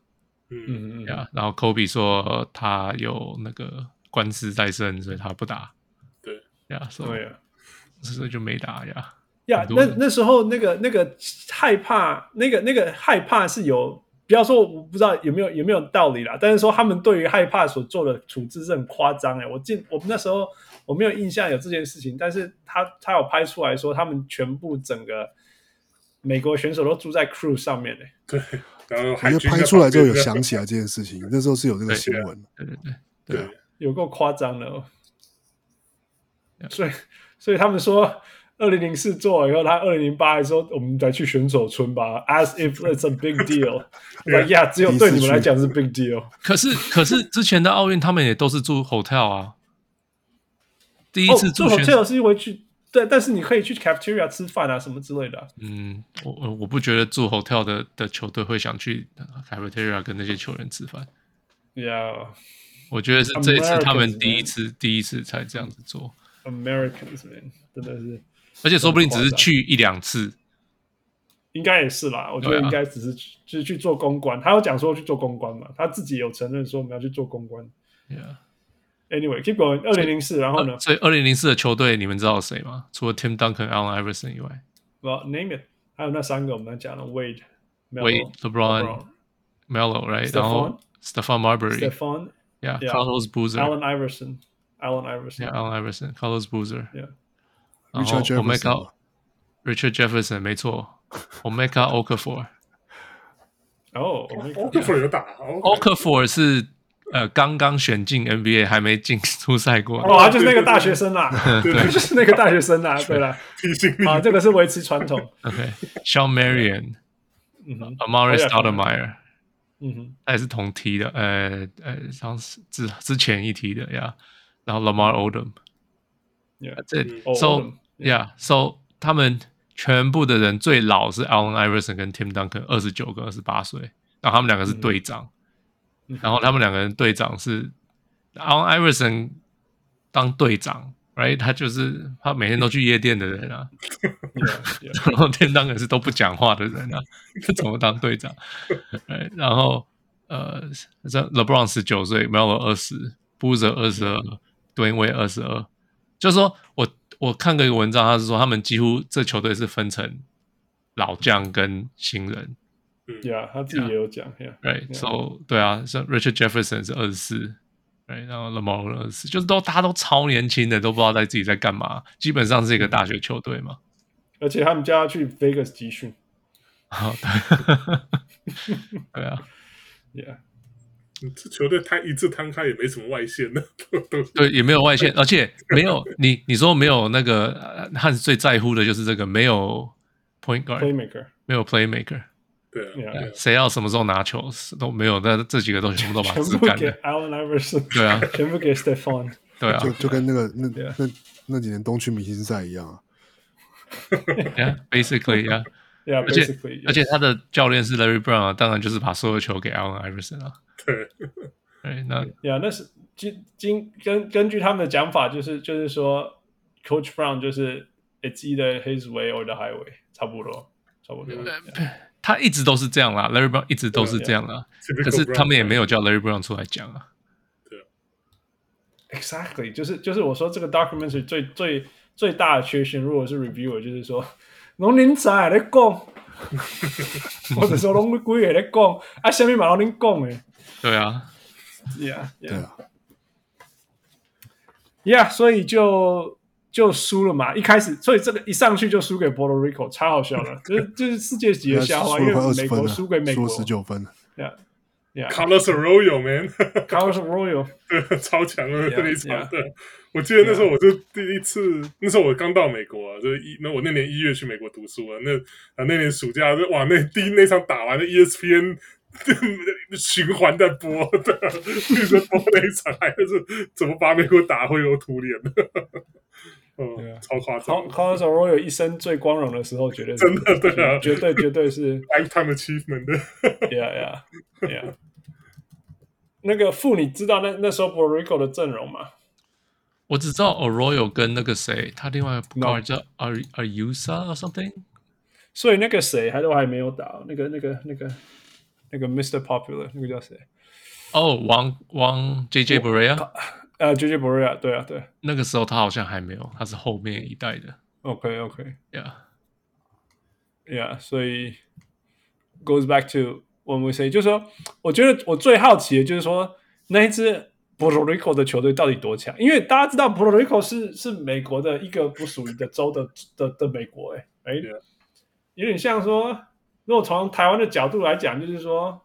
嗯，嗯嗯呀、然后 Kobe 说他有那个官司在身，所以他不打。对，呀，所以。所以就没打呀。呀那那时候那个那个害怕，那个那个害怕是有，不要说我不知道有没有有没有道理啦，但是说他们对于害怕所做的处置是很夸张哎。我记我们那时候我没有印象有这件事情，但是他他有拍出来说他们全部整个美国选手都住在 crew 上面哎。对，然后拍出来之后有想起来这件事情，那时候是有这个新闻。对对对，对对啊有够夸张的、哦所以所以他们说，二零零四做完以后，他二零零八还说我们再去选手村吧，as if it's a big deal。*laughs* 呀，yeah, 只有对你们来讲是 big deal。可是可是之前的奥运他们也都是住 hotel 啊。第一次哦、住选手 hotel 是因为去对，但是你可以去 cafeteria 吃饭啊什么之类的啊、嗯，我我我不觉得住 hotel 的的球队会想去 cafeteria 跟那些球员吃饭。Yeah, 我觉得是这一次他们第一次第一次才这样子做，Americans man，真的是，而且说不定只是去一两次。应该也是啦。我觉得应该只是去、就是去做公关。他有讲说去做公关嘛，他自己有承认说我们要去做公关。Yeah. Anyway，keep going。二零零四，然后呢？所以二零零四的球队你们知道谁吗？除了 Tim Duncan、Allen Iverson 以外 Well, name it。还有那三个我们讲的 Wade、 ，Wade、LeBron、Melo，right？然后 Stephon Marbury、 Stephon、 Yeah、 Yeah Carlos Boozer、 Allen Iverson、Allen Iverson、 Yeah、Allen Iverson、Carlos Boozer、 Yeah 然后 Richard Jefferson Omega、Richard Jefferson 没错，Omega *laughs* Okafor。哦，哦，这份有打哦 Okafor 是 呃刚刚选进 NBA 还没进出赛过。哦，他就是那个大学生 *laughs* 啦，对他就是那个大学生啦，对啦，提醒你。啊，这个是维持传统。OK，Shawn Marion、嗯哼，Amari 哦，yeah，Stoudemire，嗯哼，他也是同梯的，呃呃，上次之之前一梯的呀。然后 Lamar Odom，yeah，so 他们全部的人最老是 Allen Iverson 跟 Tim Duncan，二十九跟二十八岁，然后他们两个是队长，嗯然后他们两个人队长是 Allen Iverson 当队长，right？他就是他每天都去夜店的人啊然后 Tim Duncan 是都不讲话的人啊，他怎么当队长？right？然后呃，这 LeBron 十九岁，Melo 二十，Boozer 二十二，Dwyane 二十二，就是说我我看过一个文章，他是说他们几乎这球队是分成老将跟新人 Yeah，他自己也有讲，Yeah，，right？So Yeah. 对啊，像 Richard Jefferson 是二十四，right？然后 Lamar 二十四，就是都大家都超年轻的，都不知道在自己在干嘛，基本上是一个大学球队嘛。而且他们叫他去 Vegas 集训好，对，*laughs* 对啊。，Yeah，这球队摊一字摊开也没什么外线的，对，也没有外线，而且没有你你说没有那个呃汉斯最在乎的就是这个没有 point guard，Playmaker，没有 playmaker，对啊谁要什么时候拿球都没有，那这几个都全部都把全部给，Allen Iverson，对啊，全部给 Stephon，对啊就就跟那个那那那几年东区明星赛一样啊。，yeah，basically yeah，Yeah，而且 basically，而且他的教练是 Larry Brown 啊，当然就是把所有球给 Allen Iverson 啊，对，对，那 Yeah，那是今今根根据他们的讲法，就是就是说，Coach Brown 就是 It's either his way or the highway，差不多，差不多。Yeah 他一直都是这样啦，Larry Brown 一直都是这样啦可是他们也没有叫 Larry Brown 出来讲啊，Exactly，就是就是我说这个 documentary 最最最大的缺陷，如果是 reviewer，就是说，拢恁在咧讲，*laughs* 或者说拢规个咧讲，啊，下面嘛拢恁讲诶，对啊，，Yeah，对啊，Yeah，所以就就输了嘛。一开始，所以这个一上去就输给 Puerto Rico，超好笑的，就是就是世界级的笑话，因为美国输给美国十九分，Yeah，Yeah，Carlos Arroyo，*laughs* *laughs* 对，超强的那一场，对。我记得那时候我就第一次，yeah. 那时候我刚到美国啊，就是一那我那年一月去美国读书啊，那啊那年暑假就哇那第一那场打完的 ESPN 循环在播的，*laughs* 一直播那一场，还是怎么把美国打灰头土脸的，嗯.超夸张。Carlos Arroyo 一生最光荣的时候，绝对真的对啊，绝对绝对是 lifetime achievement 的，Yeah Yeah Yeah。那个傅，你知道那那时候 Rico 的阵容吗？我只知道 Arroyo 跟那个谁，他另外一个叫 Ar Ayusa or something，所以那个谁还都还没有打，那个那个那个那个 Mr. Popular 那个叫谁？哦，王王 JJ Barea，呃 Barea，对啊对，那个时候他好像还没有，他是后面一代的。OK OK，Yeah Yeah，所以 goes back to what we say，就是说，我觉得我最好奇的就是说那一支。Puerto Rico 的球队到底多强？因为大家知道 Puerto Rico 是是美国的一个不属于的州的的的美国，欸，哎，哎，有点像说，如果从台湾的角度来讲，就是说，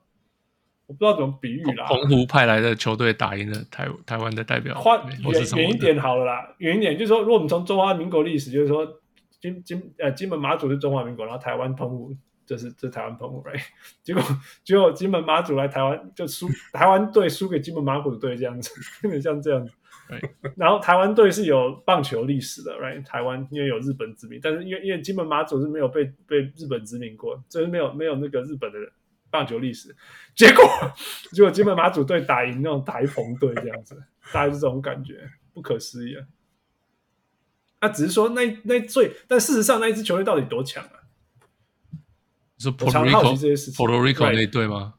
我不知道怎么比喻啦。澎湖派来的球队打赢了台台湾的代表，换远远一点好了啦，远一点就是说，如果我们从中华民国历史，就是说金金呃金门马祖是中华民国，然后台湾澎湖。这是这台湾澎湖，right? *laughs* 结果结果金门马祖来台湾就输，台湾队输给金门马祖队这样子，*laughs* 有点像这样子。然后台湾队是有棒球历史的，right? 台湾因为有日本殖民，但是因为因为金门马祖是没有被被日本殖民过，就是没有没有那个日本的棒球历史。结果结果金门马祖队打赢那种台澎队这样子，大概是这种感觉，不可思议啊！那、啊、只是说那那最，但事实上那一支球队到底多强啊？是 Puerto Rico，Puerto Rico 那队吗？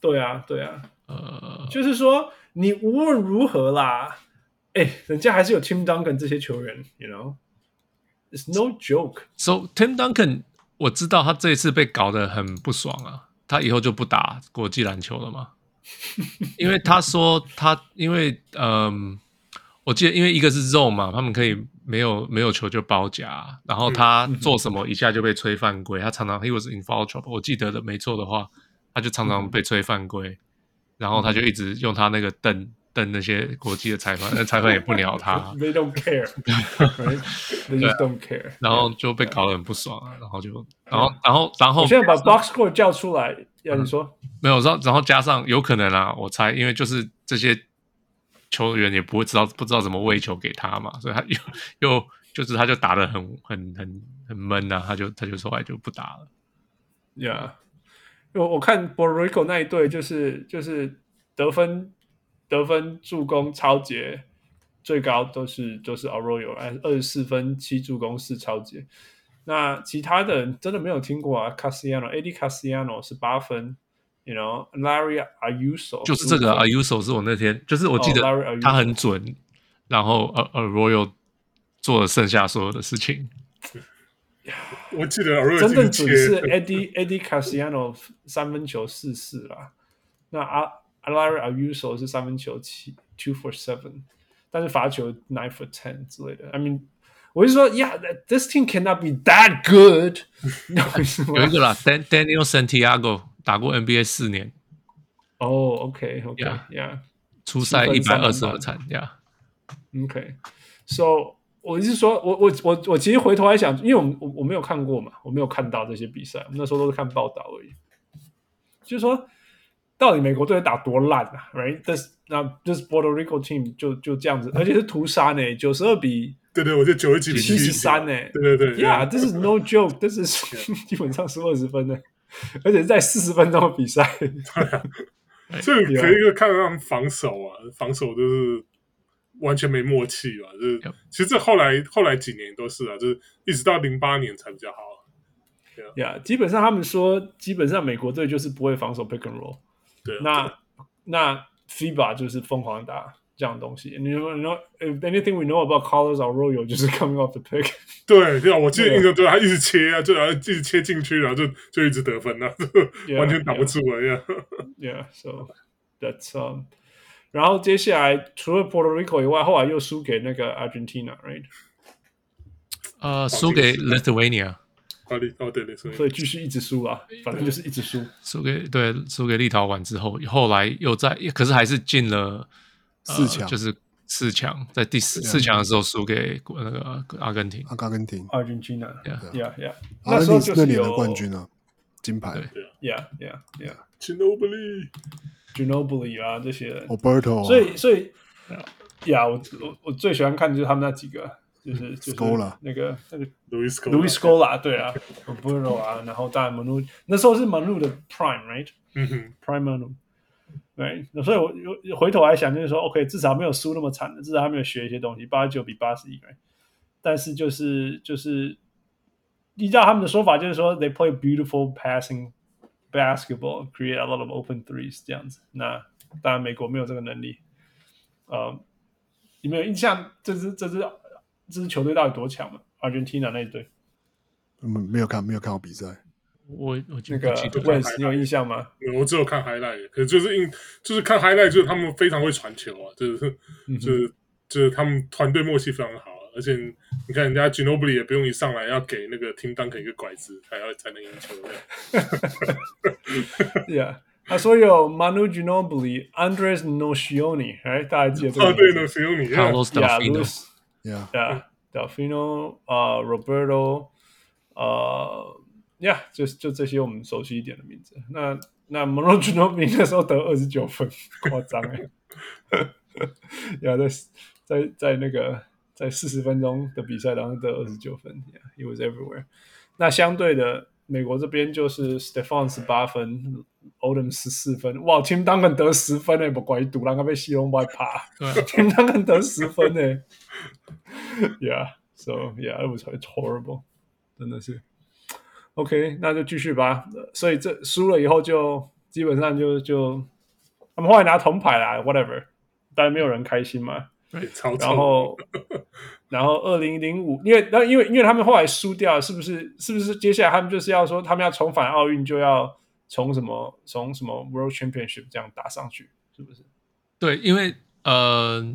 对啊，对啊，呃，*laughs* 就是说你无论如何啦，哎，人家还是有 Tim Duncan 这些球员，you know，it's no joke。So Tim Duncan，我知道他这一次被搞得很不爽啊，他以后就不打国际篮球了嘛？因为他说他因为嗯。我记得，因为一个是肉嘛，他们可以没有没有球就包夹，然后他做什么一下就被吹犯规，他常常 he was in foul trouble，我记得的没错的话，他就常常被吹犯规，然后他就一直用他那个瞪瞪那些国际的裁判，那裁判也不鸟他，*laughs* they don't care，they *laughs* just don't care，然后就被搞得很不爽啊，然后就然后然后然后我现在把 box score 叫出来，要你说。没有，然后然后加上有可能啊，我猜，因为就是这些。球员也不会知道，不知道怎么喂球给他嘛，所以他又又就是他就打得很很很很闷啊，他就他就说来就不打了。Yeah，我我看 Puerto Rico 那一队就是就是得分得分助攻超节最高都是都是 Arroyo，二十四分七助攻四超节。那其他的人真的没有听过啊，Casiano，Eddie Casiano 是八分。You know, Larry Ayuso 就是这个 Ayuso 是我那天就是我记得他很准，oh, 然后呃呃 Arroyo 做了剩下所有的事情。我记得真正准是 Eddie Eddie Casiano 三分球四四啦，那 啊 Larry Ayuso 是三分球七 two for seven，但是罚球 nine for ten 之类的。I mean，我就说，Yeah，this team cannot be that good。有一个啦，Daniel *laughs* Santiago。打过 NBA 四年，哦、oh,，OK，OK，Yeah，出赛一百二十二场，Yeah，OK，So，我是说，我我我我其实回头来想，因为我我我没有看过嘛，我没有看到这些比赛，那时候都是看报道而已。就是说， 到底美国队打多烂啊？Right？This 那 This Puerto Rico team 就就这样子，而且是屠杀呢，九十二比，对对，我觉得九十几比七十三呢，对对对，Yeah，This is no joke，This is *laughs* 基本上是二十分的。而且在四十分钟的比赛，*laughs* 所以可以一个看到他们防守啊，防守就是完全没默契啊。就是其实这后来后来几年都是啊，就是一直到零八年才比较好。呀，基本上他们说，基本上美国队就是不会防守 pick and roll。对，那那 FIBA 就是疯狂打。这样东西，你说你说，if anything we know about Carlos Arroyo 就是 coming off the pick。对对啊，我记得印象中他一直切啊，就然后一直切进去，然后就就一直得分啊，yeah, 完全挡不住了呀。Yeah, yeah, *laughs* *laughs* so that's um 然后接下来除了 Puerto Rico 以外，后来又输给那个 Argentina，right？呃，输给 Lithuania。 哦对对，所以继续一直输啊，反正就是一直输。输给对，输给立陶宛之后，后来又在，可是还是进了四强，就是四强，在第四四强的时候输给那个阿根廷。阿根廷，Argentina，yeah，yeah，那时候就是那年的冠军啊，金牌。对，yeah，yeah，yeah。Ginobili，Ginobili 啊，这些人，Alberto。所以，所以，呀，我我我最喜欢看的就是他们那几个。就是就是那个那个 Louis Scola 对啊，Roberto 啊，然后当然 Manu 那时候是 Manu 的 Prime，right？嗯哼，Prime Manu，对，那所以我又回头来想，就是说，OK，至少没有输那么惨的，至少他没有学一些东西，八十九比八十一，right？但是就是就是依照他们的说法，就是说 they play beautiful passing basketball，create a lot of open threes 这样子。那当然美国没有这个能力，呃，有没有印象？这支这支。这支球队到底多强嘛？Argentina 那一队，嗯，没有看，没有看过比赛。我我那个你有印象吗？我只有看 highlight，可是就是印，就是看 highlight，就是他们非常会传球啊，就是、嗯、就是就是他们团队默契非常好，而且你看人家 Ginobili 也不用一上来要给那个 Tim Duncan 一个拐子，才要才能赢球的。*laughs* Yeah，他说有 Manu Ginobili、Andres Nocioni，哎，大家记得这个？哦，对，Nocioni，Carlos Delfino。Yeah, yeah, Delfino 啊，Roberto，呃，Yeah，就就这些我们熟悉一点的名字。那那 m o n o g i n o b i 那时候得二十九分，夸张哎。Yeah，在在在那个在四十分钟的比赛当中得二十九分，Yeah，he was everywhere。那相对的，美国这边就是 Stephon 十八分，Odom 十四分。哇，Tim Duncan 得十分哎，不怪赌，让他被西龙外爬。*laughs* Tim Duncan 得十分哎。Yeah, so yeah, it was horrible，真的是。OK，那就继续吧。所以这输了以后就基本上就就他们后来拿铜牌啦，whatever，但没有人开心嘛。对然后然后二零零五，因为那因为因为他们后来输掉，是不是是不是接下来他们就是要说他们要重返奥运，就要从什么从什么 World Championship 这样打上去，是不是？对，因为呃。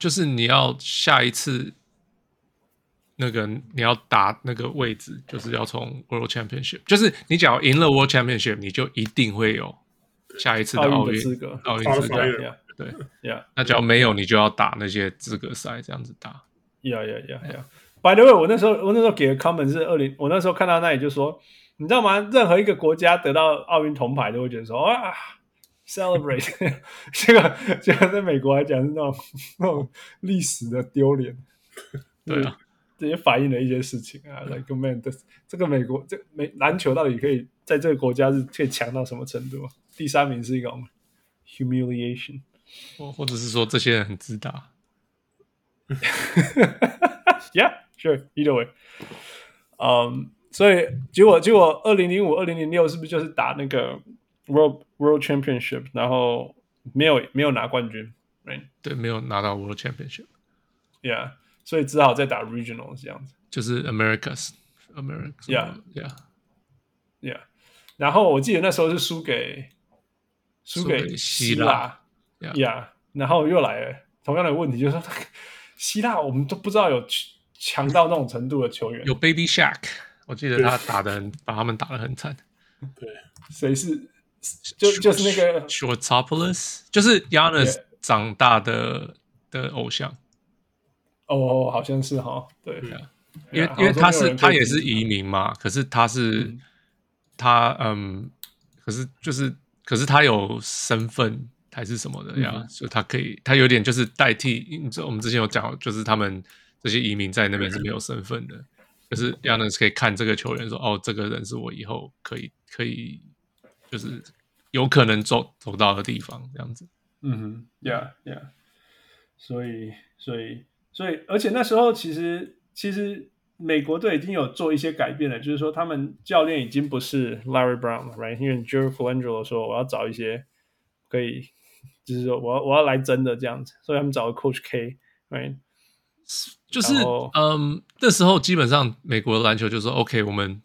就是你要下一次那个你要打那个位置，就是要从 World Championship，就是你只要赢了 World Championship，你就一定会有下一次的奥运资格。奥运资格，对，Yeah。那只要没有，你就要打那些资格赛，这样子打。Yeah, yeah, yeah, yeah. By the way，我那时候我那时候给的 comment 是二零，我那时候看到那里就说，你知道吗？任何一个国家得到奥运铜牌，都会觉得说啊。Celebrate，*laughs* 这个这个在美国来讲是那种那种历史的丢脸，对啊，这也反映了一些事情啊。Like man，这这个美国这美篮球到底可以在这个国家是可以强到什么程度？第三名是一个 humiliation，或或者是说这些人很自大。Yeah，sure，either way。嗯，所以结果结果二零零五、二零零六是不是就是打那个？World World Championship，然后没有没有拿冠军，right？对，没有拿到 World Championship，yeah，所以只好再打 Regional 这样子，就是 Americas，Americas，yeah，yeah，yeah。然后我记得那时候是输给输给希腊，yeah，然后又来了同样的问题，就是说希腊我们都不知道有强到那种程度的球员，有 Baby Shark，我记得他打的很，把他们打的很惨，*laughs* 对，谁是？就就是那个 Shortopoulos，就是 Giannis 长大的的偶像。哦，好像是哈，对，因为因为他是他也是移民嘛，可是他是他嗯，可是就是可是他有身份还是什么的呀？所以他可以，他有点就是代替。我们之前有讲，就是他们这些移民在那边是没有身份的，可是 Giannis 可以看这个球员说，哦，这个人是我以后可以可以。就是有可能走走到的地方，这样子。嗯哼，Yeah，Yeah。所以，所以，所以，而且那时候其实，其实美国队已经有做一些改变了，就是说他们教练已经不是 Larry Brown 了，Right？因为 Jerry Colangelo 说我要找一些可以，就是说我要我要来真的这样子，所以他们找了 Coach K，Right？就是嗯，那时候基本上美国的篮球就说 OK，我们。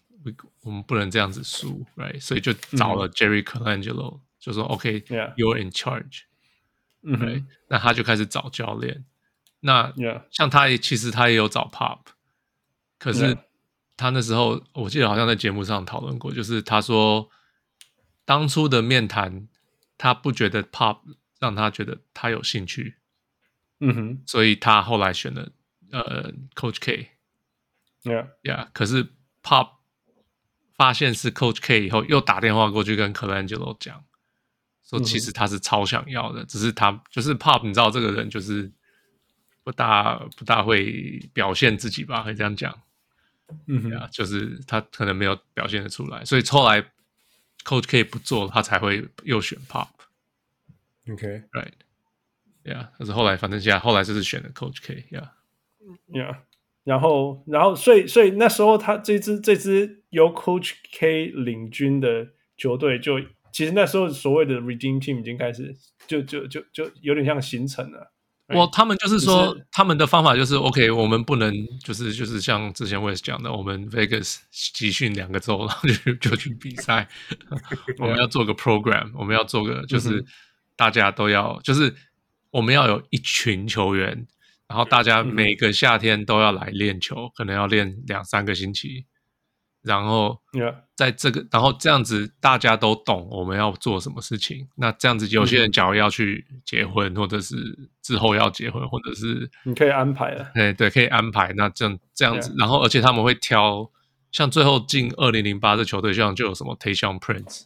我们不能这样子输，right？所以就找了 Jerry Colangelo，、嗯、就说 OK，You're、okay, in charge。嗯哼，那他就开始找教练。那像他也其实他也有找 Pop，可是他那时候我记得好像在节目上讨论过，就是他说当初的面谈，他不觉得 Pop 让他觉得他有兴趣，嗯哼，所以他后来选了呃 Coach K。Yeah. Yeah，可是 Pop 发现是 Coach K 以后，又打电话过去跟 Colangelo 讲，说其实他是超想要的，嗯、只是他就是 Pop，你知道这个人就是不大不大会表现自己吧，可以这样讲。嗯哼，yeah, 就是他可能没有表现得出来，所以后来 Coach K 不做，他才会又选 Pop。OK，Right，Yeah，但是后来反正现在后来就是选了 Coach K，Yeah，Yeah。然后，然后，所以，所以那时候他这支这支由 Coach K 领军的球队就，就其实那时候所谓的 Redeem Team 已经开始，就就就就有点像形成了。我他们就是说，就是、他们的方法就是 OK，我们不能就是就是像之前我也是讲的，我们 Vegas 集训两个周，然后就就去比赛。*laughs* 我们要做个 program，我们要做个就是大家都要，就是我们要有一群球员。然后大家每个夏天都要来练球，嗯、可能要练两三个星期。然后在这个，然后这样子大家都懂我们要做什么事情。那这样子，有些人假如要去结婚，嗯、或者是之后要结婚，或者是你可以安排了。对对，可以安排。那这样这样子，然后而且他们会挑，像最后进二零零八的球队，像就有什么 Tayshaun Prince。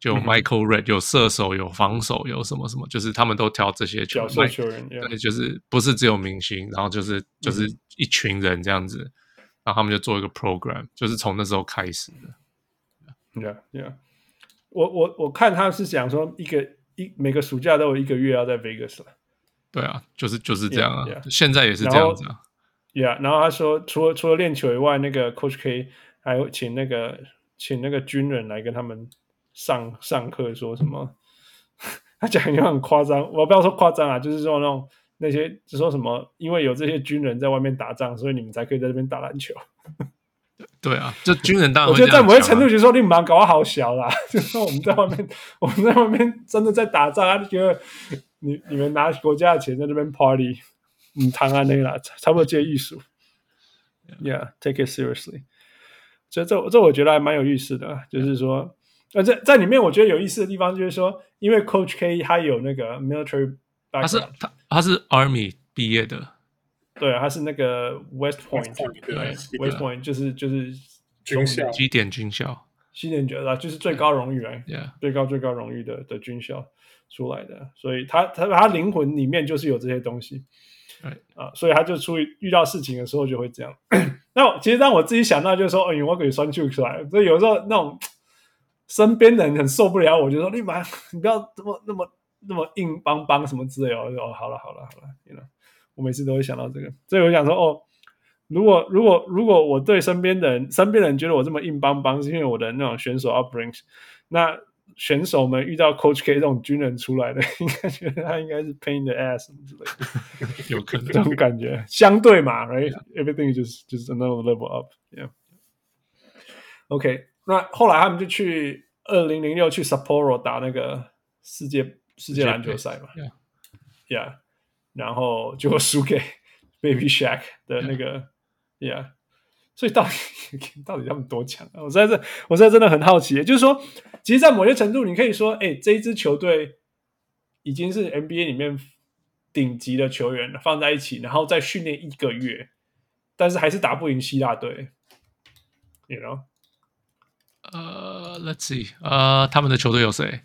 就 Michael Redd 有射手，有防守，有什么什么，就是他们都挑这些球员，对，就是不是只有明星，然后就是就是一群人这样子，然后他们就做一个 program，就是从那时候开始的。Yeah, yeah。我我我看他是讲说，一个一每个暑假都有一个月要在 Vegas 了。对啊，就是就是这样啊，yeah, yeah. 现在也是这样子啊。Yeah，然后他说，除了除了练球以外，那个 Coach K 还有请那个请那个军人来跟他们。上上课说什么？他讲也很夸张，我不要说夸张啊，就是说那种那些就说什么，因为有这些军人在外面打仗，所以你们才可以在这边打篮球。对啊，就军人当然、啊、我觉得在某些程度，就说你们搞得好小啦，就是说我们在外面，我们在外面真的在打仗，他就觉得你你们拿国家的钱在这边 party，嗯，谈啊那个啦，差不多这些艺术。Yeah，take it seriously。所以这这我觉得还蛮有意思的，就是说。呃，在在里面，我觉得有意思的地方就是说，因为 Coach K 他有那个 military background，他是他他是 Army 毕业的，对，他是那个 West Point，对，West Point 就是就是军校，基点军校，基点军校就是最高荣誉啊，yeah. 最高最高荣誉的的军校出来的，所以他他他灵魂里面就是有这些东西，right. 啊，所以他就出于遇到事情的时候就会这样。*coughs* 那其实让我自己想到就是说，哎，我给酸就出来，所以有时候那种。身边的人很受不了，我就说你妈，*laughs* 你不要这么那么那么硬邦邦什么之类的。我就说哦，好了好了好了，you know，我每次都会想到这个，所以我想说哦，如果如果如果我对身边的人，身边的人觉得我这么硬邦邦，是因为我的那种选手 upbringing，那选手们遇到 Coach K 这种军人出来的，*laughs* 应该觉得他应该是 pain the ass 什么之类的，*laughs* 有可能。这种感觉，相对嘛，right，everything just just another level up，yeah，OK。那后来他们就去二零零六去 Sapporo 打那个世界世界篮球赛嘛，Yeah，然后就输给 Baby Shaq 的那个 Yeah，, yeah. 所以到底 *laughs* 到底他们多强啊？我实在是我实在真的很好奇，就是说，其实，在某些程度，你可以说，哎，这一支球队已经是 NBA 里面顶级的球员了，放在一起，然后再训练一个月，但是还是打不赢希腊队，You know。呃、uh,，Let's see，呃、uh,，他们的球队有谁？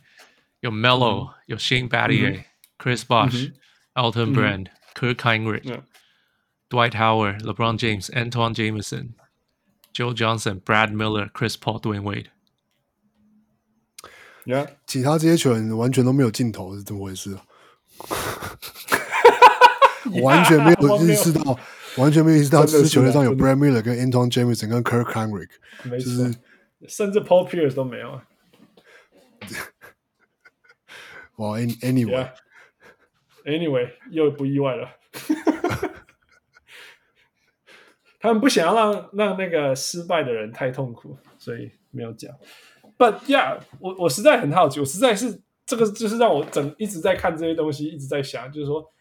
有 Melo，、嗯、有 Shane Battier，Chris、嗯、Bosh，Elton、嗯、Brand，Kirk Hinrich，Dwight、嗯、Howard，LeBron James，Antoine Jamison，Joe Johnson，Brad Miller，Chris Paul，Dwyane Wade。Yeah. 其他这些球员完全都没有镜头，是怎么回事啊？完全没有意识到，完全没有意识到，这支球队上有 Brad Miller 跟 Antoine Jamison 跟 Kirk Hinrich，就是。 甚至 Paul Pierce 都没有。*laughs* 哇、well,，Anyway，Anyway，、yeah. anyway, 又不意外了。*laughs* 他们不想要让让那个失败的人太痛苦，所以没有讲。But yeah，我我实在很好奇，我实在是这个就是让我整一直在看这些东西，一直在想，就是说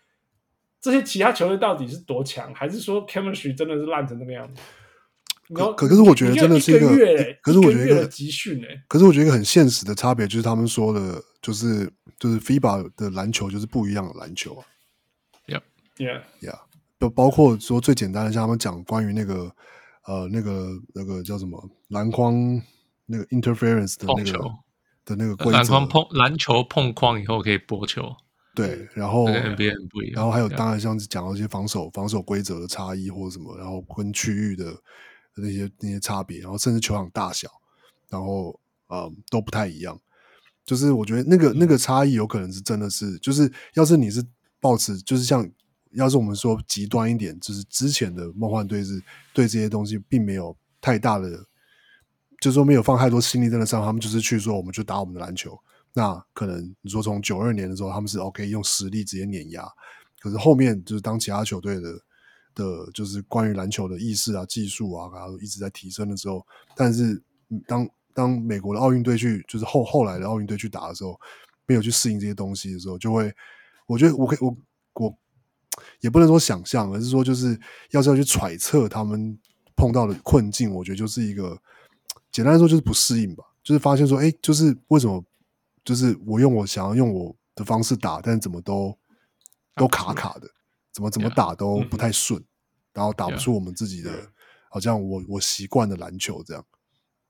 这些其他球队到底是多强，还是说 chemistry 真的是烂成那个样子？可可是我觉得真的是一个，可是我觉得一个集训哎，可是我觉得一个很现实的差别就是他们说的，就是就是 FIBA 的篮球就是不一样的篮球啊。，Yeah，Yeah，Yeah，就包括说最简单的，像他们讲关于那个呃那个那个叫什么篮筐那个 interference 的那个的那个规则，篮筐碰篮球碰框以后可以拨球。对，然后 NBA 很不一样，然后还有当然像是讲到一些防守防守规则的差异或者什么，然后跟区域的那些那些差别，然后甚至球场大小，然后呃都不太一样。就是我觉得那个那个差异有可能是真的是，就是要是你是抱持，就是像要是我们说极端一点，就是之前的梦幻队是对这些东西并没有太大的，就是说没有放太多心力在那上，他们就是去说我们就打我们的篮球。那可能你说从九二年的时候，他们是 OK 用实力直接碾压，可是后面就是当其他球队的的，就是关于篮球的意识啊、技术啊，然后一直在提升的时候，但是当当美国的奥运队去，就是后后来的奥运队去打的时候，没有去适应这些东西的时候，就会，我觉得我可以我我也不能说想象，而是说就是要是要去揣测他们碰到的困境，我觉得就是一个简单来说就是不适应吧，就是发现说，哎，就是为什么？就是我用我想要用我的方式打，但怎么都都卡卡的，怎么怎么打都不太顺，yeah. 然后打不出我们自己的，yeah. 好像我我习惯的篮球这样。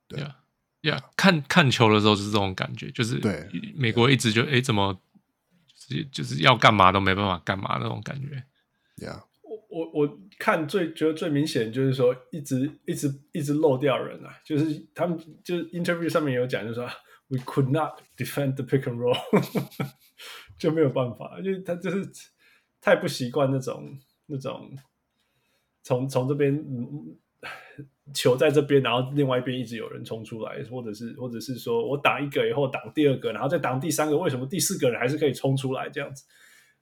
对呀，yeah. yeah. 看看球的时候就是这种感觉，就是对美国一直就哎怎么就是就是要干嘛都没办法干嘛那种感觉。Yeah. 我我我看最觉得最明显就是说一直一直一直漏掉人啊，就是他们就是 interview 上面有讲，就是说。We could not defend the pick and roll，*laughs* 就没有办法，因为他就是太不习惯那种那种从从这边球在这边，然后另外一边一直有人冲出来，或者是或者是说我挡一个以后挡第二个，然后再挡第三个，为什么第四个人还是可以冲出来这样子？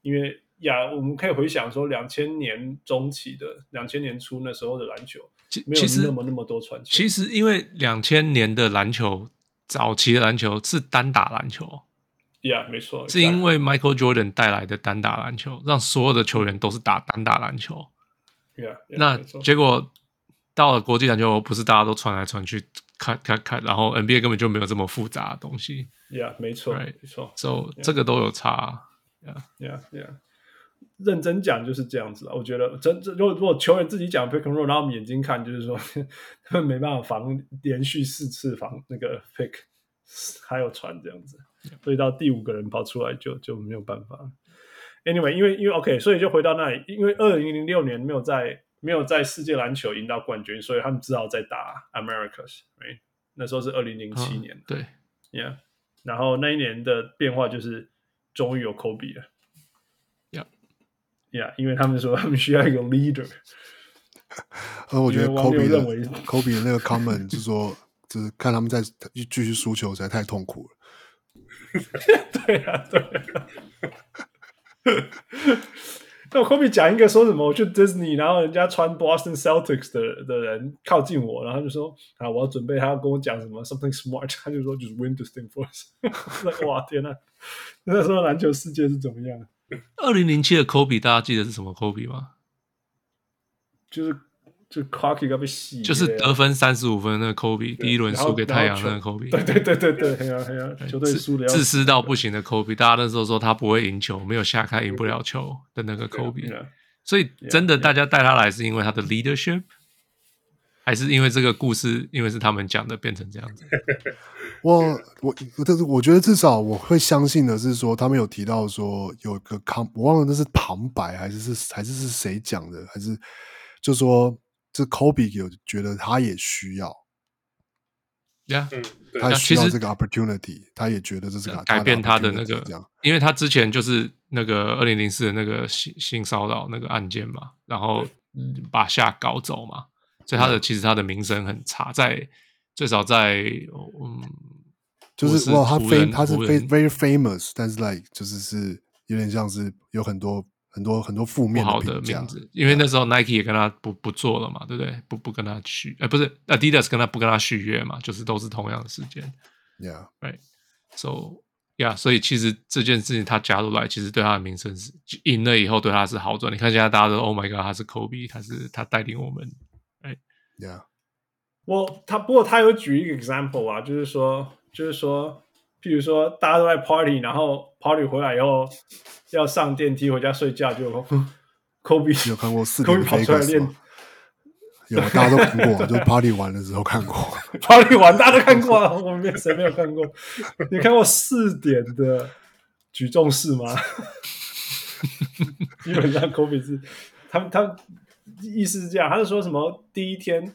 因为呀，我们可以回想说，两千年中期的两千年初那时候的篮球，没有那么那么多传球。其实因为两千年的篮球。早期的篮球是单打篮球，Yeah，没错，是因为 Michael Jordan 带来的单打篮球，让所有的球员都是打单打篮球。Yeah，那结果到了国际篮球，不是大家都传来传去，看看看，然后 NBA 根本就没有这么复杂的东西。Yeah，没错，没错，So 这个都有差。Yeah，Yeah，Yeah。认真讲就是这样子啊，我觉得真正如果如果球员自己讲 pick and roll，然后我们眼睛看，就是说 *laughs* 他们没办法防连续四次防那个 pick，还有传这样子，所以到第五个人跑出来就就没有办法。Anyway，因为因为 OK，所以就回到那里，因为二零零六年没有在没有在世界篮球赢到冠军，所以他们只好在打 Americas，right？那时候是二零零七年，对，Yeah，然后那一年的变化就是终于有 Kobe 了。Yeah，因为他们说他们需要一个 leader。而我觉得 Kobe 的 Kobe 的那个 comment 就是说，就是看他们在继续输球实在太痛苦了。*laughs* 对啊，对啊。那我 Kobe 讲一个说什么？我去 Disney，然后人家穿 Boston Celtics 的的人靠近我，然后他就说啊，我要准备，他要跟我讲什么 something smart，*laughs* 他就说就是 win this thing for us。*laughs* 哇天呐，那时候篮球世界是怎么样？二零零七的科比，大家记得是什么科比吗？就是就 Clarky 要被洗，就是得分三十五分的那个科比，第一轮输给太阳那个科比，对对对对对，黑啊黑啊，球队输的自私到不行的 Kobe，，大家那时候说他不会赢球，没有下开赢不了球的那个 Kobe，，所以真的大家带他来是因为他的 leadership。还是因为这个故事，因为是他们讲的，变成这样子。*laughs* 我我但是我觉得至少我会相信的是说，他们有提到说有个康，我忘了那是旁白还是是还是是谁讲的，还是就说这 Kobe 有觉得他也需要，呀、嗯，他需要这个 opportunity，他也觉得这是改变他的那个，因为他之前就是那个二零零四的那个性性骚扰那个案件嘛，然后把夏搞走嘛。所以他的、嗯、其实他的名声很差，在最少在嗯，就是哇，他非他是非 very famous，但是 like 就是是有点像是有很多很多很多负面不好的名字，因为那时候 Nike 也跟他不不做了嘛，对不对？不不跟他续，哎、欸，不是 Adidas 跟他不跟他续约嘛，就是都是同样的时间。，Yeah，right，so yeah，，所以其实这件事情他加入来，其实对他的名声是赢了以后对他是好转。你看现在大家都 Oh my God，他是 Kobe，他是他带领我们，哎，Yeah。我他不过他有举一个 example 啊，就是说就是说，譬如说大家都在 party，然后 party 回来以后要上电梯回家睡觉，就 *laughs* Kobe 有看过四 *laughs* Kobe 跑出来练。有，大家都看过，就 *laughs* party 完的时候看过。party 完大家都看过啊，我们谁没有看过？你看过四点的举重式吗？基本上，Kobe 是他们，他们意思是这样，他是说什么？第一天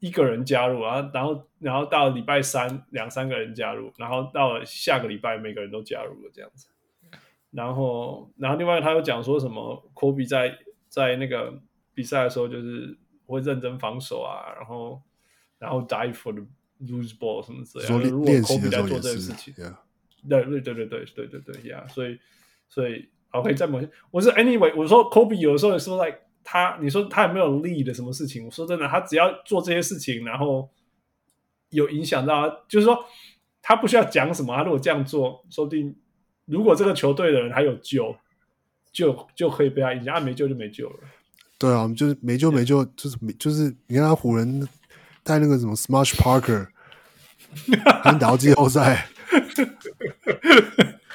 一个人加入啊，然后然后到礼拜三两三个人加入，然后到了下个礼拜每个人都加入了这样子。然后，然后另外他又讲说什么？Kobe 在在那个。比赛的时候就是会认真防守啊，然后然后 dive for the loose ball 什么之类的。如果 Kobe 在做这个事情，对对对对对对对对呀，所以所以 OK 在某些我是 anyway 我说 Kobe 有的时候也说 like 他你说他有没有 lead 的什么事情？我说真的，他只要做这些事情，然后有影响到他，就是说他不需要讲什么，他如果这样做，说不定如果这个球队的人还有救，就就可以被他影响，他没救就没救了。对啊，就是没救没救，就是没就是你看他湖人带那个什么 Smash Parker，还打到季后赛，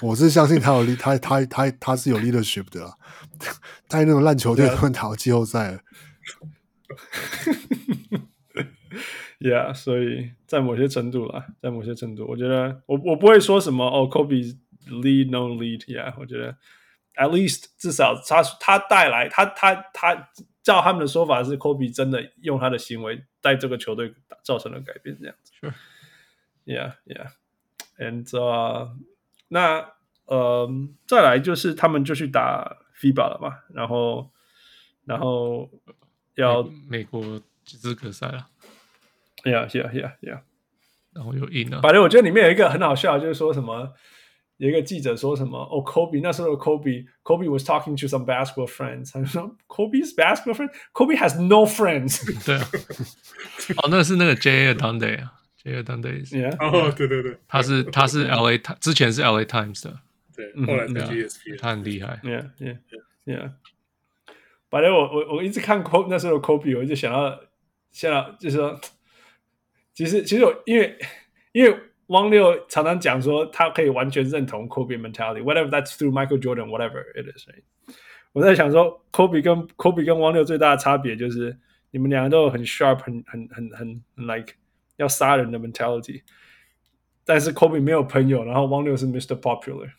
我是相信他有他他他他是有 leadership 的啊，*laughs* 带那种烂球队都能打到季后赛了。*laughs* Yeah，所以在某些程度啦，在某些程度，我觉得我我不会说什么哦，Kobe lead no lead，Yeah，我觉得。At least 至少他他带来他他他照他们的说法是，Kobe 真的用他的行为带这个球队造成了改变，这样子。Sure. Yeah, yeah. And、uh, 那呃，再来就是他们就去打 FIBA 了嘛，然后然后要美，美国资格赛了。Yeah, yeah, yeah, yeah. 然后又赢了。反正我觉得里面有一个很好笑，就是说什么。有一个记者说什么？哦，Kobe 那时候 Kobe，Kobe was talking to some basketball friends。他就说，Kobe's basketball friend，Kobe has no friends。对啊，哦，那是那个 J.A. Adande 啊，J.A. Adande。Yeah，哦，对对对，他是他是 L.A. 他之前是 L.A. Times 的，对，后来在 ESPN，他很厉害。Yeah，Yeah，Yeah。反正我我我一直看 Kobe 那时候 Kobe，我一直想到，想到就是说，其实其实我因为因为。汪六常常讲说，他可以完全认同 Kobe mentality，whatever that's through Michael Jordan，whatever it is。right? 我在想说，Kobe 跟 Kobe 跟汪六最大的差别就是，你们两个都有很 sharp、很很很很 like 要杀人的 mentality，但是 Kobe 没有朋友，然后汪六是 Mr. Popular。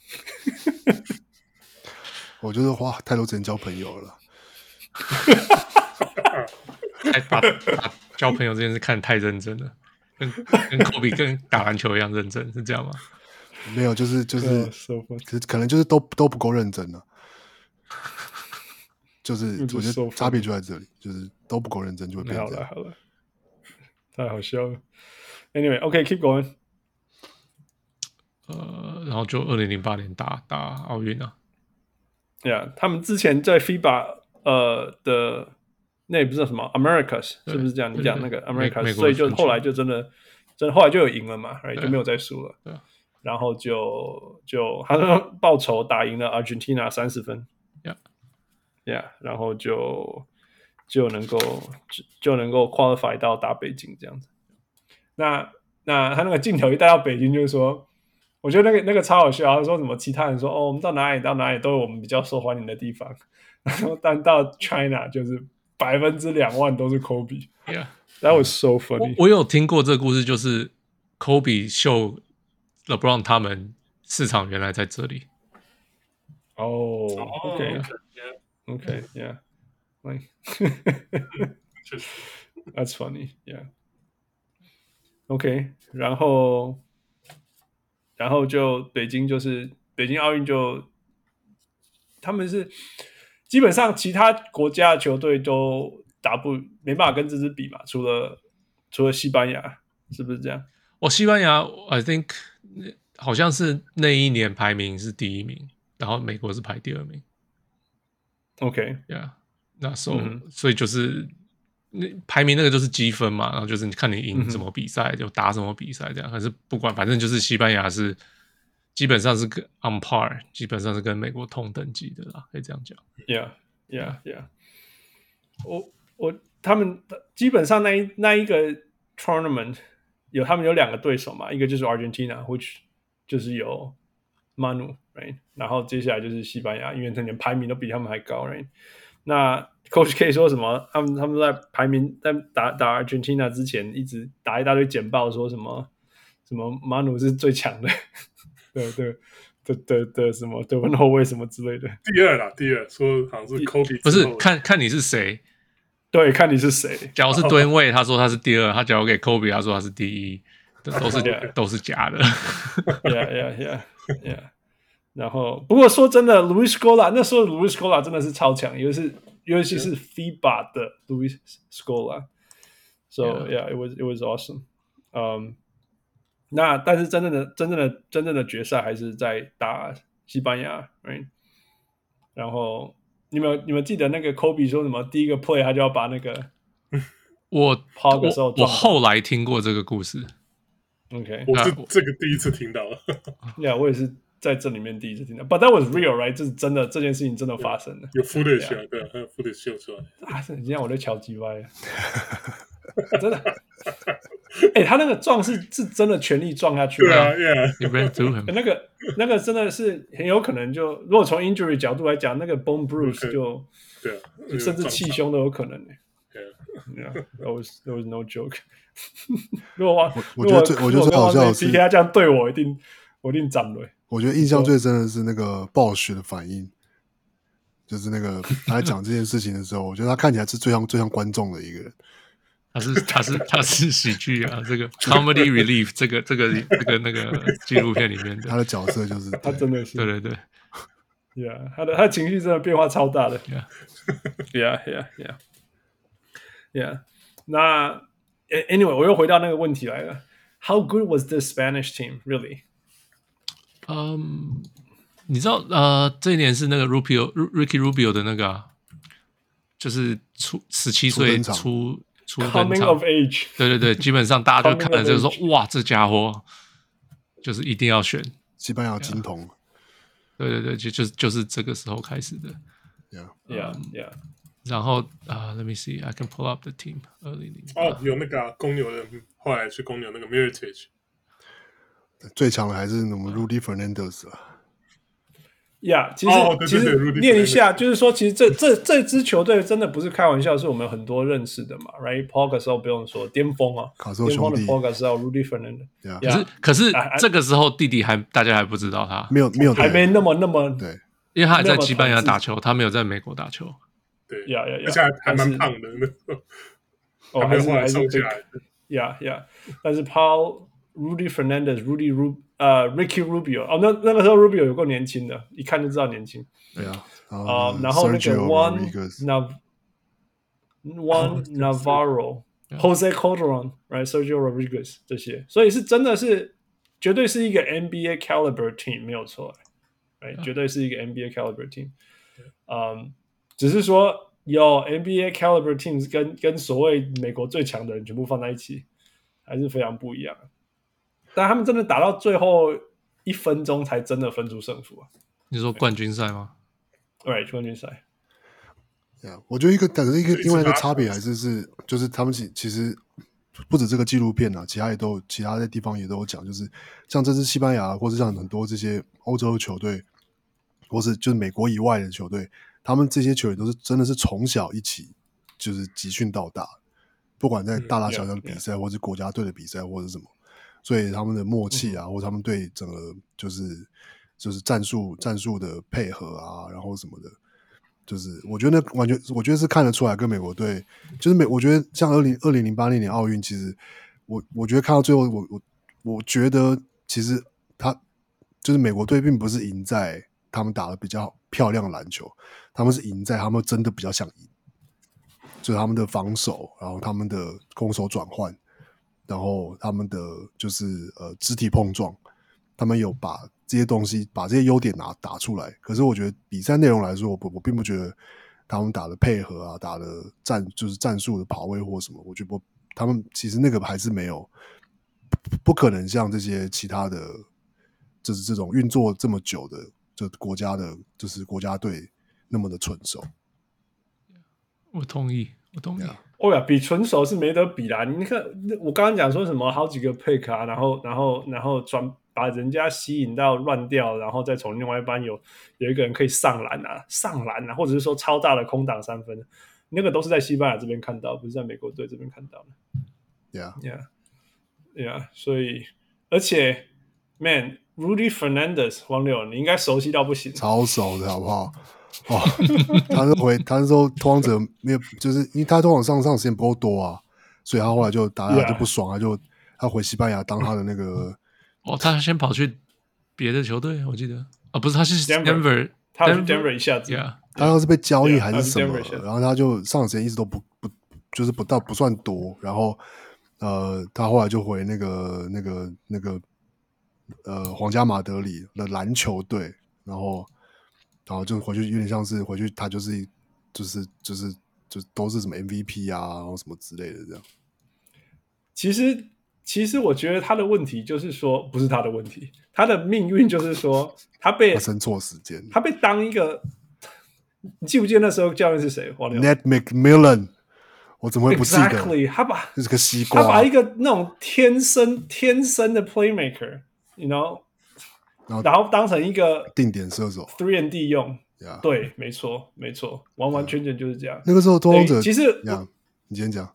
*laughs* 我觉得花太多钱交朋友了，*laughs* 太把把交朋友这件事看得太认真了。跟科比跟打篮球一样认真，是这样吗？没有，就是就是，可可能就是都都不够认真了。就是我觉得差别就在这里，就是都不够认真，就会变这样。好了好了，太好笑了。Anyway，OK，keep going。呃，然后就二零零八年打打奥运啊。对啊，他们之前在 FIBA 呃的。那也不是什么 Americas，是不是这样？你讲那个 Americas，所以就后来就真的，真的后来就有赢了嘛，就没有再输了。然后就就他 *laughs* 说报仇打赢了 Argentina 三十分，Yeah，然后就就能够就就能够 qualify 到打北京这样子。那那他那个镜头一带到北京，就是说，我觉得那个那个超好笑。他说什么？其他人说哦，我们到哪里到哪里都有我们比较受欢迎的地方，然后但到 China 就是。百分之两万都是 Kobe，Yeah，that *laughs* was so funny。我有听过这个故事，就是 Kobe 秀 LeBron 他们市场原来在这里。哦，OK，Yeah，OK，That's *laughs* funny，Yeah，OK，然后然后就北京就是北京奥运就他们是。基本上，其他国家的球队都打不没办法跟这支比嘛，除了除了西班牙，是不是这样？我、哦、西班牙，I think 好像是那一年排名是第一名，然后美国是排第二名。OK，Yeah，那所以就是那排名那个就是积分嘛，然后就是你看你赢什么比赛、嗯、就打什么比赛这样。可是不管，反正就是西班牙是基本上是跟 on par，基本上是跟美国同等级的啦，可以这样讲。Yeah, yeah, yeah。我我他们基本上那一那一个 tournament 有他们有两个对手嘛，一个就是 Argentina，which 就是有 Manu，right？然后接下来就是西班牙，因为他连排名都比他们还高，right？那 Coach 可以说什么？他们他们在排名在打打 Argentina 之前，一直打一大堆简报，说什么什么 Manu 是最强的。对对对对对，*laughs* 什么得分后卫什么之类的，第二啦，第二说好像是 Kobe，不是看看你是谁，对，看你是谁。假如是吨位，他说他是第二，他假如给 Kobe，他说他是第一，这都是 *laughs*. 都是假的。*laughs* Yeah yeah yeah yeah。然后不过说真的，Luis Scola 那时候 Luis Scola 真的是超强，尤其是尤其是 FIBA 的 Louis Scola。So yeah, it was it was awesome. Um. 那但是真正的、真正的、真正的决赛还是在打西班牙，right? 然后你们你们记得那个 Kobe 说什么？第一个 play 他就要把那个 *laughs* 我抛的时候我，我后来听过这个故事。OK，我是这个第一次听到。Yeah，我也是在这里面第一次听到。But that was real, right？这是真的，这件事情真的发生了。有 footage 对，还有 footage 秀出来。啊，你这样我就敲击歪了。*laughs* 真的，哎、欸，他那个撞是是真的全力撞下去对啊，Yeah，那个那个真的是很有可能就，如果从 injury 角度来讲，那个 bone bruise 就对、okay. 甚至气胸都有可能呢。Yeah，that was that was no joke。*laughs* 如果我我觉得最我觉得最好笑的是他这样对我，一定我一定斩了。我觉得印象最深的是那个暴雪的反应，就是那个 *laughs* 他在讲这件事情的时候，我觉得他看起来是最像最像观众的一个人。他是他是他是喜剧啊，这个 comedy relief 这个这个这个那个纪录片里面的他的角色就是 *laughs* 他真的是对对对，Yeah，他的他的情绪真的变化超大的，Yeah，Yeah，Yeah，Yeah，*laughs* 那 Anyway，我又回到那个问题来了，How good was the Spanish team really？嗯、um,，你知道呃，这一年是那个 Rubio Ricky Rubio 的那个、啊，就是出十七岁出。Coming of age，对对对，基本上大家就看了就是说，哇，这家伙就是一定要选西班牙金童。对对对，就就是就是这个时候开始的。Yeah, yeah, yeah. 然后啊、uh,，Let me see, I can pull up the team. 二零零哦，有那个公牛的，后来去公牛那个 Mirotic。最强的还是我们 Rudy Fernandez 啊。呀、yeah,，其实、oh, 其实念一下，就是说，其实这这这支球队真的不是开玩笑，是我们很多认识的嘛，right？Paul Gasol 不用说，巅峰啊，巅峰的 Paul Gasol，Rudy Fernandez。可是可是这个时候弟弟还大家还不知道他，没有没有，还没那么那么对，因为他还在西班牙打球，他没有在美国打球。对呀呀呀，而且还蛮胖的那时候，哦，还是还是呀呀，但是 Paul Rudy Fernandez，Rudy Rub。呃、uh,，Ricky Rubio，哦，那那个时候 Rubio 有够年轻的，一看就知道年轻。对啊，啊、uh,，然后那个 One Nav One Navarro，Jose Calderon，right，Sergio Rodriguez 这些，所以是真的是绝对是一个 NBA caliber team，没有错，right，、uh. 绝对是一个 NBA caliber team。嗯，只是说有 NBA caliber teams 跟跟所谓美国最强的人全部放在一起，还是非常不一样。 但他们真的打到最后一分钟才真的分出胜负啊！你说冠军赛吗？对，冠军赛。Yeah, 我觉得一个，感觉一个另外一个差别还是是，就是他们其其实不止这个纪录片啊，其他也都有其他的地方也都有讲，就是像这支西班牙，或是像很多这些欧洲的球队，或是就是美国以外的球队，他们这些球员都是真的是从小一起就是集训到大，不管在大大小小的比赛，或是国家队的比赛，或者什么。所以他们的默契啊，嗯、或者他们对整个就是就是战术战术的配合啊，然后什么的，就是我觉得那完全我觉得是看得出来跟美国队，就是美我觉得像二零二零零八那年奥运，其实我我觉得看到最后，我我我觉得其实他就是美国队并不是赢在他们打的比较漂亮的篮球，他们是赢在他们真的比较想赢，就是他们的防守，然后他们的攻守转换。然后他们的就是呃肢体碰撞，他们有把这些东西把这些优点拿打出来。可是我觉得比赛内容来说，我我并不觉得他们打的配合啊，打的战就是战术的跑位或什么，我觉得不，他们其实那个还是没有不，不可能像这些其他的就是这种运作这么久的这国家的，就是国家队那么的纯熟。我同意，我同意。哦呀，比纯熟是没得比啦！你看，我刚刚讲说什么好几个 pick 啊，然后然后然后转把人家吸引到乱掉，然后再从另外一班有有一个人可以上篮啊，上篮啊，或者是说超大的空档三分，那个都是在西班牙这边看到，不是在美国队这边看到的。Yeah，Yeah，Yeah，所以而且，Man，Rudy Fernandez，王六，你应该熟悉到不行，超熟的好不好？哦，*laughs* 他是回，他是说拓荒者没有，就是因为他通常上场时间不够多啊，所以他后来就打打就不爽啊，就他回西班牙当他的那个。*laughs* 哦，他先跑去别的球队，我记得。啊，不是，他是 Denver，他去 Denver 一下子，yeah, 他要是被交易还是什么，然后他就上场时间一直都不不，就是不到不算多，然后呃，他后来就回那个那个那个呃皇家马德里的篮球队，然后。然后就回去，有点像是回去，他就是就是就是就都是什么 MVP 啊，然后什么之类的这样。其实其实我觉得他的问题就是说，不是他的问题，他的命运就是说，他被他生错时间，他被当一个。你记不记得那时候教练是谁？Ned McMillan，我怎么会不记得？Exactly，他把就是个西瓜，他把一个那种天生天生的 playmaker，you know。然后当成一个定点射手，three and D 用，yeah. 对，没错，没错，完完全全就是这样。那个时候，拓荒者其实，yeah, 你先讲。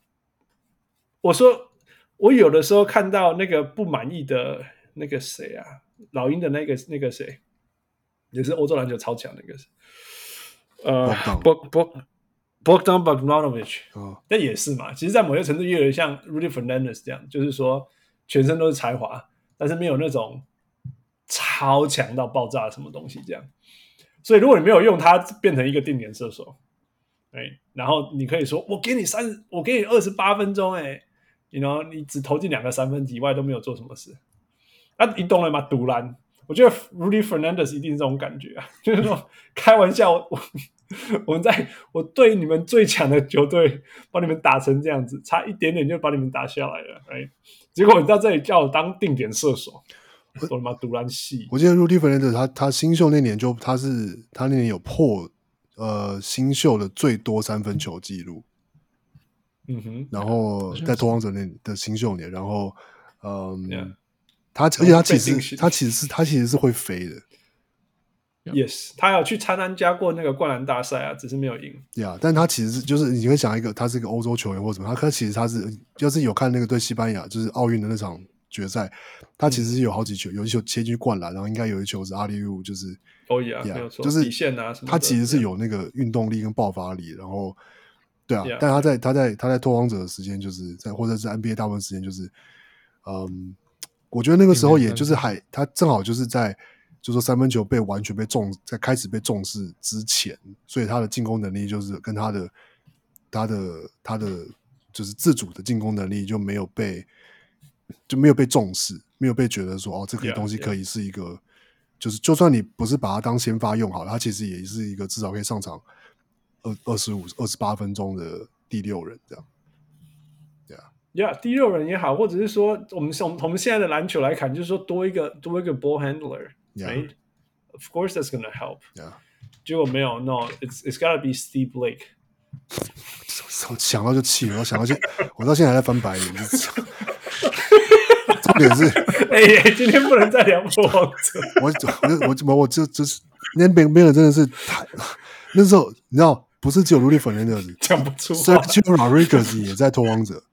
我说，我有的时候看到那个不满意的那个谁啊，老鹰的那个那个谁，也是欧洲篮球超强那个，呃，Bogdan Bogdanovic，那也是嘛。其实，在某些程度，也有点像 Rudy Fernandez 这样，就是说全身都是才华，但是没有那种。超强到爆炸，什么东西这样？所以如果你没有用它变成一个定点射手，哎，然后你可以说我给你三，我给你二十八分钟，哎，你 you know 你只投进两个三分，以外都没有做什么事。啊，你懂了吗？独篮，我觉得 Rudy Fernandez 一定是这种感觉啊，*laughs* 就是说开玩笑，我 *laughs* 我们在我对你们最强的球队把你们打成这样子，差一点点就把你们打下来了，哎，结果你到这里叫我当定点射手。我他妈独篮戏！我记得 Rudy Fernandez 他他新秀那年就他是他那年有破呃新秀的最多三分球记录，嗯哼，然后在拓荒者那的新秀年，然后嗯，yeah. 他而且他其实他其实是他其实是会飞的，Yes，他有去参加过那个灌篮大赛啊，只是没有赢。呀、yeah，但他其实是就是你会想一个他是一个欧洲球员或什么，他他其实他是就是有看那个对西班牙就是奥运的那场。决赛，他其实是有好几球，有一球切进去灌篮，然后应该有一球是阿里乌，就是哦呀，没有错，就是底线啊什么。他其实是有那个运动力跟爆发力，然后对啊，但他在他在他在拓荒者的时间，就是在或者是 NBA 大部分时间，就是嗯，我觉得那个时候也就是还他正好就是在就是说三分球被完全被重在开始被重视之前，所以他的进攻能力就是跟他的他的他的就是自主的进攻能力就没有被。就没有被重视，没有被觉得说哦，这个东西可以是一个，yeah, yeah. 就是就算你不是把它当先发用好了，它其实也是一个至少可以上场二二十五、二十八分钟的第六人这样。对啊，呀，第六人也好，或者是说我们从我们现在的篮球来看，就是说多一个多一个 ball handler，right？Of course that's gonna help。Yeah. 结果没有，No，it's it's gotta be Steve Blake。想到就气，我想到就，我到现在还在翻白眼。重点是，哎、欸，今天不能再聊破王者。我我我我就就是那边边的真的是太那时候你知道，不是只有 Rudy Fernandez 讲不出，Sergio Rodriguez 也在拓荒者。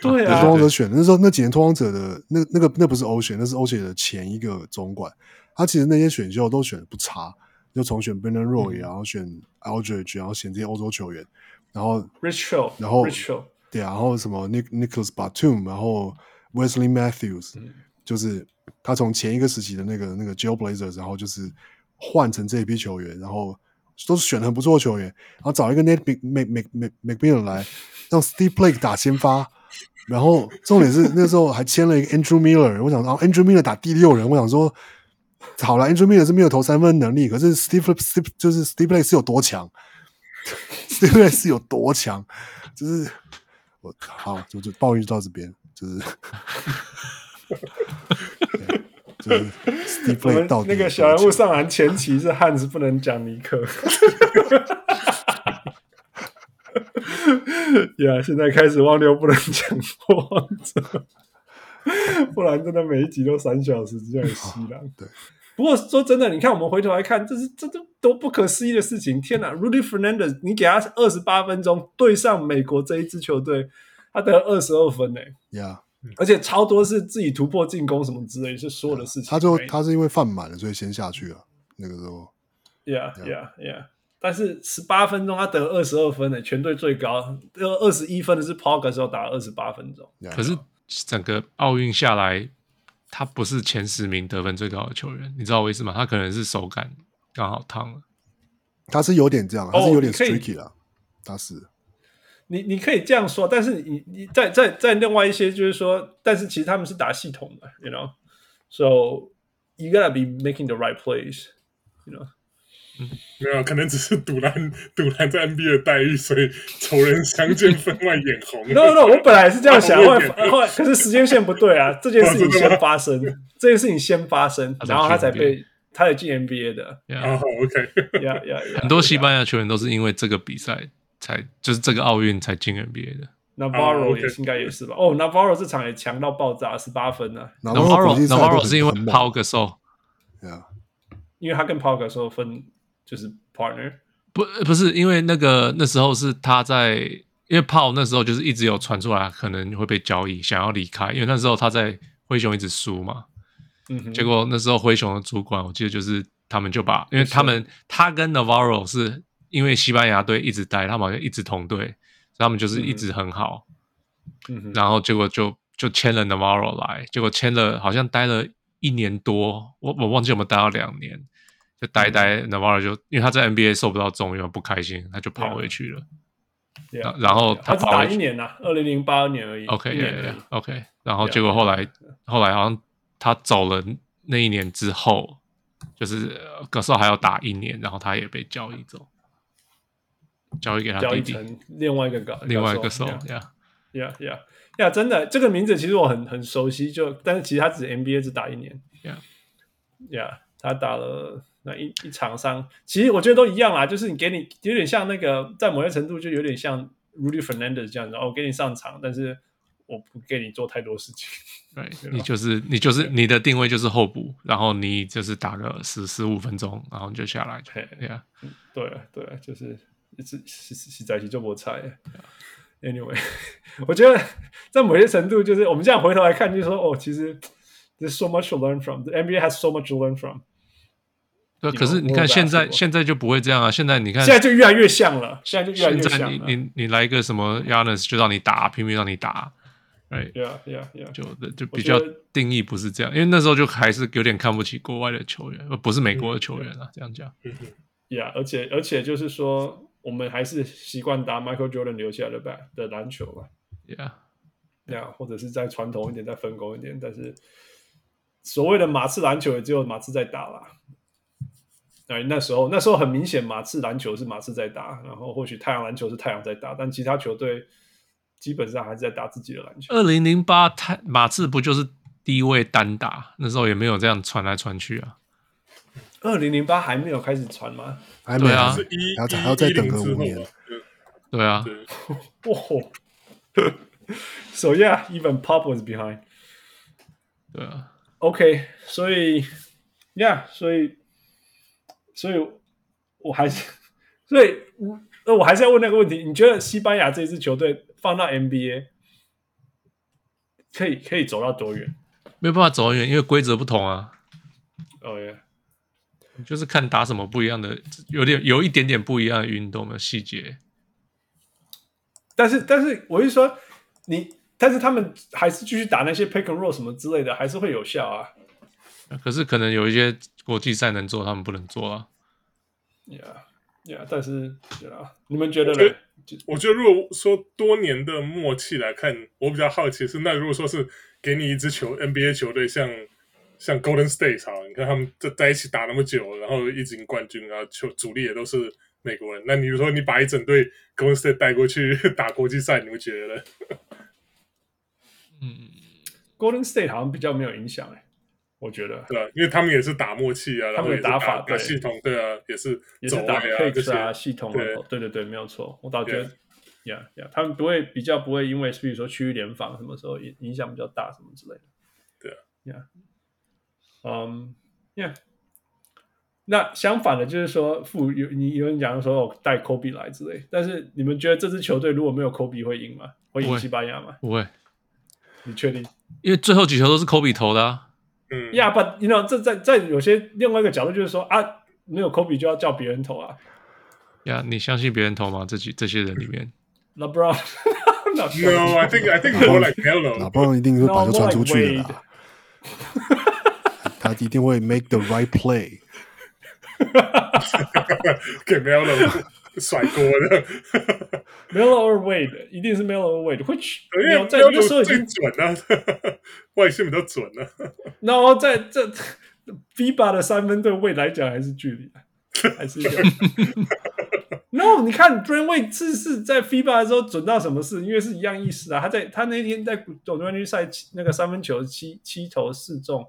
对啊，拓荒者选那时候那几年拓荒者的那那个那不是欧选，那是欧选的前一个总管。他其实那些选秀都选的不差，就重选 Brandon Roy，、嗯、然后选 Aldridge，然后选这些欧洲球员，然后 Rich Hill，然后 Rich Hill，对啊，然后什么 Nick Nicholas Batum，然后。Wesley Matthews，、嗯、就是他从前一个时期的那个那个 Jailblazers，然后就是换成这一批球员，然后都是选的很不错的球员，然后找一个 Ned McMillan 来让 Steve Blake 打先发，然后重点是那时候还签了一个 Andrew Miller，我想说 Andrew Miller 打第六人，我想说好了，Andrew Miller 是没有投三分能力，可是 Steve Steve 就是 Steve Blake 是有多强，Steve Blake 是有多强，就是我好就就抱怨就到这边。就是，就是 Steve 到那个小人物上篮前期是汉子不能讲尼克。呀，*laughs* yeah, 现在开始汪流不能讲话，*laughs* 不然真的每一集都三小时，这样稀烂。对，不过说真的，你看我们回头来看，这是这都都不可思议的事情。天哪，Rudy Fernandez，你给他二十八分钟对上美国这一支球队，他得二十二分呢。呀，Yeah. 而且超多是自己突破进攻什么之类，是所有的事情。他就他是因为犯满了，所以先下去了。那个时候，Yeah，Yeah，Yeah。但是十八分钟他得二十二分呢，全队最高。得二十一分的是 Gasol 打了二十八分钟。Yeah. 可是整个奥运下来，他不是前十名得分最高的球员，你知道我意思吗？他可能是手感刚好烫了。他是有点这样，他是有点 tricky 了。他是，你你可以这样说，但是你你在在在另外一些就是说，但是其实他们是打系统的，you know，so you gotta be making the right plays，you know。嗯、没有，可能只是赌烂赌烂在 NBA 的待遇，所以仇人相见分外眼红。no no，我本来是这样想，*laughs* 后来后来可是时间线不对啊，这件事情先发生，这件事情先发生，然后他才被他才进 NBA 的。哦，OK，很多西班牙球员都是因为这个比赛才就是这个奥运才进 NBA 的。Navarro 也应该也是吧？哦，Navarro 这场也强到爆炸，十八分呢。Navarro Navarro 是因为 Pau Gasol，对啊，因为他跟 Pau Gasol 分。就是 partner 不不是因为那个那时候是他在，因为炮那时候就是一直有传出来可能会被交易，想要离开，因为那时候他在灰熊一直输嘛，嗯哼，结果那时候灰熊的主管我记得就是他们就把，因为他们他跟 Navarro 是因为西班牙队一直待，他们好像一直同队，所以他们就是一直很好，嗯哼，然后结果就就签了 Navarro 来，结果签了好像待了一年多，我我忘记有没有待到两年。就呆呆，Navarro 就因为他在 NBA 受不到重用，不开心，他就跑回去了。Yeah. 然后他只打一年呐，二零零八年而已。OK，OK，然后结果后来.后来好像他走了那一年之后，就是格少还要打一年，然后他也被交易走，交易给他弟弟，另外一个高，另外一个手，Yeah，Yeah，Yeah，Yeah，真的这个名字其实我很很熟悉，就但是其实他只 NBA 只打一年，Yeah，Yeah，他打了。那一一场上，其实我觉得都一样啦，就是你给你有点像那个，在某些程度就有点像 Rudy Fernandez 这样子，哦，我给你上场，但是我不给你做太多事情。对，你就是你就是你的定位就是候补，然后你就是打个十十五分钟，然后你就下来。对呀，对对，就是是是是在一起就不菜。Anyway，*laughs* 我觉得在某些程度，就是我们这样回头来看，就是说，哦，其实 there's so much to learn from. The NBA has so much to learn from. 对，可是你看现在现在就不会这样啊！现在你看，现在就越来越像了。现在就越来越像了。现在你你你来一个什么 Giannis 就让你打，拼命让你打，哎，Yeah Yeah Yeah，就就比较定义不是这样，因为那时候就还是有点看不起国外的球员，而不是美国的球员啊，这样讲。Yeah，而且而且就是说，我们还是习惯打 Michael Jordan 留下来的吧的篮球吧。Yeah，Yeah，或者是再传统一点，再分工一点，但是所谓的马刺篮球也只有马刺在打了。哎，那时候那时候很明显，马刺篮球是马刺在打，然后或许太阳篮球是太阳在打，但其他球队基本上还是在打自己的篮球。二零零八太马刺不就是低位单打？那时候也没有这样传来传去啊。二零零八还没有开始传吗？还没啊，是一还要再等个五年。对啊。*laughs* 哇，So yeah, even Pop was behind。对啊。OK，所以，Yeah，所以。所以，我还是，所以，呃，我还是要问那个问题：你觉得西班牙这支球队放到 NBA 可以可以走到多远？没有办法走很远，因为规则不同啊。哦耶，就是看打什么不一样的，有点有一点点不一样的运动的细节。但是，但是我是说，你，但是他们还是继续打那些 pick and roll 什么之类的，还是会有效啊。可是可能有一些国际赛能做，他们不能做啊。Yeah，Yeah，但是对啊，你们觉得呢？我觉得如果说多年的默契来看，我比较好奇是，那如果说是给你一支球 NBA 球队，像像 Golden State 好，你看他们在在一起打那么久，然后一直赢冠军，然后球主力也都是美国人，那你如说你把一整队 Golden State 带过去 *laughs* 打国际赛，你们觉得呢？嗯，Golden State 好像比较没有影响哎。我觉得对，因为他们也是打默契啊，他们的打法打系统对啊，也是也是打 pick 啊，系统对对对对，没有错。我倒觉得，呀呀，他们不会比较不会因为比如说区域联防什么时候影影响比较大什么之类的。对啊，呀，嗯，呀。那相反的，就是说，负有你有人讲说哦带 Kobe 来之类，但是你们觉得这支球队如果没有 Kobe 会赢吗？会赢西班牙吗？不会，你确定？因为最后几球都是 Kobe 投的啊。嗯，呀，不，你知道这在在有些另外一个角度就是说啊，没有 Kobe 就要叫别人投啊。呀，你相信别人投吗？这几这些人里面，LeBron，No，I think I think more like Melo，LeBron 一定会把球传出去的啦。他一定会 make the right play。给 Melo 甩锅的，Melo or Wade 一定是 Melo or Wade，which 因为在那个时候已经准了，*laughs* 外线比较准了。*laughs* 然后在这 FIBA 的三分对 Wade 来讲还是距离，还是一个。*laughs* No，你看 Dwyane Wade 是是在 FIBA 的时候准到什么事？因为是一样意思啊。他在他那天在总冠军赛那个三分球七七投四中。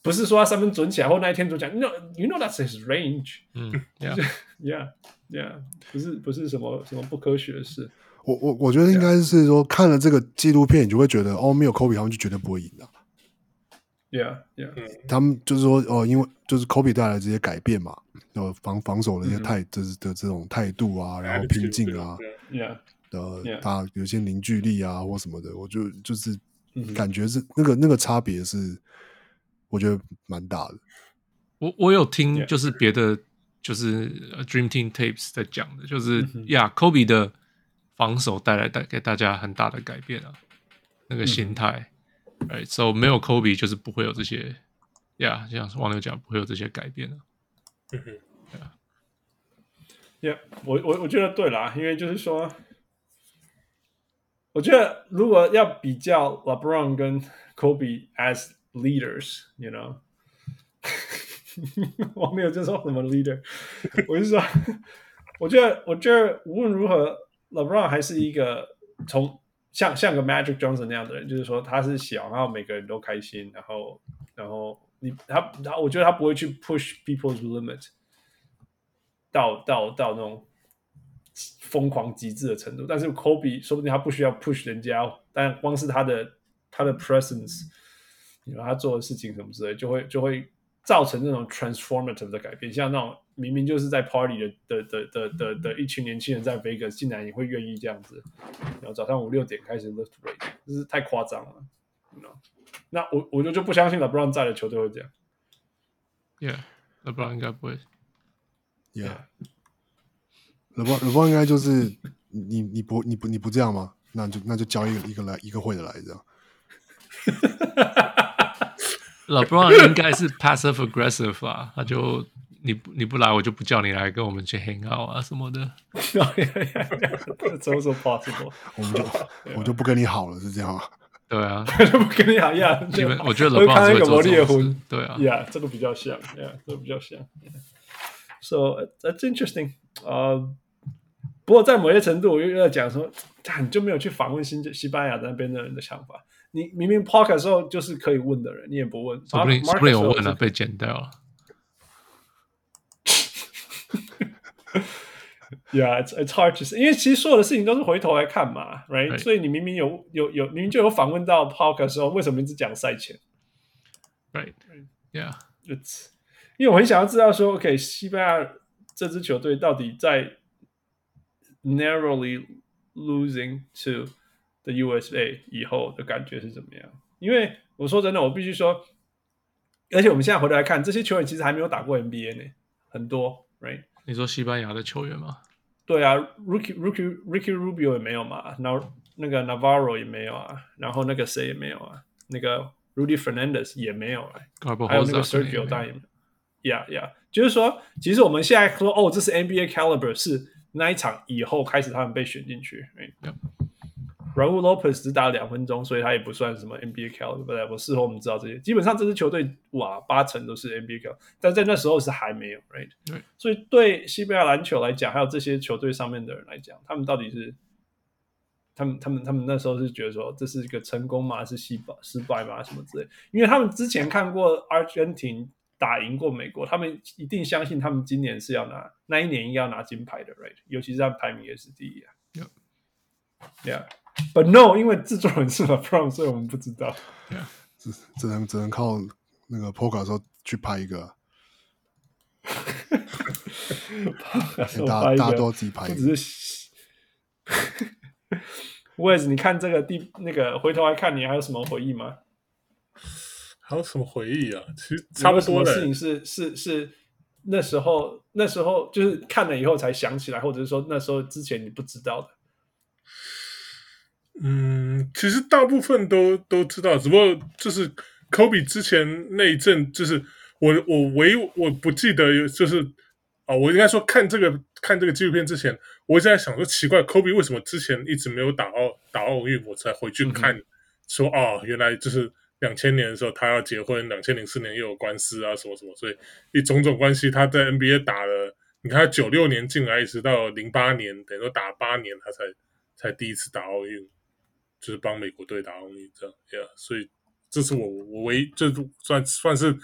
不是说他三分准起来，或那一天就讲，no, you know that's his range。嗯，yeah，yeah，yeah，不是不是什么什么不科学的事。我我我觉得应该是说，看了这个纪录片，你就会觉得哦，没有 Kobe 他们就绝对不会赢的。Yeah，yeah，他们就是说哦，因为就是 Kobe 带来这些改变嘛，呃，防防守的一些态，就是的这种态度啊，然后拼劲啊，Yeah，呃，他有些凝聚力啊或什么的，我就就是感觉是那个那个差别是。我觉得蛮大的。我我有听，就是别的，就是 Dream Team Tapes 在讲的，就是呀，Kobe 的防守带来带给大家很大的改变啊，那个心态，哎，so 没有 Kobe 就是不会有这些，呀，像网友讲不会有这些改变啊。嗯哼，对啊，Yeah，我我我觉得对啦，因为就是说，我觉得如果要比较 LeBron 跟 Kobe as Leaders，you know，我没有就说什么 leader，我是说，*laughs* 我觉得，我觉得无论如何，LeBron 还是一个从像像个 Magic Johnson 那样的人，就是说他是小，然后每个人都开心，然后然后你他他，我觉得他不会去 push people's limit 到到到那种疯狂极致的程度，但是 Kobe 说不定他不需要 push 人家，但光是他的他的 presence 你说。他做的事情什么之类，就会就会造成那种 transformative 的改变。像那种明明就是在 party 的的的的的的一群年轻人在 Vegas，竟然也会愿意这样子。然后早上五六点开始 lift weight，这是太夸张了。You know? 那我我就就不相信 LeBron 在的球队会这样。Yeah，LeBron 应该不会。Yeah，LeBron LeBron 应该就是你你不你不你不这样吗？那就那就交一个一个来一个会的来这样。*laughs* LeBron 应该是 passive aggressive 啊，他就你不你不来，我就不叫你来跟我们去 hang out 啊什么的。So *laughs* possible，我们就我就不跟你好了，是这样吗？对啊，*laughs* 不跟你好呀。你们我觉得 LeBron 是会做这种事。对啊，呀，这个比较像，呀，这个比较像。So that's interesting。呃，不过在某些程度，我又在讲说，*tsk* 你就没有去访问新西班牙那边的人的想法。你明明的时候就是可以问的人，你也不问。说不定说不定有问了，被剪掉了。*laughs* Yeah, it's it's hard to say，因为其实所有的事情都是回头来看嘛，right？, right. 所以你明明有有有明明就有访问到的时候，为什么一直讲赛前？Right, yeah. It's 因为我很想要知道说，OK，西班牙这支球队到底在 narrowly losing to USA 以后的感觉是怎么样？因为我说真的，我必须说，而且我们现在回头来看，这些球员其实还没有打过 NBA 呢，很多，right？你说西班牙的球员吗？对啊，Rookie Rookie Ricky Rubio 也没有嘛，然后那个 Navarro 也没有啊，然后那个谁也没有啊，那个 Rudy Fernandez 也没有啊，还有那个 Sergio 当然，Yeah Yeah，就是说，其实我们现在说，哦，这是 NBA caliber，是那一场以后开始他们被选进去，right? Raul Lopez 只打了两分钟，所以他也不算什么 NBA caliber。我事后我们知道这些，基本上这支球队哇，八成都是 NBA caliber，但在那时候是还没有，right？对，所以对西班牙篮球来讲，还有这些球队上面的人来讲，他们到底是他们他们他们那时候是觉得说这是一个成功吗？是失败失败吗？什么之类？因为他们之前看过阿根廷打赢过美国，他们一定相信他们今年是要拿那一年应该要拿金牌的，right？尤其是他排名也是第一啊。Yeah, but no，因为制作人是 LeBron，所以我们不知道。只只能只能靠那个 Polka 时候去拍一个、啊。大大家都自己拍，只是。Wes，你看这个第那个回头来看，你还有什么回忆吗？还有什么回忆啊？其实差不多的事情是是是那时候那时候就是看了以后才想起来，或者是说那时候之前你不知道的。嗯，其实大部分都都知道，只不过就是科比之前那一阵，就是我我唯一我不记得有就是啊、哦，我应该说看这个看这个纪录片之前，我一直在想说奇怪，科比为什么之前一直没有打奥打奥运，我才回去看说哦，原来就是两千年的时候他要结婚，两千零四年又有官司啊什么什么，所以一种种关系，他在 NBA 打了，你看他九六年进来，一直到零八年，等于说打八年，他才才第一次打奥运。就是帮美国队打奥运这样，yeah, 所以这是我我唯一这算算是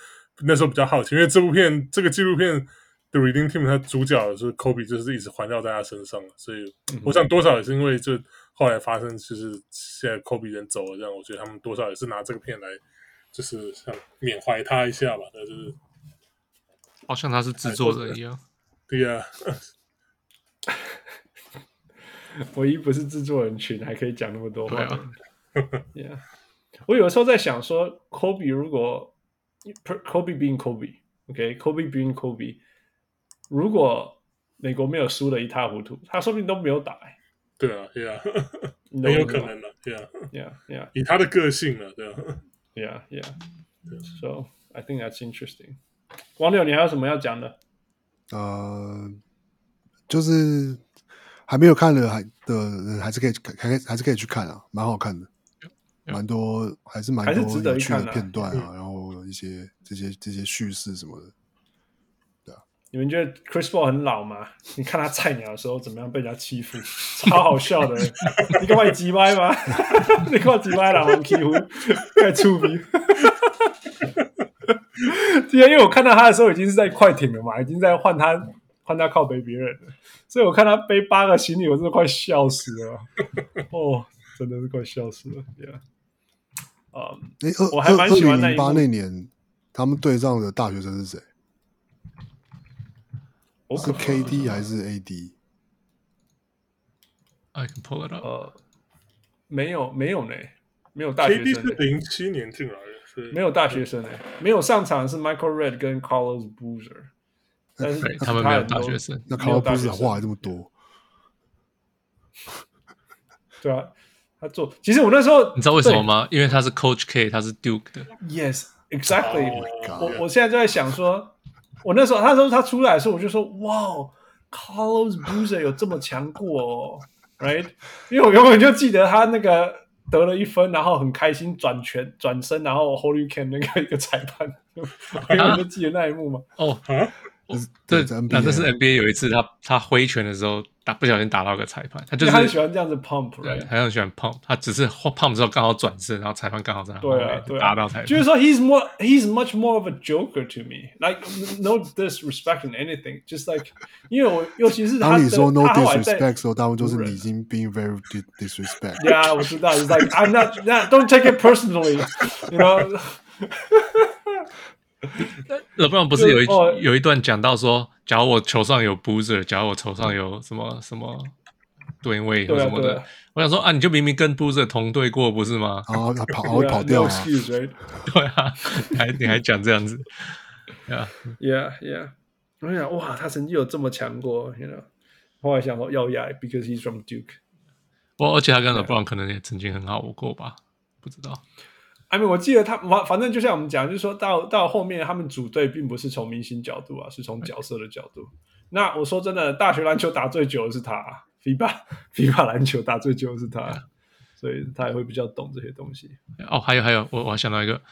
那时候比较好奇，因为这部片这个纪录片的 Reading Team 它主角是 Kobe，就是一直环绕在他身上，所以我想多少也是因为就后来发生，就是现在 Kobe 人走了这样，我觉得他们多少也是拿这个片来就是想缅怀他一下吧，但是好像他是制作人一样，对呀、啊。*laughs* 唯一不是制作人群，还可以讲那么多话。啊 *laughs* yeah. 我有时候在想说，Kobe 如果 Kobe being Kobe，OK，Kobe being Kobe，如果美国没有输的一塌糊涂，他说不定都没有打。对啊，对啊，很有可能的，对啊，Yeah，Yeah，以他的个性了，对啊，Yeah，Yeah。So I think that's interesting。王六，你还有什么要讲的？呃，就是。还没有看的还的人还是可以还还是可以去看啊，蛮好看的，蛮多还是蛮多有趣的片段啊，然后一些这些这些叙事什么的，对啊。你们觉得 Chris Paul 很老吗？你看他菜鸟的时候怎么样被人家欺负，*laughs* 超好笑的。*laughs* 你干嘛急歪吗？*laughs* 你干嘛急歪了？我欺负太出名。今天因为我看到他的时候已经是在快艇了嘛，已经在换他。换他靠背别人，所以我看他背八个行李，我真的快笑死了。*laughs* 哦，真的是快笑死了。Yeah，啊、um, 欸，我还蛮喜欢那一八那年他们对上的大学生是谁？是 KD 还是 AD？I can pull it up。呃，没有，没有呢，没有大学生。KD 是零七年进来的，是没有大学生呢，没有上场是 Michael Redd 跟 Carlos Boozer。但是他们没有大学生，那卡洛布斯话还这么多，*laughs* 对啊，他做。其实我那时候，你知道为什么吗？因为他是 Coach K，他是 Duke 的。Yes, exactly. Oh、我我现在就在想说，我那时候他说他出来的时候，我就说哇，Carlos Boozer 有这么强过哦，right？*laughs* 因为我永远就记得他那个得了一分，然后很开心转拳转身，然后 Holy Can 那个一个裁判，*laughs* 我永远就记得那一幕嘛。哦啊。这那这是 NBA 有一次他他挥拳的时候打不小心打到个裁判，他就是很喜欢这样子 pump，对，他很喜欢 pump，他只是 pump 之后刚好转身，然后裁判刚好在后面打到裁判。就是说 he's more he's much more of a joker to me, like no disrespect in anything, just like *laughs* 因为我尤其是当你说 no disrespect 的时候，大部分就是你已经 being very disrespect。Yeah，我知道，it's like I'm not, *laughs* don't take it personally, you know。 *laughs* 勒布朗不是有一有一段讲到说，假如我球上有 Boozer，假如我球上有什么什么对位或什么的，我想说啊，你就明明跟 Boozer 同队过，不是吗？然后他跑，会跑掉啊！对啊，*laughs* 还你还讲这样子？Yeah，Yeah，Yeah。我想哇，他曾经有这么强过，You know？后来想说要压，because he's from Duke。我而且他跟勒布朗可能也曾经很好过吧？不知道。I mean, 我记得他反反正就像我们讲，就是说到到后面他们组队并不是从明星角度啊，是从角色的角度。那我说真的，大学篮球打最久的是他，FIBA FIBA 篮球打最久的是他，所以他也会比较懂这些东西。哦，还有还有，我我还想到一个，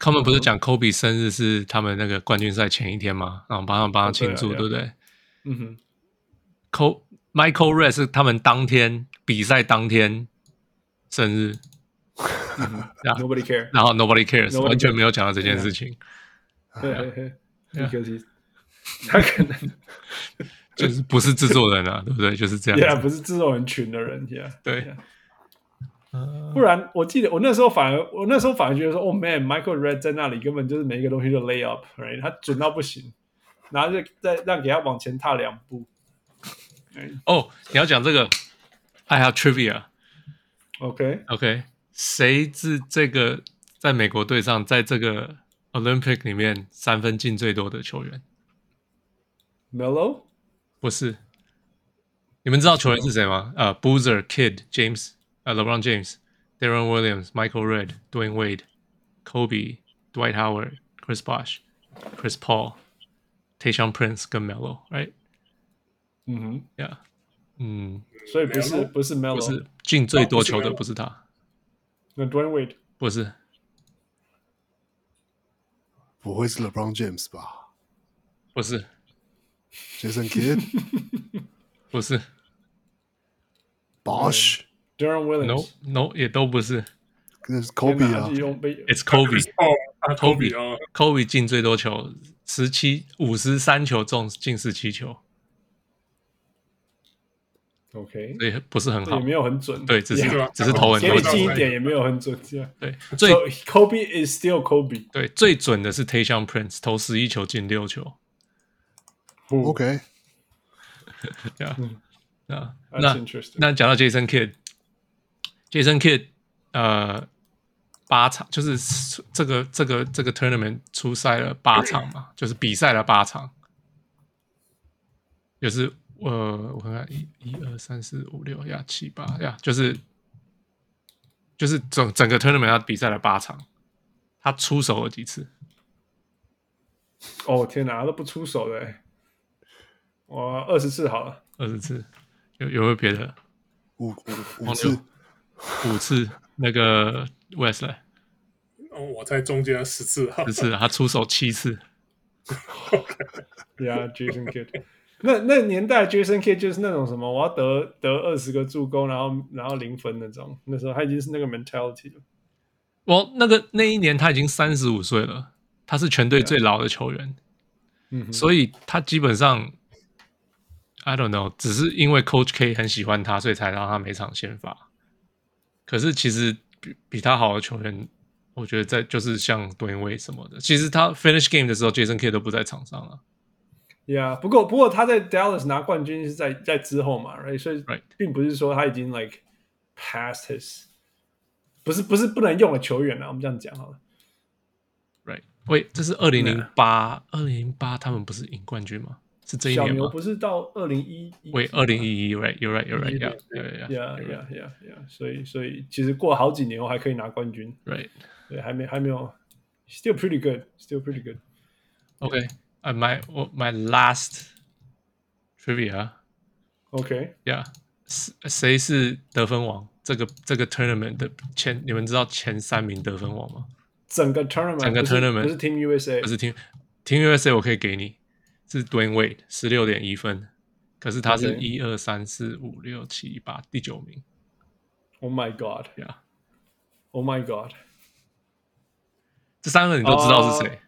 他们不是讲 Kobe 生日是他们那个冠军赛前一天吗？然后帮他们帮他庆祝，对不对？嗯哼，科 Michael Redd 是他们当天比赛当天生日。*laughs* Nobody care，然后 Nobody cares，完全没有讲到这件事情。对对对，可惜他可能 *laughs* 就是不是制作人啊，对不对？就是这样。不是制作人群的人，Yeah，对。不然，我记得我那时候反而，我那时候反而觉得说，哦，Man，Michael Redd 在那里根本就是每一个东西都 lay up，right？他准到不行，然后就再让给他往前踏两步。哦，你要讲这个，I have trivia。OK OK，谁是这个在美国队上，在这个 Olympic 里面三分进最多的球员？Melo？不是。你们知道球员是谁吗？呃、uh,，Boozer、Kidd、James。呃、uh,，LeBron James、Daron Williams、Michael Redd、Dwayne Wade、Kobe、Dwight Howard、Chris Bosh、Chris Paul、Tayshaun Prince 跟 Melo，right？嗯哼，Yeah，嗯，所以不是不是 Melo，不是进最多球的不是他。那 Dwayne Wade 不是，不会是 LeBron James 吧？不是，Jason Kidd，不是，Bosh。Deron Williams No, no，也都不是。那是 Kobe 啊，It's Kobe。哦，Kobe 哦，Kobe 进最多球，十七五十三球中进十七球。OK，所以不是很好，也没有很准。对，只是 Yeah. 只是投很多球。接近一点也没有很准。这样对，最 so, Kobe is still Kobe。对，最准的是 Tayshaun Prince，投十一球进六球。OK，对啊，*laughs* 那那讲到 Jason Kidd，Jason Kidd，呃，八场就是这个这个这个 tournament 出赛了八场嘛，就是比赛了八场，就是呃，我看看一一二三四五六呀七八呀，就是就是整整个 tournament 他比赛了八场，他出手了几次？哦天哪，他都不出手的，我二十次好了，二十次，有有没有别的？五五五次，五次。那个 Wesley，哦，我在中间十次，十次，他出手七次。对啊，Jason Kidd，那那年代 Jason Kidd 就是那种什么，我要得得二十个助攻，然后然后零分那种。那时候他已经是那个 mentality 了。我那个那一年他已经三十五岁了，他是全队最老的球员，嗯，所以他基本上 I don't know，只是因为 Coach K 很喜欢他，所以才让他每场先发。可是其实比比他好的球员，我觉得在就是像 Dwyane Wade 什么的，其实他 finish game 的时候，Jason Kidd 都不在场上了。Yeah，不过不过他在 Dallas 拿冠军是在在之后嘛，right？所以 Right. 并不是说他已经 like past his，不是不是不能用的球员了，我们这样讲好了。 Right？喂，这是二零零八，二零零八他们不是赢冠军吗？是这一年吗？小牛不是到二零一一？喂，二零一一，right，you're right，you're right，yeah，yeah，yeah，yeah，yeah，yeah, yeah, yeah, yeah, yeah, yeah. 所以所以其实过了好几年后还可以拿冠军，right？对，还没还没有，still pretty good，still pretty good。 OK，呃，my my last trivia，OK，yeah，谁是得分王？这个这个 tournament 的前，你们知道前三名得分王吗？整个 tournament，整个 tournament 不是 Team USA，不是 Team Team USA，我可以给你。是 Dwyane Wade 十六点一分，可是他是一二三四五六七八第九名。Oh my god！Yeah！Oh my god！这三个你都知道是谁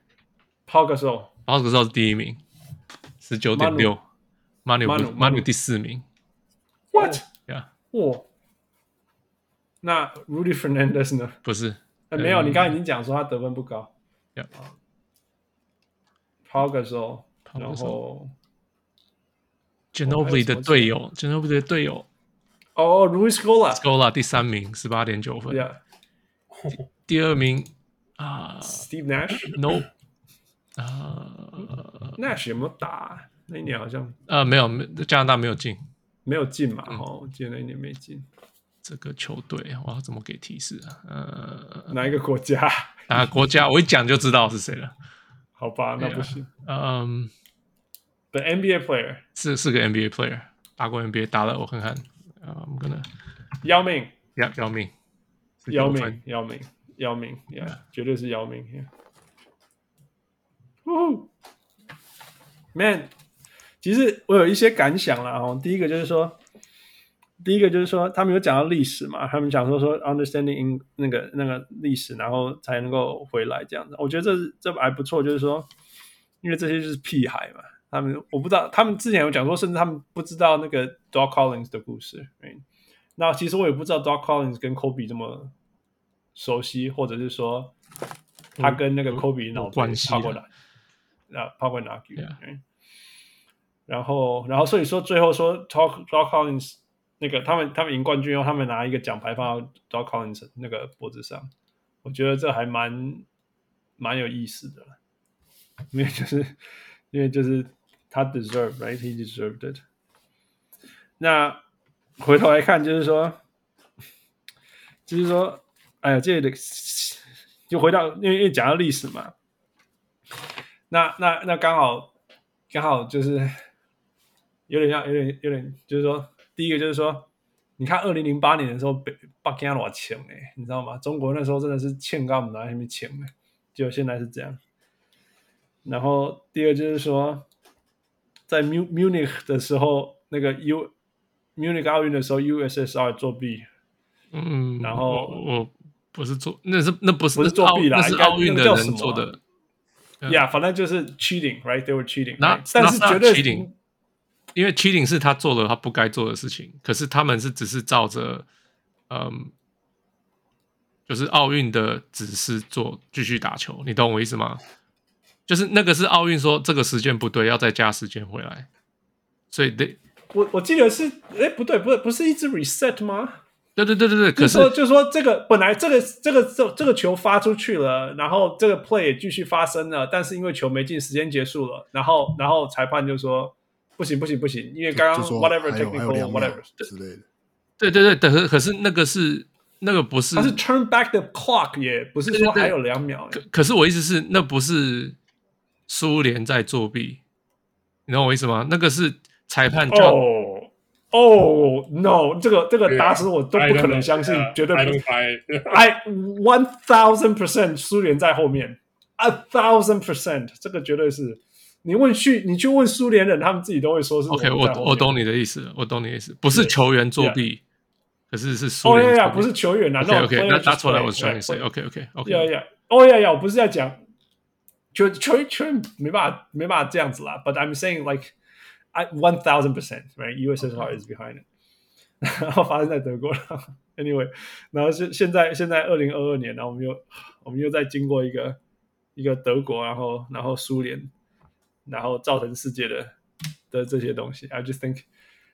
？Pau Gasol 是第一名，十九点六。Manu Manu 第四名。What？Yeah！哇、oh.！那 Rudy Fernandez 呢？不是，呃、没有。你刚刚已经讲说他得分不高。Yeah！Pau Gasol。然后 Ginobili 的队友，Ginobili 的队友，哦，Luis Scola，Scola 第三名，十八点九分。Yeah. 第二名啊，Steve Nash，No，啊，Nash 有没有打？那一年好像呃没有，加拿大没有进，没有进嘛？哦，我记得那一年没进。这个球队我要怎么给提示啊？呃，哪一个国家？哪个国家？我一讲就知道是谁了。好吧，那不行。嗯。The NBA player 是是个 NBA player，打过 NBA，打了我看看，啊，我们可能姚明，姚姚明，姚明，姚明，姚明，Yeah，绝对是姚明，Yeah。呜，Man，其实我有一些感想啦。哦，第一个就是说，第一个就是说，他们有讲到历史嘛，他们讲说说 understanding in 那个那个历史，然后才能够回来这样子。我觉得这这还不错，就是说，因为这些就是屁孩嘛，他们我不知道，他们之前有讲说，甚至他们不知道那个 Doc Collins 的故事。那其实我也不知道 Doc Collins 跟 Kobe 这么熟悉，或者是说他跟那个 Kobe 脑子泡过哪，然后，然后所以说最后说 Talk Doc Collins 那个他们他们赢冠军后，他们拿一个奖牌放到 Doc Collins 那个脖子上，我觉得这还蛮蛮有意思的，因为就是因为就是他 deserve，right？He deserved it。那。回头来看，就是说，就是说，哎呀，这个就回到，因为因为讲到历史嘛，那那那刚好刚好就是有点像，有点有点，就是说，第一个就是说，你看二零零八年的时候，北北京多少钱哎，你知道吗？中国那时候真的是欠干嘛？还没钱呢，结果现在是这样。然后第二就是说，在 Munich 的时候，那个 U。Munich 奥运的时候，USSR 作弊，嗯，然后我，我不是作，那是那不是不是作弊啦，那是奥运的人做的，呀，反正就是 cheating，right？They were cheating，那但是绝对 cheating，因为 cheating 是他做了他不该做的事情，可是他们是只是照着，嗯，就是奥运的指示做，继续打球，你懂我意思吗？就是那个是奥运说这个时间不对，要再加时间回来，所以得。我我记得是，哎，不对，不对，不是一直 reset 吗？对对对对对。可是就是说，就是说这个本来这个这个这这个球发出去了，然后这个 play 也继续发生了，但是因为球没进，时间结束了，然后然后裁判就说不行不行不行，因为刚刚 whatever technical whatever 之类的。对对对，可可是那个是那个不是，他是 turn back the clock，也不是说还有两秒。可可是我意思是，那不是苏联在作弊，你懂我意思吗？那个是。裁判叫哦哦 no，这个这个打死我都不可能相信，绝对不是。*laughs* I one thousand percent 苏联在后面，a thousand percent 这个绝对是。你问去，你去问苏联人，他们自己都会说是。OK，我我懂你的意思，我懂你的意思，不是球员作弊，可是是苏联。哦呀，不是球员啊。OK OK，那 That's what I was trying to say。OK OK OK。呀呀，哦呀呀，我不是在讲球球球员没办法没办法这样子啦，But I'm saying like。I one thousand percent right USSR is behind it，*laughs* 然后发生在德国了。*laughs* Anyway，然后现现在现在二零二二年，然后我们又我们又在经过一个一个德国，然后然后苏联，然后造成世界的的这些东西。I just think，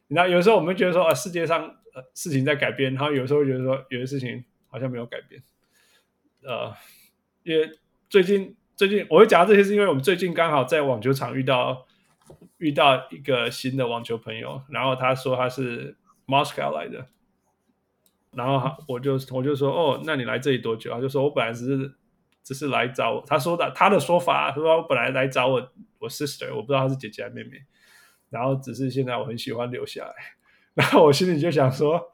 你知道有时候我们觉得说啊，世界上呃事情在改变，然后有时候会觉得说有些事情好像没有改变。呃，因为最近最近我会讲到这些，是因为我们最近刚好在网球场遇到。遇到一个新的网球朋友，然后他说他是 Moscow 来的，然后我就我就说哦，那你来这里多久？他就说我本来只是只是来找我，他说的他的说法，他说我本来来找我我 sister，我不知道他是姐姐还是妹妹，然后只是现在我很喜欢留下来，*laughs* 然后我心里就想说，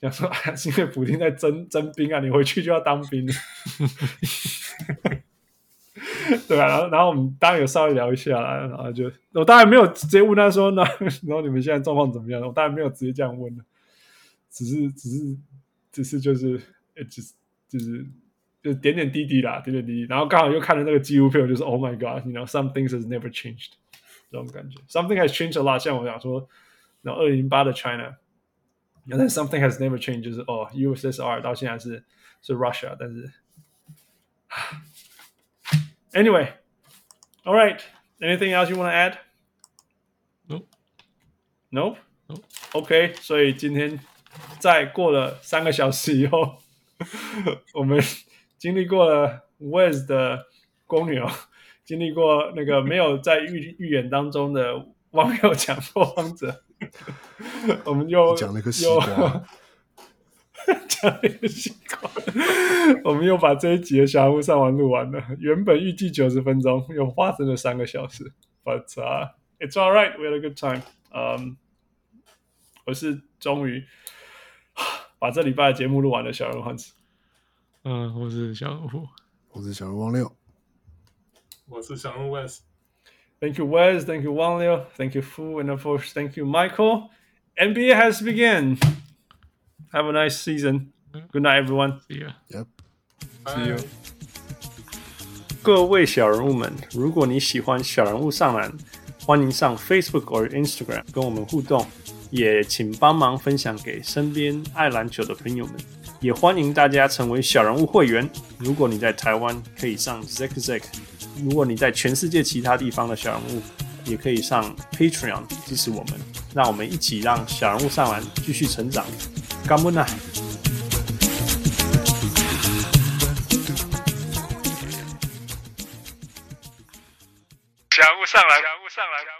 想说 *laughs* 是因为普丁在征征兵啊，你回去就要当兵。*laughs* *laughs* 对啊，然后然后我们当然有稍微聊一下啦，然后就我当然没有直接问他说，那 *laughs* 然后你们现在状况怎么样？我当然没有直接这样问的，只是只是只是就是只是就是就点点滴滴啦，点点滴滴。然后刚好又看了那个纪录片，我就是 Oh my God，you know some things has never changed，这种感觉，something has changed a lot。像我想说，然后二零零八的 China，然后 something has never changed，就是哦 USSR 到现在是是 Russia，但是。Anyway, all right. Anything else you want to add? No. No. No. OK. 所以今天在过了三个小时以后，*laughs* 我们经历过了 Wes 的公牛，经历过那个没有在预预演当中的网友强迫王者，*laughs* 我们又讲了个西瓜。讲一个习惯，我们又把这一集的小人物上完录完了。原本预计九十分钟，又花生了三个小时。But、uh, it's all right, we had a good time. Um, 我是终于把这礼拜的节目录完了。小人物汉子，嗯，我是小人物，我是小人物王六，我是小人物 Wes。Thank you, Wes. Thank you, Wang Liu. Thank you, Fu. And of course, thank you, Michael. NBA has begun. Have a nice season. Good night, everyone. See ya. Yep. See you. 各位小人物们，如果你喜欢小人物上篮，欢迎上 Facebook 或 Instagram 跟我们互动，也请帮忙分享给身边爱篮球的朋友们。也欢迎大家成为小人物会员。如果你在台湾，可以上 Zack Zack。如果你在全世界其他地方的小人物，也可以上 Patreon 支持我们，让我们一起让小人物上篮继续成长。干不呢？小人物上来。